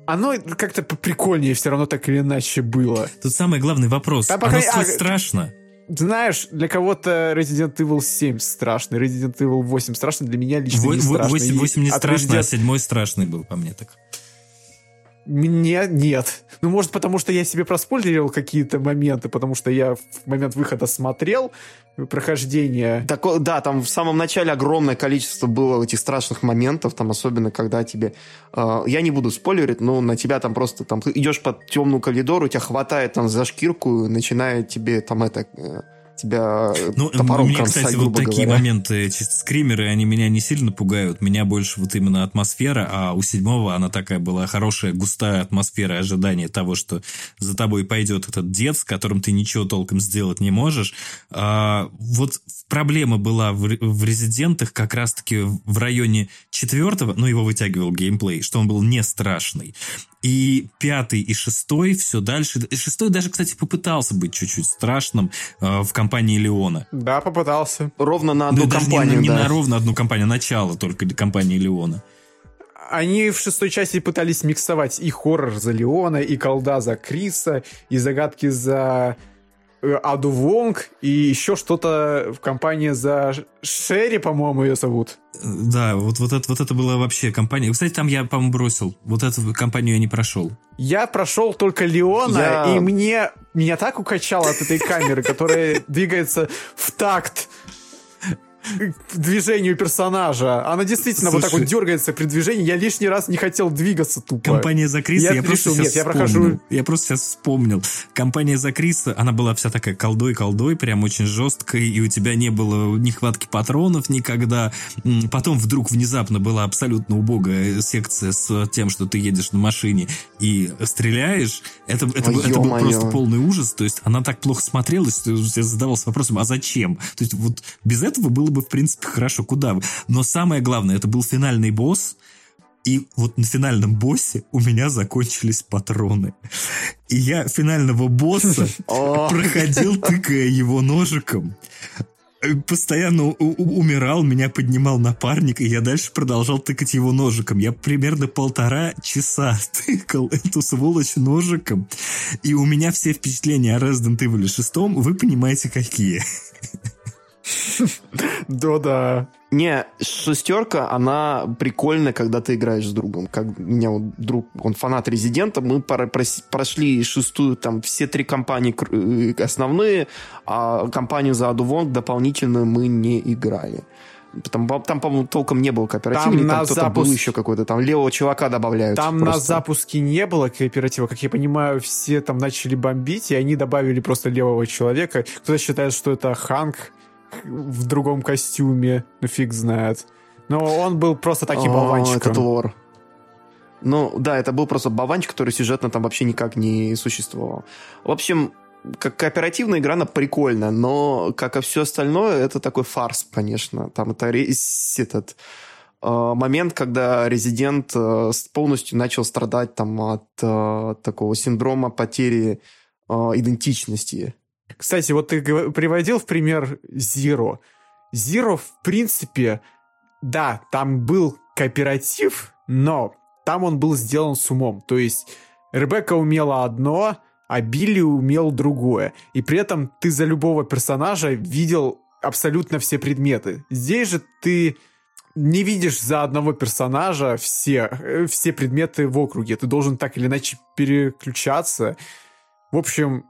оно как-то прикольнее все равно так или иначе было. Тут самый главный вопрос. А пока... Оно а... страшно? Знаешь, для кого-то Resident Evil 7 страшный, Resident Evil 8 страшный, для меня лично 8, не страшный. 8, 8 не страшный, Resident... а 7 страшный был по мне так. Мне нет. Ну, может, потому что я себе проспойлерил какие-то моменты, потому что я в момент выхода смотрел прохождение. Так, да, там в самом начале огромное количество было этих страшных моментов, там особенно когда тебе... Э, я не буду спойлерить, но на тебя там просто... там идешь по темному коридору, тебя хватает там за шкирку, начинает тебе там это... Э, тебя ну, топором Мне, кромсать, кстати, вот такие говоря. моменты, скримеры, они меня не сильно пугают. Меня больше вот именно атмосфера, а у седьмого она такая была хорошая, густая атмосфера ожидания того, что за тобой пойдет этот дед, с которым ты ничего толком сделать не можешь. А, вот проблема была в, в резидентах как раз-таки в районе четвертого, ну, его вытягивал геймплей, что он был не страшный. И пятый и шестой все дальше. Шестой даже, кстати, попытался быть чуть-чуть страшным э, в компании Леона. Да, попытался. Ровно на одну ну, компанию. Не, не да. на ровно одну компанию, начало только компании Леона. Они в шестой части пытались миксовать и хоррор за Леона, и колда за Криса, и загадки за Аду Вонг и еще что-то в компании за Шерри, по-моему, ее зовут. Да, вот, вот, это, вот это была вообще компания. Кстати, там я, по-моему, бросил. Вот эту компанию я не прошел. Я прошел только Леона, я... и мне меня так укачало от этой камеры, которая двигается в такт движению персонажа. Она действительно Слушай, вот так вот дергается при движении. Я лишний раз не хотел двигаться тупо. Компания за Криса, я, я просто нет, я прохожу... Я просто сейчас вспомнил. Компания за Криса, она была вся такая колдой-колдой, прям очень жесткой, и у тебя не было нехватки патронов никогда. Потом вдруг внезапно была абсолютно убогая секция с тем, что ты едешь на машине и стреляешь. Это, это, Ой, это был просто полный ужас. То есть она так плохо смотрелась, что я задавался вопросом, а зачем? То есть вот без этого было бы, в принципе, хорошо, куда вы. Но самое главное, это был финальный босс, и вот на финальном боссе у меня закончились патроны. И я финального босса (laughs) проходил, тыкая его ножиком постоянно умирал, меня поднимал напарник, и я дальше продолжал тыкать его ножиком. Я примерно полтора часа (laughs) тыкал эту сволочь ножиком, и у меня все впечатления о Resident Evil 6, вы понимаете, какие. (laughs) (laughs) Да-да. Не, шестерка, она прикольная, когда ты играешь с другом. Как меня вот друг, он фанат Резидента, мы прошли шестую, там, все три компании э, основные, а компанию за Адувон дополнительную мы не играли. Там, там по-моему, толком не было кооператива, там или там кто-то запуск... был еще какой-то, там левого чувака добавляют. Там просто. на запуске не было кооператива, как я понимаю, все там начали бомбить, и они добавили просто левого человека. Кто-то считает, что это Ханк, в другом костюме, ну фиг знает. Но он был просто таким болванчиком. Этот лор. Ну, да, это был просто болванчик, который сюжетно там вообще никак не существовал. В общем, как кооперативная игра, она прикольная, но, как и все остальное, это такой фарс, конечно. Там это этот э, момент, когда резидент э, полностью начал страдать там от э, такого синдрома потери идентичности. Кстати, вот ты приводил в пример Zero. Zero, в принципе, да, там был кооператив, но там он был сделан с умом. То есть Ребекка умела одно, а Билли умел другое. И при этом ты за любого персонажа видел абсолютно все предметы. Здесь же ты не видишь за одного персонажа все, э, все предметы в округе. Ты должен так или иначе переключаться. В общем,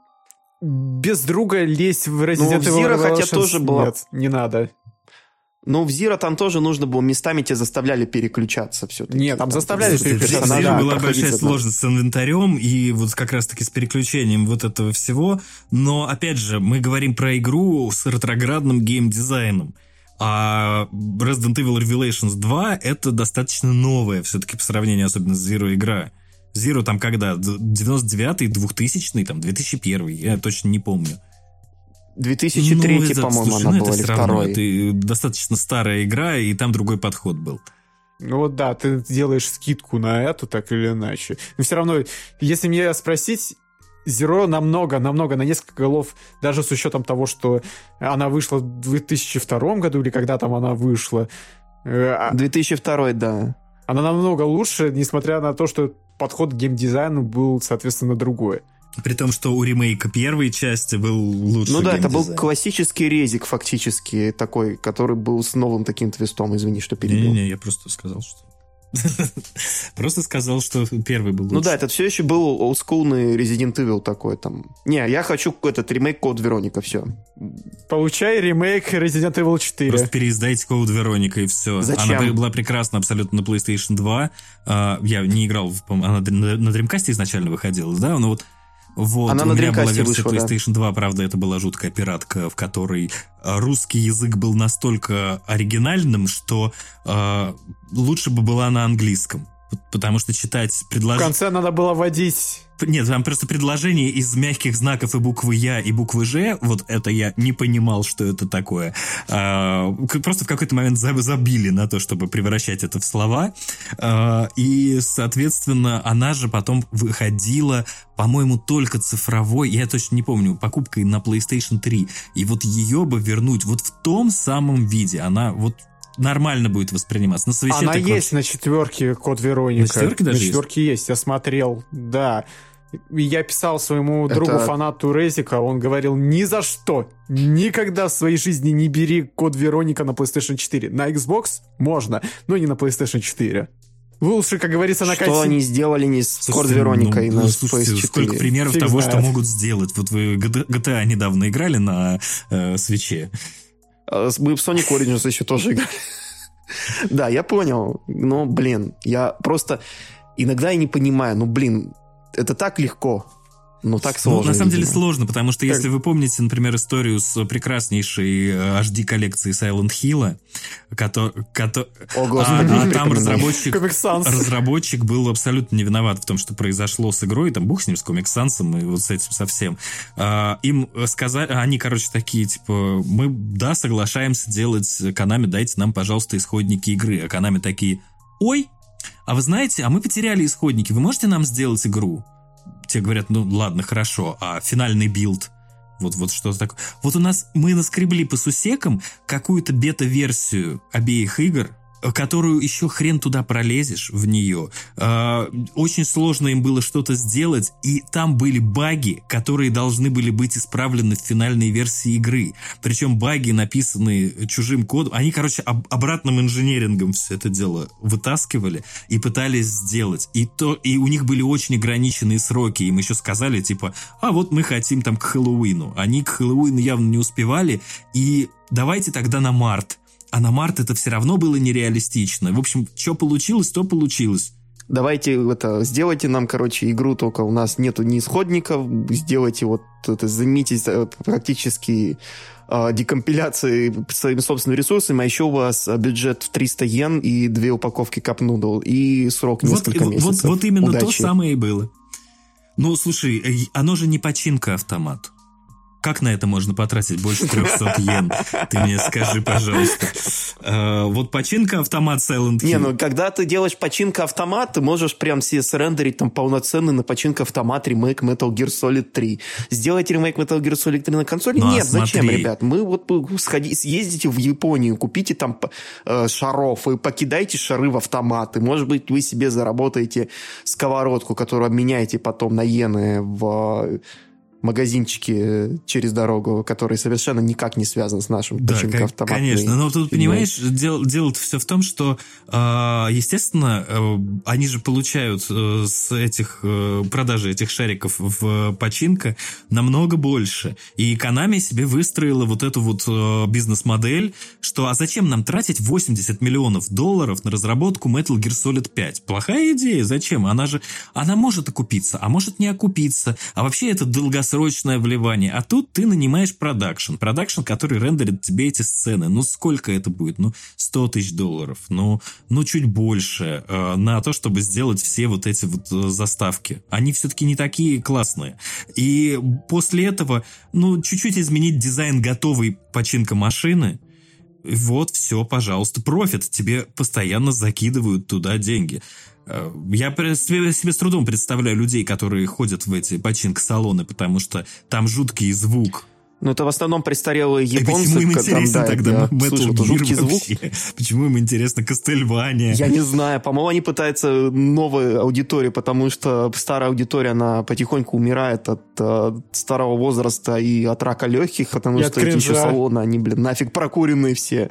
без друга лезть в Resident ну, в Zero, хотя тоже было... Нет, не надо. Ну, в Zero там тоже нужно было, местами тебя заставляли переключаться все-таки. Нет, там, там заставляли переключаться. В Zero была большая сложность с инвентарем и вот как раз-таки с переключением вот этого всего. Но, опять же, мы говорим про игру с ретроградным геймдизайном. А Resident Evil Revelations 2 это достаточно новая все-таки по сравнению особенно с Zero игра. Zero там когда? 99-й, 2000-й, там, 2001 я точно не помню. 2003, ну, по-моему, она ну, была, или второй. Это достаточно старая игра, и там другой подход был. Ну вот да, ты делаешь скидку на эту, так или иначе. Но все равно, если мне спросить, Zero намного, намного, на несколько голов, даже с учетом того, что она вышла в 2002 году, или когда там она вышла. 2002, э, а да. Она намного лучше, несмотря на то, что подход к геймдизайну был, соответственно, другой. При том, что у ремейка первой части был лучший Ну да, это был классический резик фактически такой, который был с новым таким твистом. Извини, что перебил. Не-не, я просто сказал, что... (laughs) Просто сказал, что первый был лучше. Ну да, это все еще был олдскулный Resident Evil такой там. Не, я хочу этот ремейк Код Вероника, все. Получай ремейк Resident Evil 4. Просто переиздайте Код Вероника и все. Зачем? Она была прекрасна абсолютно на PlayStation 2. А, я не играл, она на Dreamcast изначально выходила, да, но вот вот, Она у на меня была версия вышла, PlayStation да. 2, правда, это была жуткая пиратка, в которой русский язык был настолько оригинальным, что э, лучше бы была на английском. Потому что читать предложение... В конце надо было вводить нет, там просто предложение из мягких знаков и буквы Я и буквы Ж, вот это я не понимал, что это такое. А, просто в какой-то момент забили на то, чтобы превращать это в слова. А, и, соответственно, она же потом выходила, по-моему, только цифровой, я точно не помню, покупкой на PlayStation 3. И вот ее бы вернуть вот в том самом виде. Она вот нормально будет восприниматься. На свече Она есть вообще... на четверке код Вероника. На четверке даже На четверке есть? есть, я смотрел, да. Я писал своему другу Это... фанату Резика, он говорил, ни за что, никогда в своей жизни не бери код Вероника на PlayStation 4. На Xbox можно, но не на PlayStation 4. Вы лучше, как говорится, на Что они сделали не с Код Вероникой ну, на слушайте, PS4? Сколько примеров Фиг того, знает. что могут сделать. Вот вы GTA недавно играли на э, свече. Мы в Sonic Origins еще тоже играли. Да, я понял. Но, блин, я просто... Иногда я не понимаю, ну, блин, это так легко. Ну, так сложно. Ну, на самом видимо. деле сложно, потому что если вы помните, например, историю с прекраснейшей HD-коллекцией э, Silent Hill, который, который, О, господи, а, а там разработчик, разработчик был абсолютно не виноват в том, что произошло с игрой, там, бог с ним, с Comic Sans и вот с этим совсем. А, им сказали, они, короче, такие, типа, мы, да, соглашаемся делать Konami, дайте нам, пожалуйста, исходники игры. А Konami такие, ой, а вы знаете, а мы потеряли исходники, вы можете нам сделать игру? Те говорят, ну ладно, хорошо, а финальный билд? Вот, вот что такое. Вот у нас мы наскребли по сусекам какую-то бета-версию обеих игр, которую еще хрен туда пролезешь в нее. А, очень сложно им было что-то сделать, и там были баги, которые должны были быть исправлены в финальной версии игры. Причем баги, написанные чужим кодом, они, короче, об обратным инженерингом все это дело вытаскивали и пытались сделать. И, то, и у них были очень ограниченные сроки. Им еще сказали, типа, а вот мы хотим там к Хэллоуину. Они к Хэллоуину явно не успевали, и давайте тогда на март а на март это все равно было нереалистично. В общем, что получилось, то получилось. Давайте это, сделайте нам, короче, игру, только у нас нету ни исходников, сделайте вот это, займитесь э, практически э, декомпиляцией своими собственными ресурсами, а еще у вас бюджет в 300 йен и две упаковки капнудл, и срок несколько вот, месяцев. Вот, вот именно Удачи. то самое и было. Ну, слушай, э, оно же не починка автомат. Как на это можно потратить больше 300 йен? Ты мне скажи, пожалуйста. А, вот починка автомат Silent Hill. Не, ну когда ты делаешь починка автомат, ты можешь прям себе срендерить там полноценный на починка автомат ремейк Metal Gear Solid 3. Сделать ремейк Metal Gear Solid 3 на консоли? Ну, Нет, зачем, ребят? Мы вот сходи, съездите в Японию, купите там э, шаров и покидайте шары в автоматы. Может быть, вы себе заработаете сковородку, которую обменяете потом на иены в магазинчики через дорогу, которые совершенно никак не связаны с нашим да, починкой автомата. Конечно, но тут, понимаешь, дел, дело все в том, что, э, естественно, э, они же получают э, с этих э, продажи этих шариков в починка намного больше. И Konami себе выстроила вот эту вот э, бизнес-модель, что а зачем нам тратить 80 миллионов долларов на разработку Metal Gear Solid 5? Плохая идея, зачем? Она же, она может окупиться, а может не окупиться. А вообще это долгосрочно срочное вливание. А тут ты нанимаешь продакшн. Продакшн, который рендерит тебе эти сцены. Ну, сколько это будет? Ну, 100 тысяч долларов. Ну, ну чуть больше э, на то, чтобы сделать все вот эти вот э, заставки. Они все-таки не такие классные. И после этого, ну, чуть-чуть изменить дизайн готовой пачинко машины, вот, все, пожалуйста, профит. Тебе постоянно закидывают туда деньги. Э, я себе, себе с трудом представляю людей, которые ходят в эти починк-салоны, потому что там жуткий звук. Ну, это в основном престарелые японцы. почему им интересно там, да, тогда Metal слышу, это Gear жуткий звук. вообще? (laughs) Почему им интересно Кастельвания? Я не знаю. По-моему, они пытаются новой аудитории, потому что старая аудитория, она потихоньку умирает от э, старого возраста и от рака легких, потому И что эти еще салоны, они, блин, нафиг прокуренные все.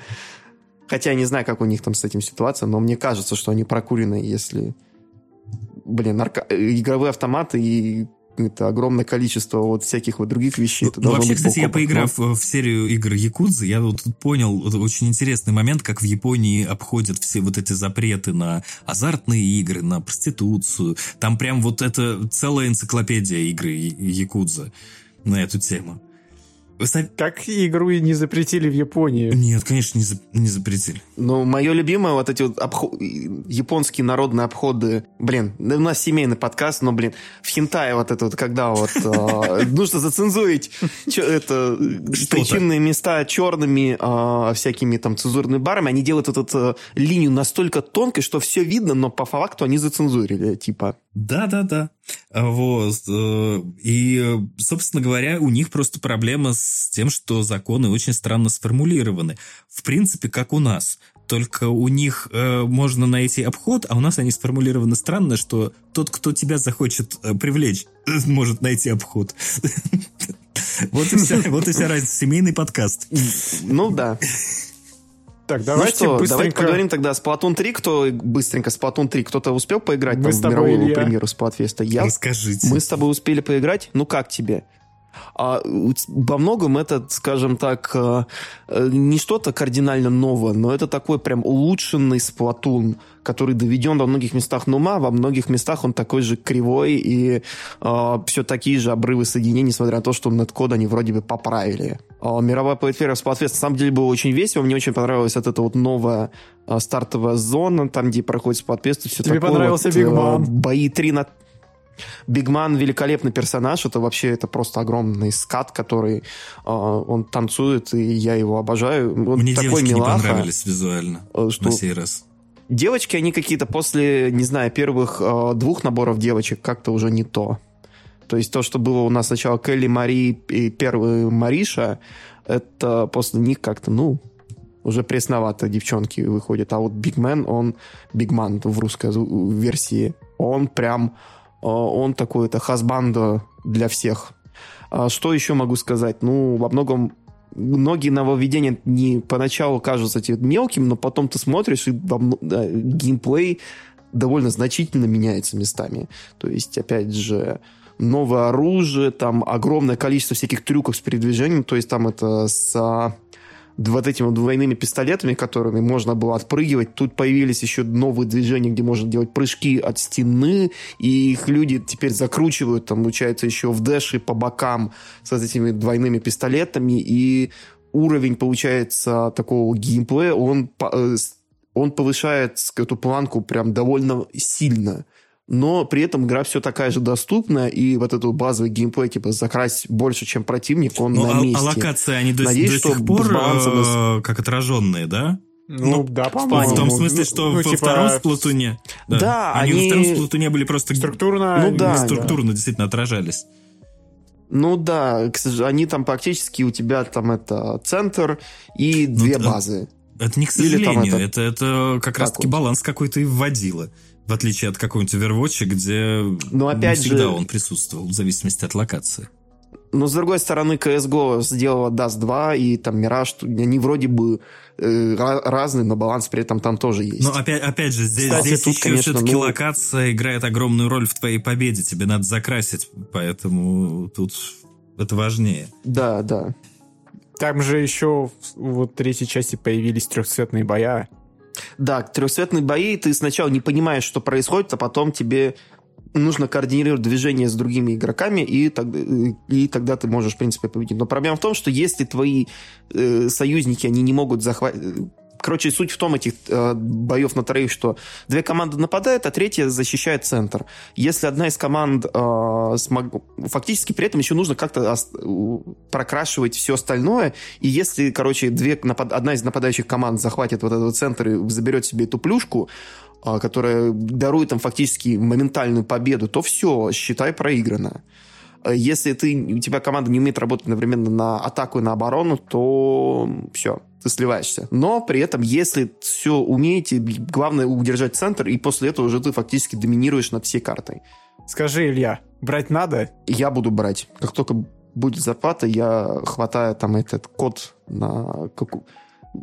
Хотя я не знаю, как у них там с этим ситуация, но мне кажется, что они прокуренные, если... Блин, нарко... игровые автоматы и это огромное количество вот всяких вот других вещей. Ну, это вообще, кстати, я поиграв но- в серию игр Якудзы, я вот тут понял вот очень интересный момент, как в Японии обходят все вот эти запреты на азартные игры, на проституцию. Там прям вот это целая энциклопедия игры Якудза на эту тему. Как игру и не запретили в Японии? Нет, конечно, не, за- не запретили. Ну, мое любимое, вот эти вот обхо- японские народные обходы. Блин, у нас семейный подкаст, но, блин, в хентае вот это вот, когда вот э, (laughs) нужно зацензурить это причинные места черными э, всякими там цензурными барами, они делают эту э, линию настолько тонкой, что все видно, но по факту они зацензурили, типа. Да, да, да. А Вот. э, И, э, собственно говоря, у них просто проблема с тем, что законы очень странно сформулированы. В принципе, как у нас. Только у них э, можно найти обход, а у нас они сформулированы странно, что тот, кто тебя захочет э, привлечь, (laughs) может найти обход. (laughs) Вот и вся, вот и вся разница. Семейный подкаст. Ну да. Так, Ну давайте что, давайте быстренько... поговорим тогда Splatoon 3. Кто быстренько Splatoon 3? Кто-то успел поиграть Мы там с в тобой, мировую Илья. премьеру Splatfest? Я Расскажите. Мы с тобой успели поиграть? Ну как тебе? А, во многом это, скажем так, э, э, не что-то кардинально новое, но это такой прям улучшенный сплатун, который доведен во многих местах на ума, во многих местах он такой же кривой и все такие же обрывы соединений, несмотря на то, что неткод они вроде бы поправили. А, мировая поэтфера Splatfest на самом деле было очень весело, мне очень понравилась вот эта вот новая а, стартовая зона, там, где проходит и все Тебе такое. понравился вот, Big э, Man? Бои 3 на Бигман великолепный персонаж. Это вообще это просто огромный скат, который э, он танцует, и я его обожаю. Он Мне такой девочки не милаха, понравились визуально э, что на сей раз. Девочки, они какие-то после, не знаю, первых э, двух наборов девочек как-то уже не то. То есть то, что было у нас сначала Келли Мари и первый Мариша, это после них как-то, ну, уже пресновато девчонки выходят. А вот Бигмен, он, Бигман в русской версии, он прям, э, он такой, это хасбандо для всех. А что еще могу сказать? Ну, во многом многие нововведения не поначалу кажутся тебе мелким, но потом ты смотришь, и мно- да, геймплей довольно значительно меняется местами. То есть, опять же, новое оружие, там огромное количество всяких трюков с передвижением, то есть там это с вот этими двойными пистолетами, которыми можно было отпрыгивать. Тут появились еще новые движения, где можно делать прыжки от стены, и их люди теперь закручивают, там, получается, еще в дэши по бокам с этими двойными пистолетами, и уровень, получается, такого геймплея, он, э, он повышает эту планку прям довольно сильно. Но при этом игра все такая же доступная, и вот этот базовый геймплей, типа, закрасть больше, чем противник, он Ну, на а, месте. а локации, они до, Надеюсь, до что сих пор с балансом э, как отраженные, да? Ну, Ну, да, В по-моему. том смысле, что ну, во типа, втором сплатуне... Да, они, они- во втором сплатуне были просто Структурно... Ну да, структурно действительно отражались. Ну да, к сожалению, они там практически у тебя там это центр и Ну две да. базы. Это не к Или там сожалению, это- это, это как Так раз-таки вот. баланс какой-то и вводило. В отличие от какого-нибудь Overwatch, где Но опять не всегда же- он присутствовал, в зависимости от локации. Но с другой стороны, CSGO сделала Dust 2 и там Mirage, они вроде бы э, разные, но баланс при этом там тоже есть. Но опять, опять же, здесь, Кстати, здесь тут, еще конечно, все-таки ну- локация играет огромную роль в твоей победе. Тебе надо закрасить, поэтому тут это важнее. Да, да. Там же еще в вот третьей части появились трехцветные боя. Да, трехцветные бои, ты сначала не понимаешь, что происходит, а потом тебе нужно координировать движение с другими игроками, и, и тогда ты можешь, в принципе, победить. Но проблема в том, что если твои э, союзники, они не могут захватить... Короче, суть в том этих э, боев на троих, что две команды нападают, а третья защищает центр. Если одна из команд э, смог- фактически при этом еще нужно как-то ос- у- прокрашивать все остальное, и если, короче, две напад- одна из нападающих команд захватит вот этот центр и заберет себе эту плюшку, а, которая дарует им фактически моментальную победу, то все, считай, проиграно. А Если ты, у тебя команда не умеет работать одновременно на атаку и на оборону, то все, ты сливаешься. Но при этом, если все умеете, главное удержать центр, и после этого уже ты фактически доминируешь над всей картой. Скажи, Илья, брать надо? Я буду брать. Как только будет зарплата, я хватаю там этот код на... каку-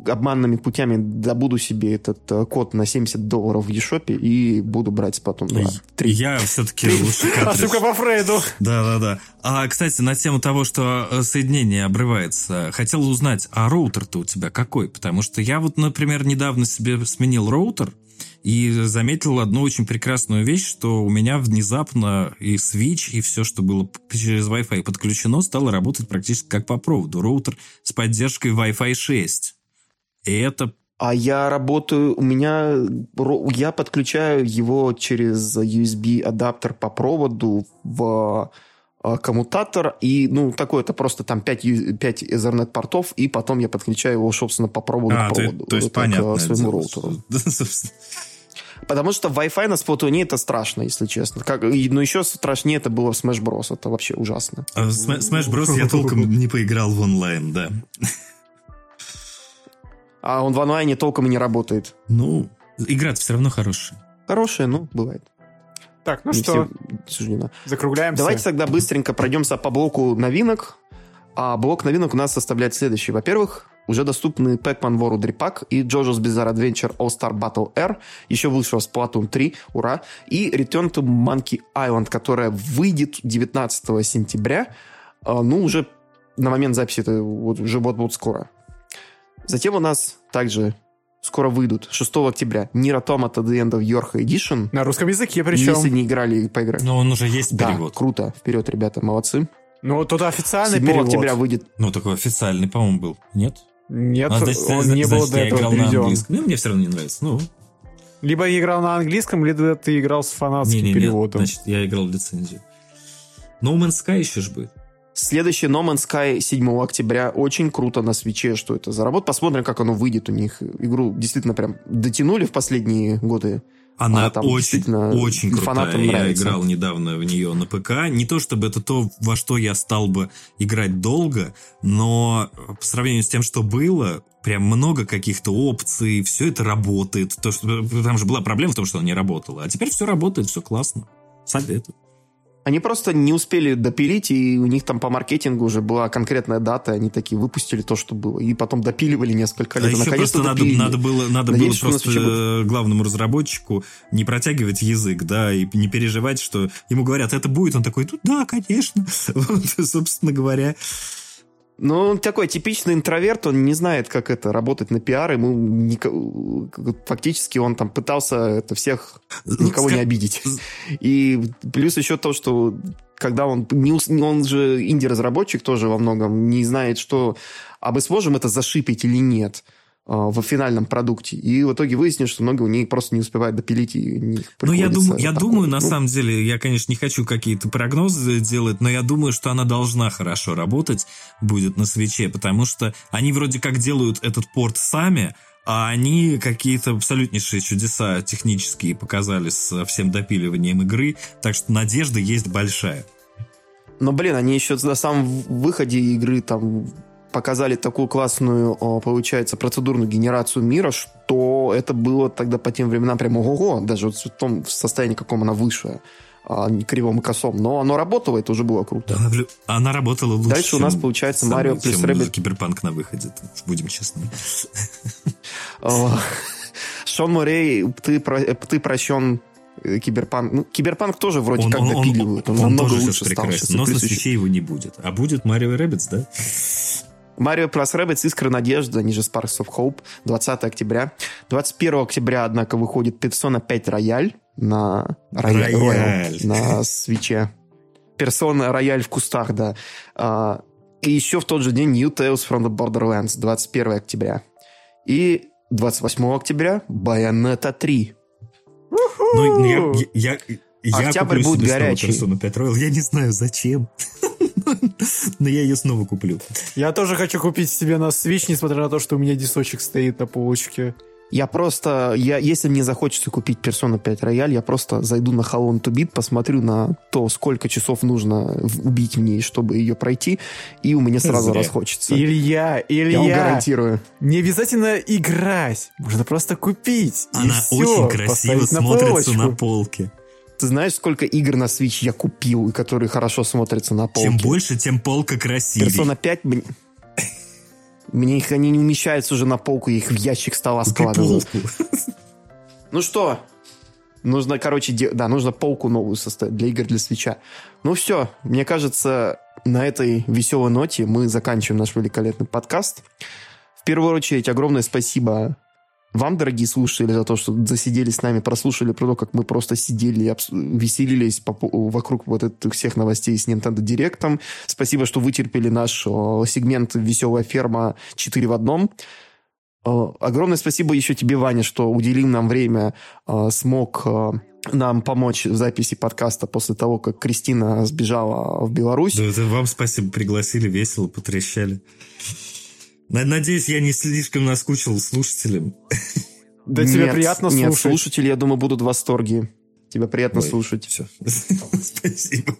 обманными путями добуду себе этот э, код на 70 долларов в eShop и буду брать потом 2, 3. Я все-таки лучше Ошибка (laughs) по Фрейду. Да-да-да. А, кстати, на тему того, что э, соединение обрывается, хотел узнать, а роутер-то у тебя какой? Потому что я вот, например, недавно себе сменил роутер, и заметил одну очень прекрасную вещь, что у меня внезапно и Switch, и все, что было через Wi-Fi подключено, стало работать практически как по проводу. Роутер с поддержкой Wi-Fi 6. И это а я работаю, у меня, я подключаю его через USB адаптер по проводу в а, коммутатор, и, ну, такой, это просто там 5, 5 Ethernet портов, и потом я подключаю его, собственно, по проводу а, к проводу. То, то есть, понятно. К своему роутеру. (laughs) Потому что Wi-Fi на сплатуне это страшно, если честно. Как, но еще страшнее это было в Smash Bros. Это вообще ужасно. А Smash Bros. я толком не поиграл в онлайн, да. (laughs) А он в онлайне толком и не работает. Ну, игра все равно хорошая. Хорошая, ну, бывает. Так, ну не что, суждено. закругляемся. Давайте тогда быстренько пройдемся по блоку новинок. А блок новинок у нас составляет следующий. Во-первых, уже доступны Pac-Man World Repack и JoJo's Bizarre Adventure All-Star Battle R. Еще вышел Splatoon 3, ура. И Return to Monkey Island, которая выйдет 19 сентября. А, ну, уже на момент записи, это вот, уже вот-вот скоро. Затем у нас также скоро выйдут, 6 октября, Nier Automata The End of York Edition. На русском языке причем. Если не играли, поиграть. Но он уже есть перевод. Да, круто. Вперед, ребята, молодцы. Ну, тут официальный 7 перевод. октября выйдет. Ну, такой официальный, по-моему, был. Нет? Нет, а, значит, он значит, не был до я этого переведен. на английском. Ну, мне все равно не нравится. Ну, Либо я играл на английском, либо ты играл с фанатским не, не, переводом. Значит, я играл в лицензию. No Man's Sky еще ж будет. Следующий No Man's Sky 7 октября. Очень круто на свече, что это за работа. Посмотрим, как оно выйдет у них. Игру действительно прям дотянули в последние годы. Она А там очень, очень крутая. Я нравится. играл недавно в нее на ПК. Не то чтобы это то, во что я стал бы играть долго, но по сравнению с тем, что было, прям много каких-то опций, все это работает. То, что, там же была проблема в том, что она не работала. А теперь все работает, все классно. Советую. Они просто не успели допилить, и у них там по маркетингу уже была конкретная дата, они такие выпустили то, что было, и потом допиливали несколько А лет. и еще просто надо, надо было, надо было Надеюсь, нас просто главному разработчику не протягивать язык, да, и не переживать, что ему говорят, это будет, он такой, ну да, конечно. (laughs) Вот, собственно говоря. Ну, он такой типичный интроверт, он не знает, как это работать на пиар, ему нико- фактически он там пытался это всех никого не обидеть. И плюс еще то, что когда он не он же инди-разработчик тоже во многом не знает, что а мы сможем это зашипить или нет в финальном продукте. И в итоге выяснилось, что много у них просто не успевает допилить. И них Ну, я, думаю, я такое. думаю, на Ну, самом деле, я, конечно, не хочу какие-то прогнозы делать, но я думаю, что она должна хорошо работать будет на свече, потому что они вроде как делают этот порт сами, а они какие-то абсолютнейшие чудеса технические показали со всем допиливанием игры, так что надежда есть большая. Но, блин, они еще на самом выходе игры там показали такую классную, получается, процедурную генерацию мира, что это было тогда по тем временам прям ого-го, даже вот в том состоянии, каком она вышла, не кривом и косом. Но оно работало, это уже было круто. Она, она работала лучше. Дальше у нас получается самый- Марио плюс Rabbids. Киберпанк на выходе, будем честны. (laughs) Шон Мюррей, ты, э, ты прощен э, Киберпанк. Ну, Киберпанк тоже вроде как допиливают. Он, он намного тоже лучше сейчас стал. Сейчас но на его не будет. А будет Марио Rabbids, да? Марио плюс Rabbids Искра Надежды, они же Sparks of Hope, 20 октября. 21 октября, однако, выходит Persona 5 Royal на Royal, Royal. На Switch е. Персона Рояль в кустах, да. А, и еще в тот же день New Tales from the Borderlands, 21 октября. И 28 октября Bayonetta 3. Ну, я, я, я, Октябрь будет горячий. Persona 5 Royal. Я не знаю, зачем. (laughs) (laughs) Но я ее снова куплю. Я тоже хочу купить себе на Switch, несмотря на то, что у меня дисочек стоит на полочке. Я просто, я, если мне захочется купить Persona 5 Рояль, я просто зайду на How Long to Beat, посмотрю на то, сколько часов нужно в- убить мне, чтобы ее пройти, и у меня сразу Зря. расхочется. Илья, я вам Илья, гарантирую. не обязательно играть. Можно просто купить. и Она всё, очень красиво на смотрится на полочку. полке. Ты знаешь, сколько игр на Switch я купил, и которые хорошо смотрятся на полке? Чем больше, тем полка красивее. Persona 5... мне- Мне их они не умещаются уже на полку, я их в ящик стола складываю. Ну что, нужно, короче, де... да, нужно полку новую составить для игр для свеча. Ну все, мне кажется, на этой веселой ноте мы заканчиваем наш великолепный подкаст. В первую очередь, огромное спасибо вам, дорогие слушатели, за то, что засидели с нами, прослушали про то, как мы просто сидели и веселились по, вокруг вот этих всех новостей с Nintendo Direct. Спасибо, что вытерпели наш сегмент «Веселая ферма 4 в одном». Огромное спасибо еще тебе, Ваня, что уделил нам время, смог нам помочь в записи подкаста после того, как Кристина сбежала в Беларусь. Да, это вам спасибо, пригласили, весело, потрещали. Надеюсь, я не слишком наскучил слушателям. (laughs) Да нет, тебе приятно слушать. Нет, слушатели, я думаю, будут в восторге. Тебе приятно Ой, слушать. Все. (laughs) (laughs) Спасибо.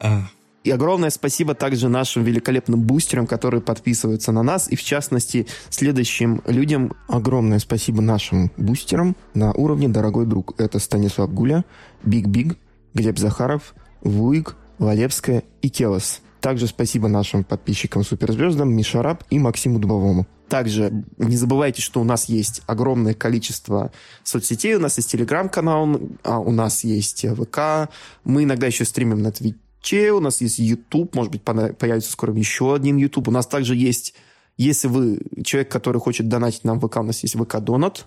А. И огромное спасибо также нашим великолепным бустерам, которые подписываются на нас. И в частности, следующим людям огромное спасибо нашим бустерам на уровне «Дорогой друг». Это Станислав Гуля, Биг Биг, Глеб Захаров, Вуик, Валевская и Келос. Также спасибо нашим подписчикам-суперзвездам Мишараб и Максиму Дубовому. Также не забывайте, что у нас есть огромное количество соцсетей. У нас есть телеграм-канал, а у нас есть ВК. Мы иногда еще стримим на Твиче. У нас есть YouTube. Может быть, появится скоро еще один YouTube. У нас также есть... Если вы человек, который хочет донатить нам ВК, у нас есть ВК-донат.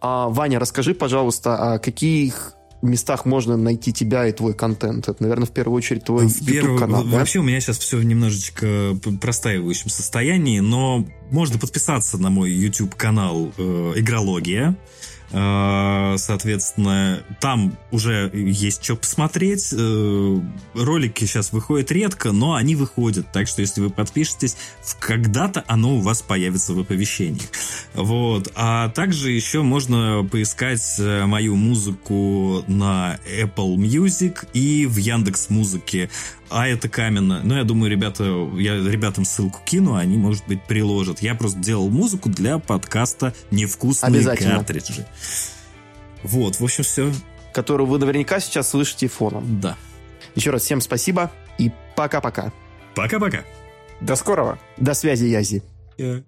А, Ваня, расскажи, пожалуйста, а каких местах можно найти тебя и твой контент? Это, наверное, в первую очередь твой YouTube-канал, да? Вообще у меня сейчас все в немножечко простаивающем состоянии, но можно подписаться на мой YouTube-канал э, «Игрология». А, соответственно, там уже есть что посмотреть. Э, ролики сейчас выходят редко, но они выходят. Так что, если вы подпишетесь, когда-то оно у вас появится в оповещениях. Вот. А также еще можно поискать э, мою музыку на Apple Music и в Яндекс Музыке а это каменно. Ну, я думаю, ребята, я ребятам ссылку кину, они, может быть, приложат. Я просто делал музыку для подкаста «Невкусные картриджи». Вот, в общем, все. Которую вы наверняка сейчас слышите фоном. Да. Еще раз всем спасибо и пока-пока. Пока-пока. До скорого. До связи, Язи. Yeah.